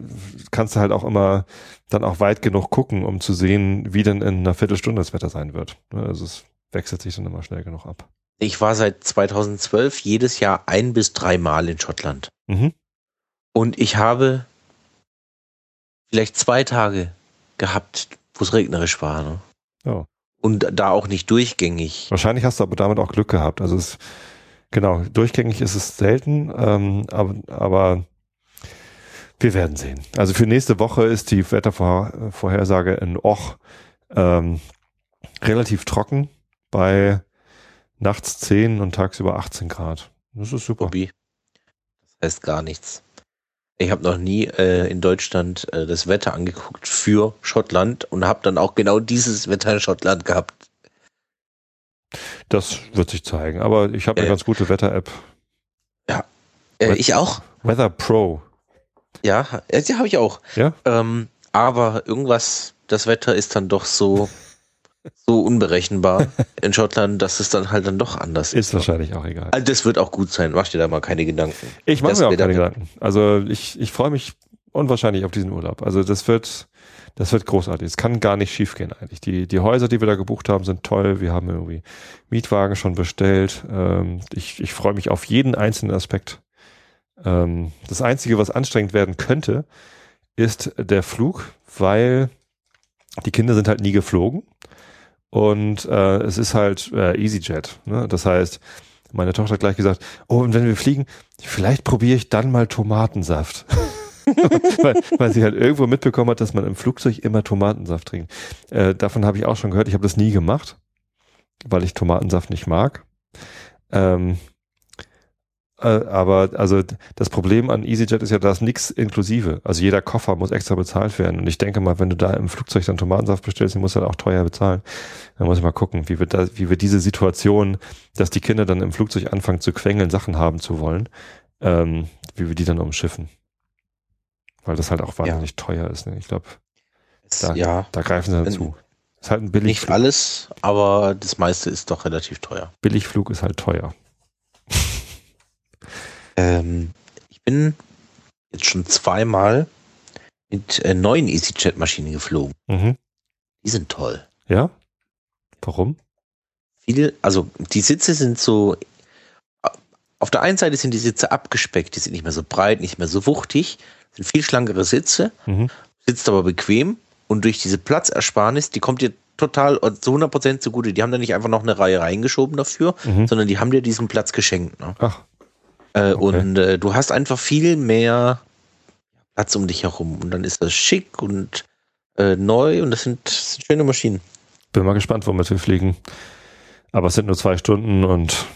kannst du halt auch immer dann auch weit genug gucken, um zu sehen, wie denn in einer Viertelstunde das Wetter sein wird. Ne, also es wechselt sich dann immer schnell genug ab. Ich war seit 2012 jedes Jahr ein bis drei Mal in Schottland. Mhm. Und ich habe vielleicht zwei Tage gehabt, wo es regnerisch war. Ne? Ja. Und da auch nicht durchgängig. Wahrscheinlich hast du aber damit auch Glück gehabt. Also es, genau, durchgängig ist es selten, ähm, aber, aber Wir werden sehen. Also für nächste Woche ist die Wettervorhersage in Och ähm, relativ trocken bei nachts 10 und tagsüber 18 Grad. Das ist super. Hobby. Das heißt gar nichts. Ich habe noch nie äh, in Deutschland äh, das Wetter angeguckt für Schottland und habe dann auch genau dieses Wetter in Schottland gehabt. Das wird sich zeigen. Aber ich habe eine äh, ganz gute Wetter-App. Ja, äh, ich auch. Weather Pro. Ja, die habe ich auch. Ja. Ähm, aber irgendwas, das Wetter ist dann doch so so unberechenbar in Schottland, dass es dann halt dann doch anders ist. Ist wahrscheinlich auch egal. Also das wird auch gut sein. Mach dir da mal keine Gedanken. Ich mache mir auch keine Gedanken. Also ich, ich freue mich unwahrscheinlich auf diesen Urlaub. Also das wird, das wird großartig. Es kann gar nicht schiefgehen eigentlich. Die, die Häuser, die wir da gebucht haben, sind toll. Wir haben irgendwie Mietwagen schon bestellt. Ähm, ich, ich freue mich auf jeden einzelnen Aspekt. Ähm, das Einzige, was anstrengend werden könnte, ist der Flug, weil die Kinder sind halt nie geflogen. Und äh, es ist halt äh, EasyJet. Ne? Das heißt, meine Tochter hat gleich gesagt, oh, und wenn wir fliegen, vielleicht probiere ich dann mal Tomatensaft. weil, weil sie halt irgendwo mitbekommen hat, dass man im Flugzeug immer Tomatensaft trinkt. Äh, davon habe ich auch schon gehört. Ich habe das nie gemacht, weil ich Tomatensaft nicht mag. Ähm, äh, aber also das Problem an EasyJet ist ja, da ist nichts inklusive. Also jeder Koffer muss extra bezahlt werden. Und ich denke mal, wenn du da im Flugzeug dann Tomatensaft bestellst, den musst du halt auch teuer bezahlen. Dann muss ich mal gucken, wie wir da, wie wir diese Situation, dass die Kinder dann im Flugzeug anfangen zu quengeln, Sachen haben zu wollen, ähm, wie wir die dann umschiffen. Weil das halt auch wahnsinnig ja. teuer ist. Ne? Ich glaube, da, ja. da greifen sie dann zu. Ist halt ein Billigflug. Nicht alles, aber das meiste ist doch relativ teuer. Billigflug ist halt teuer. Ähm, ich bin jetzt schon zweimal mit äh, neuen EasyJet-Maschinen geflogen. Mhm. Die sind toll. Ja? Warum? Viele, also die Sitze sind so, auf der einen Seite sind die Sitze abgespeckt, die sind nicht mehr so breit, nicht mehr so wuchtig, sind viel schlankere Sitze, mhm. sitzt aber bequem und durch diese Platzersparnis, die kommt dir total zu 100% zugute. Die haben da nicht einfach noch eine Reihe reingeschoben dafür, mhm. sondern die haben dir diesen Platz geschenkt. Ne? Ach. Äh, okay. Und äh, du hast einfach viel mehr Platz um dich herum. Und dann ist das schick und äh, neu und das sind, das sind, schöne Maschinen. Bin mal gespannt, womit wir fliegen. Aber es sind nur zwei Stunden und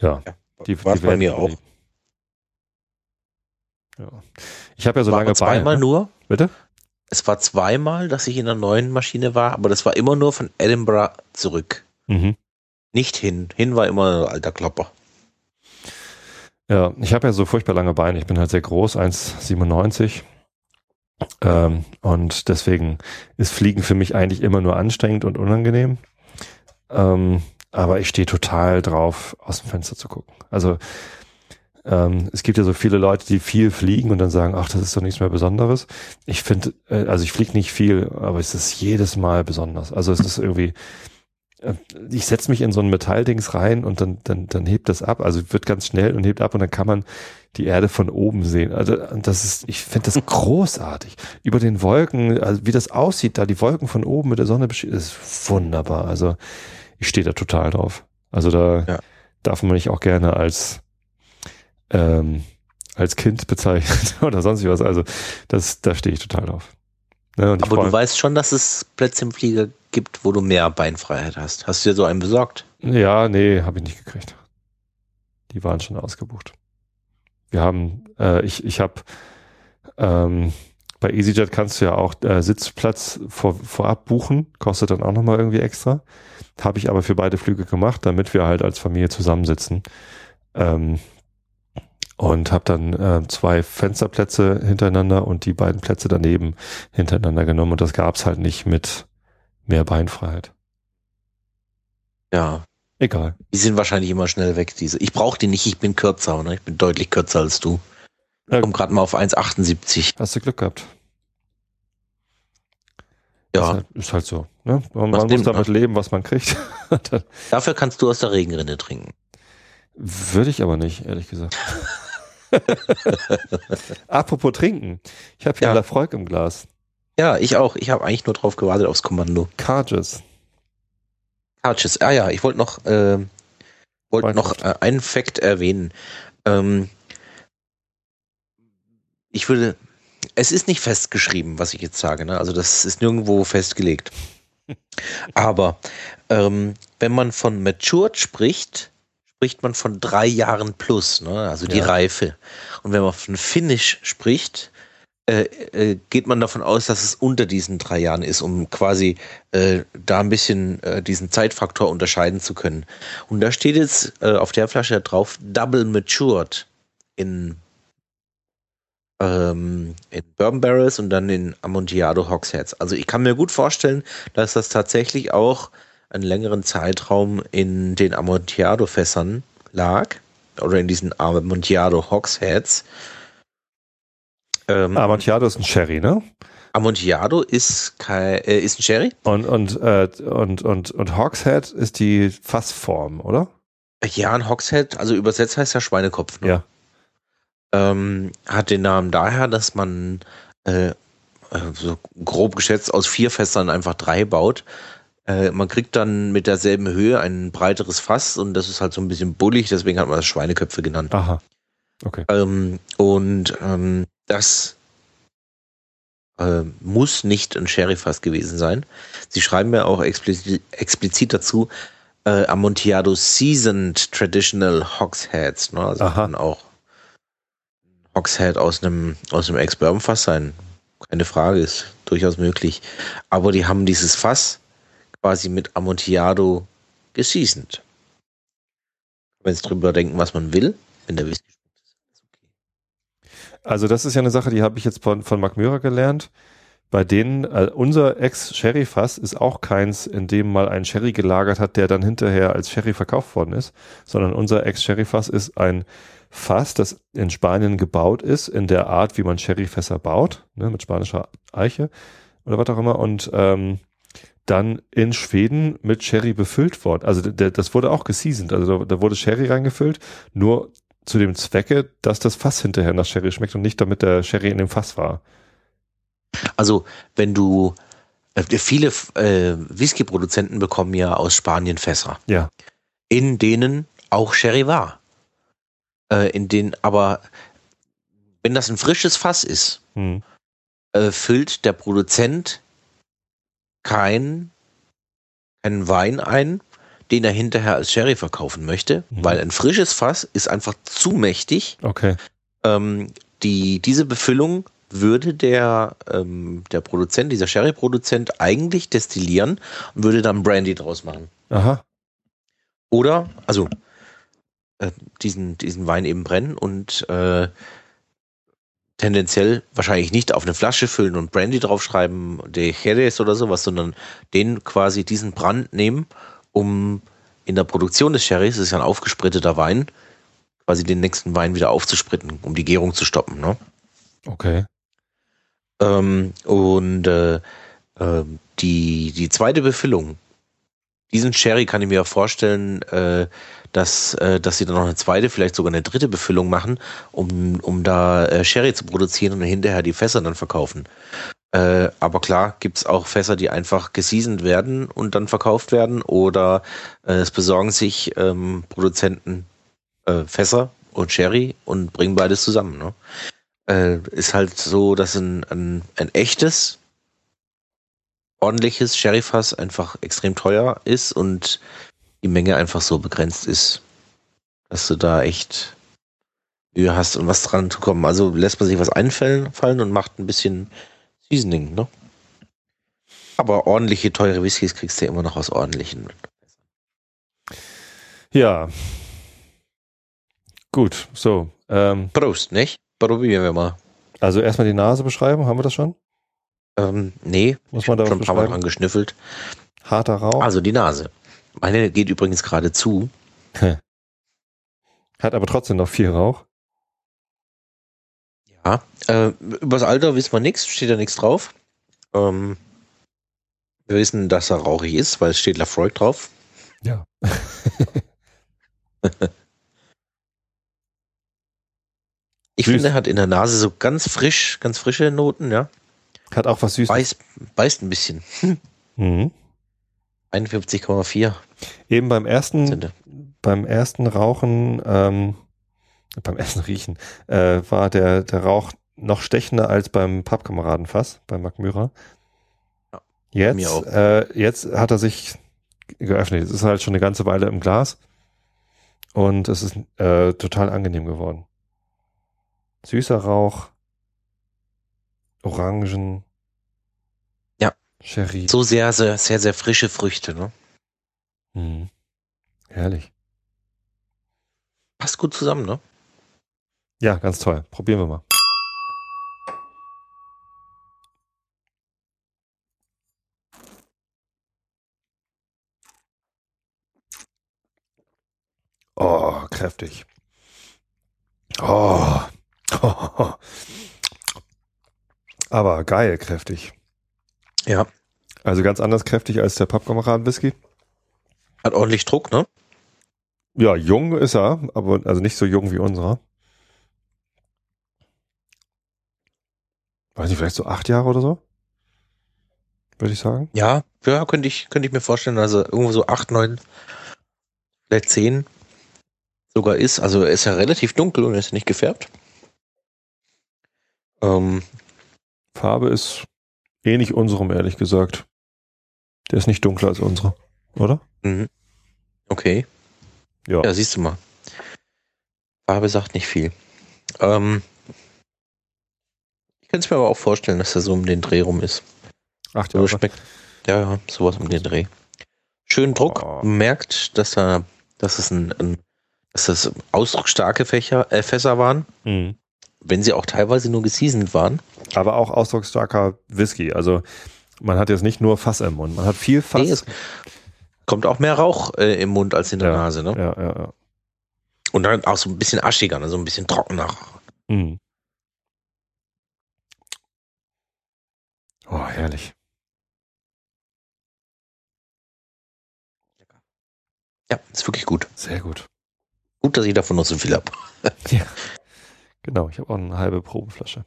ja, ja die, die bei mir auch. Ja. Ich habe ja so war lange zweimal Beine. nur. Bitte? Es war zweimal, dass ich in einer neuen Maschine war, aber das war immer nur von Edinburgh zurück. Mhm. Nicht hin. Hin war immer ein alter Klopper. Ja, ich habe ja so furchtbar lange Beine. Ich bin halt sehr groß, 1,97. Ähm, und deswegen ist Fliegen für mich eigentlich immer nur anstrengend und unangenehm. Ähm, aber ich stehe total drauf, aus dem Fenster zu gucken. Also ähm, es gibt ja so viele Leute, die viel fliegen und dann sagen, ach, das ist doch nichts mehr Besonderes. Ich finde, äh, also ich fliege nicht viel, aber es ist jedes Mal besonders. Also es ist irgendwie, ich setze mich in so ein Metalldings rein und dann, dann, dann hebt das ab. Also wird ganz schnell und hebt ab und dann kann man die Erde von oben sehen. Also das ist, ich finde das großartig. Über den Wolken, also wie das aussieht, da die Wolken von oben mit der Sonne beschrieben, ist wunderbar. Also ich stehe da total drauf. Also da ja. darf man mich auch gerne als ähm, als Kind bezeichnen oder sonst was. Also das, da stehe ich total drauf. Ja, Aber du weißt schon, dass es Plätze im Flieger gibt, wo du mehr Beinfreiheit hast. Hast du dir so einen besorgt? Ja, nee, habe ich nicht gekriegt. Die waren schon ausgebucht. Wir haben, äh, ich, ich habe ähm, bei EasyJet kannst du ja auch äh, Sitzplatz vor, vorab buchen, kostet dann auch nochmal irgendwie extra. Habe ich aber für beide Flüge gemacht, damit wir halt als Familie zusammensitzen. Ähm, und habe dann äh, zwei Fensterplätze hintereinander und die beiden Plätze daneben hintereinander genommen und das gab's halt nicht mit mehr Beinfreiheit. Ja. Egal. Die sind wahrscheinlich immer schnell weg, diese. Ich brauche die nicht, ich bin kürzer, ne? Ich bin deutlich kürzer als du. Ich komme gerade mal auf 1,78. Hast du Glück gehabt. Ja. Ist halt, ist halt so. Ne? Man, man muss damit ne? leben, was man kriegt. Dafür kannst du aus der Regenrinne trinken. Würde ich aber nicht, ehrlich gesagt. Apropos trinken. Ich habe hier ja. Lafroig im Glas. Ja, ich auch. Ich habe eigentlich nur drauf gewartet aufs Kommando. Carges. Carges. Ah ja, ich wollte noch, äh, wollte noch äh, einen Fakt erwähnen. Ähm, ich würde, es ist nicht festgeschrieben, was ich jetzt sage. Ne? Also das ist nirgendwo festgelegt. Aber ähm, wenn man von matured spricht, spricht man von drei Jahren plus, ne? also die ja. Reife. Und wenn man von Finish spricht, äh, äh, geht man davon aus, dass es unter diesen drei Jahren ist, um quasi äh, da ein bisschen äh, diesen Zeitfaktor unterscheiden zu können. Und da steht jetzt äh, auf der Flasche drauf Double Matured in, ähm, in Bourbon Barrels und dann in Amontillado Hogsheads. Also ich kann mir gut vorstellen, dass das tatsächlich auch einen längeren Zeitraum in den Amontillado-Fässern lag oder in diesen Amontillado Hogsheads ähm, Amontillado ist ein Sherry, ne? Amontillado ist, kein, äh, ist ein Sherry. Und, und, äh, und, und, und Hogshead ist die Fassform, oder? Ja, ein Hogshead, also übersetzt heißt ja Schweinekopf. Ne? Ja. Ähm, hat den Namen daher, dass man äh, äh, so grob geschätzt aus vier Fässern einfach drei baut. Äh, man kriegt dann mit derselben Höhe ein breiteres Fass und das ist halt so ein bisschen bullig, deswegen hat man das Schweineköpfe genannt. Aha. Okay. Ähm, und ähm, das äh, muss nicht ein Sherryfass gewesen sein. Sie schreiben mir auch explizit, explizit dazu, äh, Amontillado Seasoned Traditional Hogsheads. Ne? Also Aha. kann auch Hogshead aus einem, aus einem Ex-Bourbon-Fass sein. Keine Frage, ist durchaus möglich. Aber die haben dieses Fass quasi mit Amontillado geseasoned. Wenn es drüber denken, was man will, wenn der Whisky also das ist ja eine Sache, die habe ich jetzt von, von Mark Möhrer gelernt. Bei denen, äh, unser Ex-Sherry-Fass ist auch keins, in dem mal ein Sherry gelagert hat, der dann hinterher als Sherry verkauft worden ist, sondern unser Ex-Sherry-Fass ist ein Fass, das in Spanien gebaut ist, in der Art, wie man Sherry-Fässer baut, ne, mit spanischer Eiche oder was auch immer, und ähm, dann in Schweden mit Sherry befüllt worden. Also das wurde auch geseasoned, also da, da wurde Sherry reingefüllt, nur zu dem Zwecke, dass das Fass hinterher nach Sherry schmeckt und nicht damit der Sherry in dem Fass war. Also, wenn du äh, viele äh, Whisky-Produzenten bekommen ja aus Spanien Fässer. Ja. In denen auch Sherry war. Äh, in denen aber, wenn das ein frisches Fass ist, hm. äh, füllt der Produzent kein, keinen Wein ein, den er hinterher als Sherry verkaufen möchte, mhm. weil ein frisches Fass ist einfach zu mächtig. Okay. Ähm, die, diese Befüllung würde der, ähm, der Produzent, dieser Sherry-Produzent eigentlich destillieren und würde dann Brandy draus machen. Aha. Oder, also äh, diesen, diesen Wein eben brennen und äh, tendenziell wahrscheinlich nicht auf eine Flasche füllen und Brandy draufschreiben, de Jerez oder sowas, sondern den quasi diesen Brand nehmen um in der Produktion des Sherrys, das ist ja ein aufgespritteter Wein, quasi den nächsten Wein wieder aufzuspritten, um die Gärung zu stoppen. Ne? Okay. Ähm, und äh, äh, die, die zweite Befüllung, diesen Sherry kann ich mir vorstellen, äh, dass, äh, dass sie dann noch eine zweite, vielleicht sogar eine dritte Befüllung machen, um, um da äh, Sherry zu produzieren und hinterher die Fässer dann verkaufen. Äh, aber klar gibt es auch Fässer, die einfach geseasoned werden und dann verkauft werden oder äh, es besorgen sich ähm, Produzenten äh, Fässer und Sherry und bringen beides zusammen. Ne? Äh, ist halt so, dass ein, ein, ein echtes, ordentliches Sherryfass einfach extrem teuer ist und die Menge einfach so begrenzt ist, dass du da echt Mühe hast, um was dran zu kommen. Also lässt man sich was einfallen und macht ein bisschen Seasoning, ne? Aber ordentliche, teure Whiskys kriegst du ja immer noch aus ordentlichen. Ja. Gut, so. Ähm, Prost, nicht? Probieren wir mal. Also erstmal die Nase beschreiben, haben wir das schon? Ähm, nee, muss man da schon ein paar Mal dran geschnüffelt. Harter Rauch. Also die Nase. Meine geht übrigens gerade zu. Hat aber trotzdem noch viel Rauch. Ja, äh, über das Alter wissen wir nichts, steht da nichts drauf. Ähm, wir wissen, dass er rauchig ist, weil es steht Lafroig drauf. Ja. ich Süß. finde, er hat in der Nase so ganz frisch, ganz frische Noten, ja. Hat auch was Süßes. Beißt, beißt ein bisschen. Mhm. 51,4. Eben beim ersten, beim ersten Rauchen ähm, beim Essen riechen, äh, war der, der Rauch noch stechender als beim Pappkameradenfass, beim Mark Myra. Ja, jetzt. Äh, jetzt hat er sich geöffnet. Es ist halt schon eine ganze Weile im Glas. Und es ist äh, total angenehm geworden. Süßer Rauch, Orangen. Sherry. So sehr, sehr, sehr, sehr frische Früchte, ne? Hm. Herrlich. Passt gut zusammen, ne? Ja, ganz toll. Probieren wir mal. Oh, kräftig. Oh. Aber geil, kräftig. Ja. Also ganz anders kräftig als der Pappkameraden-Whisky. Hat ordentlich Druck, ne? Ja, jung ist er, aber also nicht so jung wie unserer. Weiß nicht, vielleicht so acht Jahre oder so? Würde ich sagen. Ja, ja, könnte ich, könnte ich mir vorstellen, also irgendwo so acht, neun, vielleicht zehn sogar ist. Also er ist ja relativ dunkel und ist nicht gefärbt. Ähm, Farbe ist ähnlich unserem, ehrlich gesagt. Der ist nicht dunkler als unsere, oder? mhm. okay. Ja. Ja, siehst du mal. Farbe sagt nicht viel. Ähm, ich kann es mir aber auch vorstellen, dass er so um den Dreh rum ist. Acht So schmeckt. Ja, ja, sowas um den Dreh. Schön Druck. Oh. Merkt, dass er, dass es ein, ein dass das ausdrucksstarke Fächer, äh, Fässer waren, Mhm. Wenn sie auch teilweise nur geseasoned waren. Aber auch ausdrucksstarker Whisky. Also man hat jetzt nicht nur Fass im Mund. Man hat viel Fass. Nee, kommt auch mehr Rauch äh, im Mund als in der Ja, Nase, ne? ja, ja, ja. Und dann auch so ein bisschen aschiger, ne? so ein bisschen trockener. Mhm. Oh, herrlich. Ja, ist wirklich gut. Sehr gut. Gut, dass ich davon noch so viel habe. Genau, ich habe auch eine halbe Probeflasche.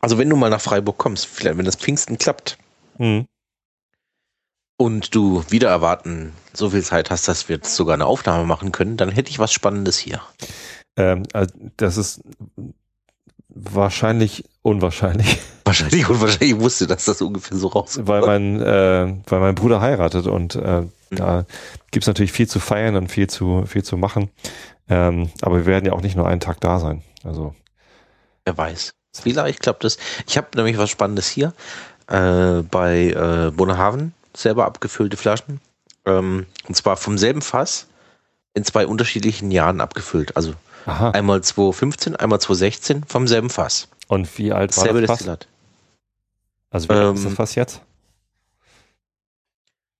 Also wenn du mal nach Freiburg kommst, vielleicht wenn das Pfingsten klappt Mhm. und du wieder erwarten so viel Zeit hast, dass wir jetzt sogar eine Aufnahme machen können, dann hätte ich was Spannendes hier. Ähm, also das ist wahrscheinlich unwahrscheinlich, Wahrscheinlich und wahrscheinlich wusste, dass das ungefähr so rauskommt. weil mein, äh, weil mein Bruder heiratet und äh, da gibt's natürlich viel zu feiern und viel zu, viel zu machen. Ähm, aber wir werden ja auch nicht nur einen Tag da sein. Also Wer weiß. Vielleicht klappt es. Ich habe nämlich was Spannendes hier. Äh, bei äh, Bonnehaven selber abgefüllte Flaschen. Ähm, und zwar vom selben Fass in zwei unterschiedlichen Jahren abgefüllt. Also aha. einmal 2015, einmal 2016 vom selben Fass. Und wie alt war Selbe das Fass? Destillat. Also wie alt ist Ähm, das Fass jetzt?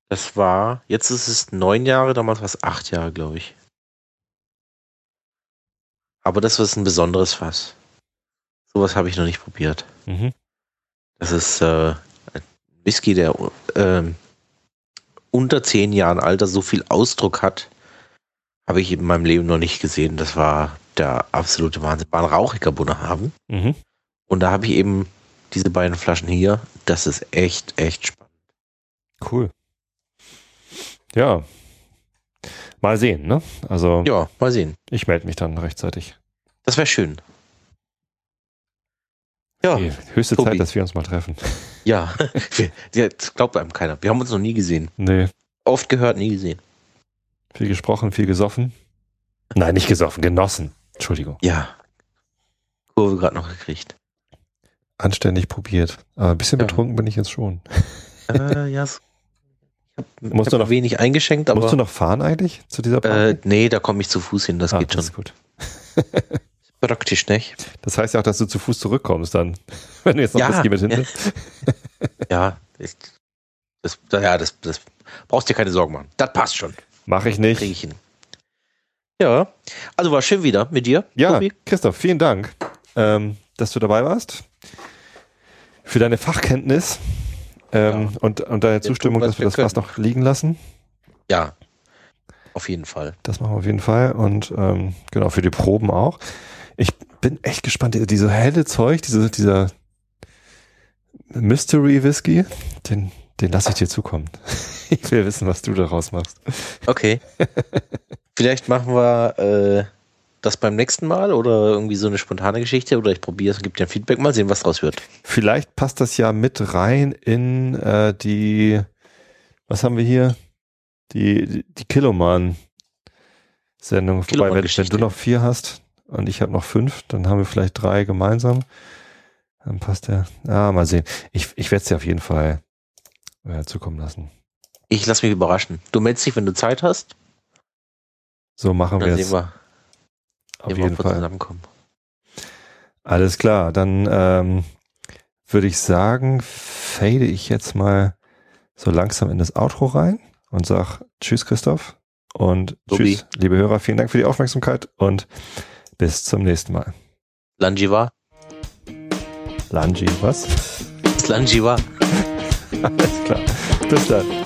Das war, jetzt ist es neun Jahre, damals war es acht Jahre, glaube ich. Aber das ist ein besonderes Fass. Sowas habe ich noch nicht probiert. Mhm. Das ist äh, ein Whisky, der ähm, unter zehn Jahren Alter so viel Ausdruck hat, habe ich in meinem Leben noch nicht gesehen. Das war der absolute Wahnsinn. War ein rauchiger Bunnerhaben. Mhm. Und da habe ich eben diese beiden Flaschen hier. Das ist echt, echt spannend. Cool. Ja. Mal sehen, ne? Also Ja, mal sehen. ich melde mich dann rechtzeitig. Das wäre schön. Ja, Okay, höchste Tobi. Zeit, dass wir uns mal treffen. ja. Das glaubt einem keiner. Wir haben uns noch nie gesehen. Nee, Oft gehört, nie gesehen. viel gesprochen, viel gesoffen. Nein, nicht gesoffen, genossen. Entschuldigung. Ja. Kurve gerade noch gekriegt. Anständig probiert. Aber ein bisschen Ja. betrunken bin ich jetzt schon. äh, ja. so- Ich habe hab du noch- wenig eingeschenkt, aber. Musst du noch fahren eigentlich zu dieser Äh, Party? nee, da komme ich zu Fuß hin, das Ah, geht das schon. gut. Praktisch, nicht? Das heißt ja auch, dass du zu Fuß zurückkommst dann, wenn du jetzt noch Ja, Whisky mit hinnimmst. Ja, ich, das, ja das, das brauchst dir keine Sorgen machen. Das passt schon. Mache ich Kriege nicht. ich hin. Ja, also war schön wieder mit dir. Ja, Tobi. Christoph, vielen Dank, ähm, dass du dabei warst. Für deine Fachkenntnis ähm, Ja. und, und deine Zustimmung, dass wir wir das können. noch liegen lassen. Ja, auf jeden Fall. Das machen wir auf jeden Fall. Und ähm, genau, für die Proben auch. Ich bin echt gespannt. Diese helle Zeug, diese, dieser Mystery Whisky, den, den lasse ich dir zukommen. Ich will wissen, was du daraus machst. Okay. Vielleicht machen wir äh, das beim nächsten Mal oder irgendwie so eine spontane Geschichte oder ich probiere es, gebe dir ein Feedback, mal sehen, was draus wird. Vielleicht passt das ja mit rein in äh, die, was haben wir hier? Die, die Kiloman-Sendung. Wobei, wenn, wenn du noch vier hast und ich habe noch fünf, dann haben wir vielleicht drei gemeinsam. Dann passt der. Ah, mal sehen. Ich, ich werde es dir auf jeden Fall äh, zukommen lassen. Ich lass mich überraschen. Du meldest dich, wenn du Zeit hast. So machen wir es. Auf jeden Fall. Zusammenkommen. Alles klar, dann ähm, würde ich sagen, fade ich jetzt mal so langsam in das Outro rein und sag Tschüss, Christoph. Und Tobi. Tschüss, liebe Hörer. Vielen Dank für die Aufmerksamkeit und bis zum nächsten Mal. Lanjiva. Lanji, was? Lanjiva. Alles klar. Bis dann.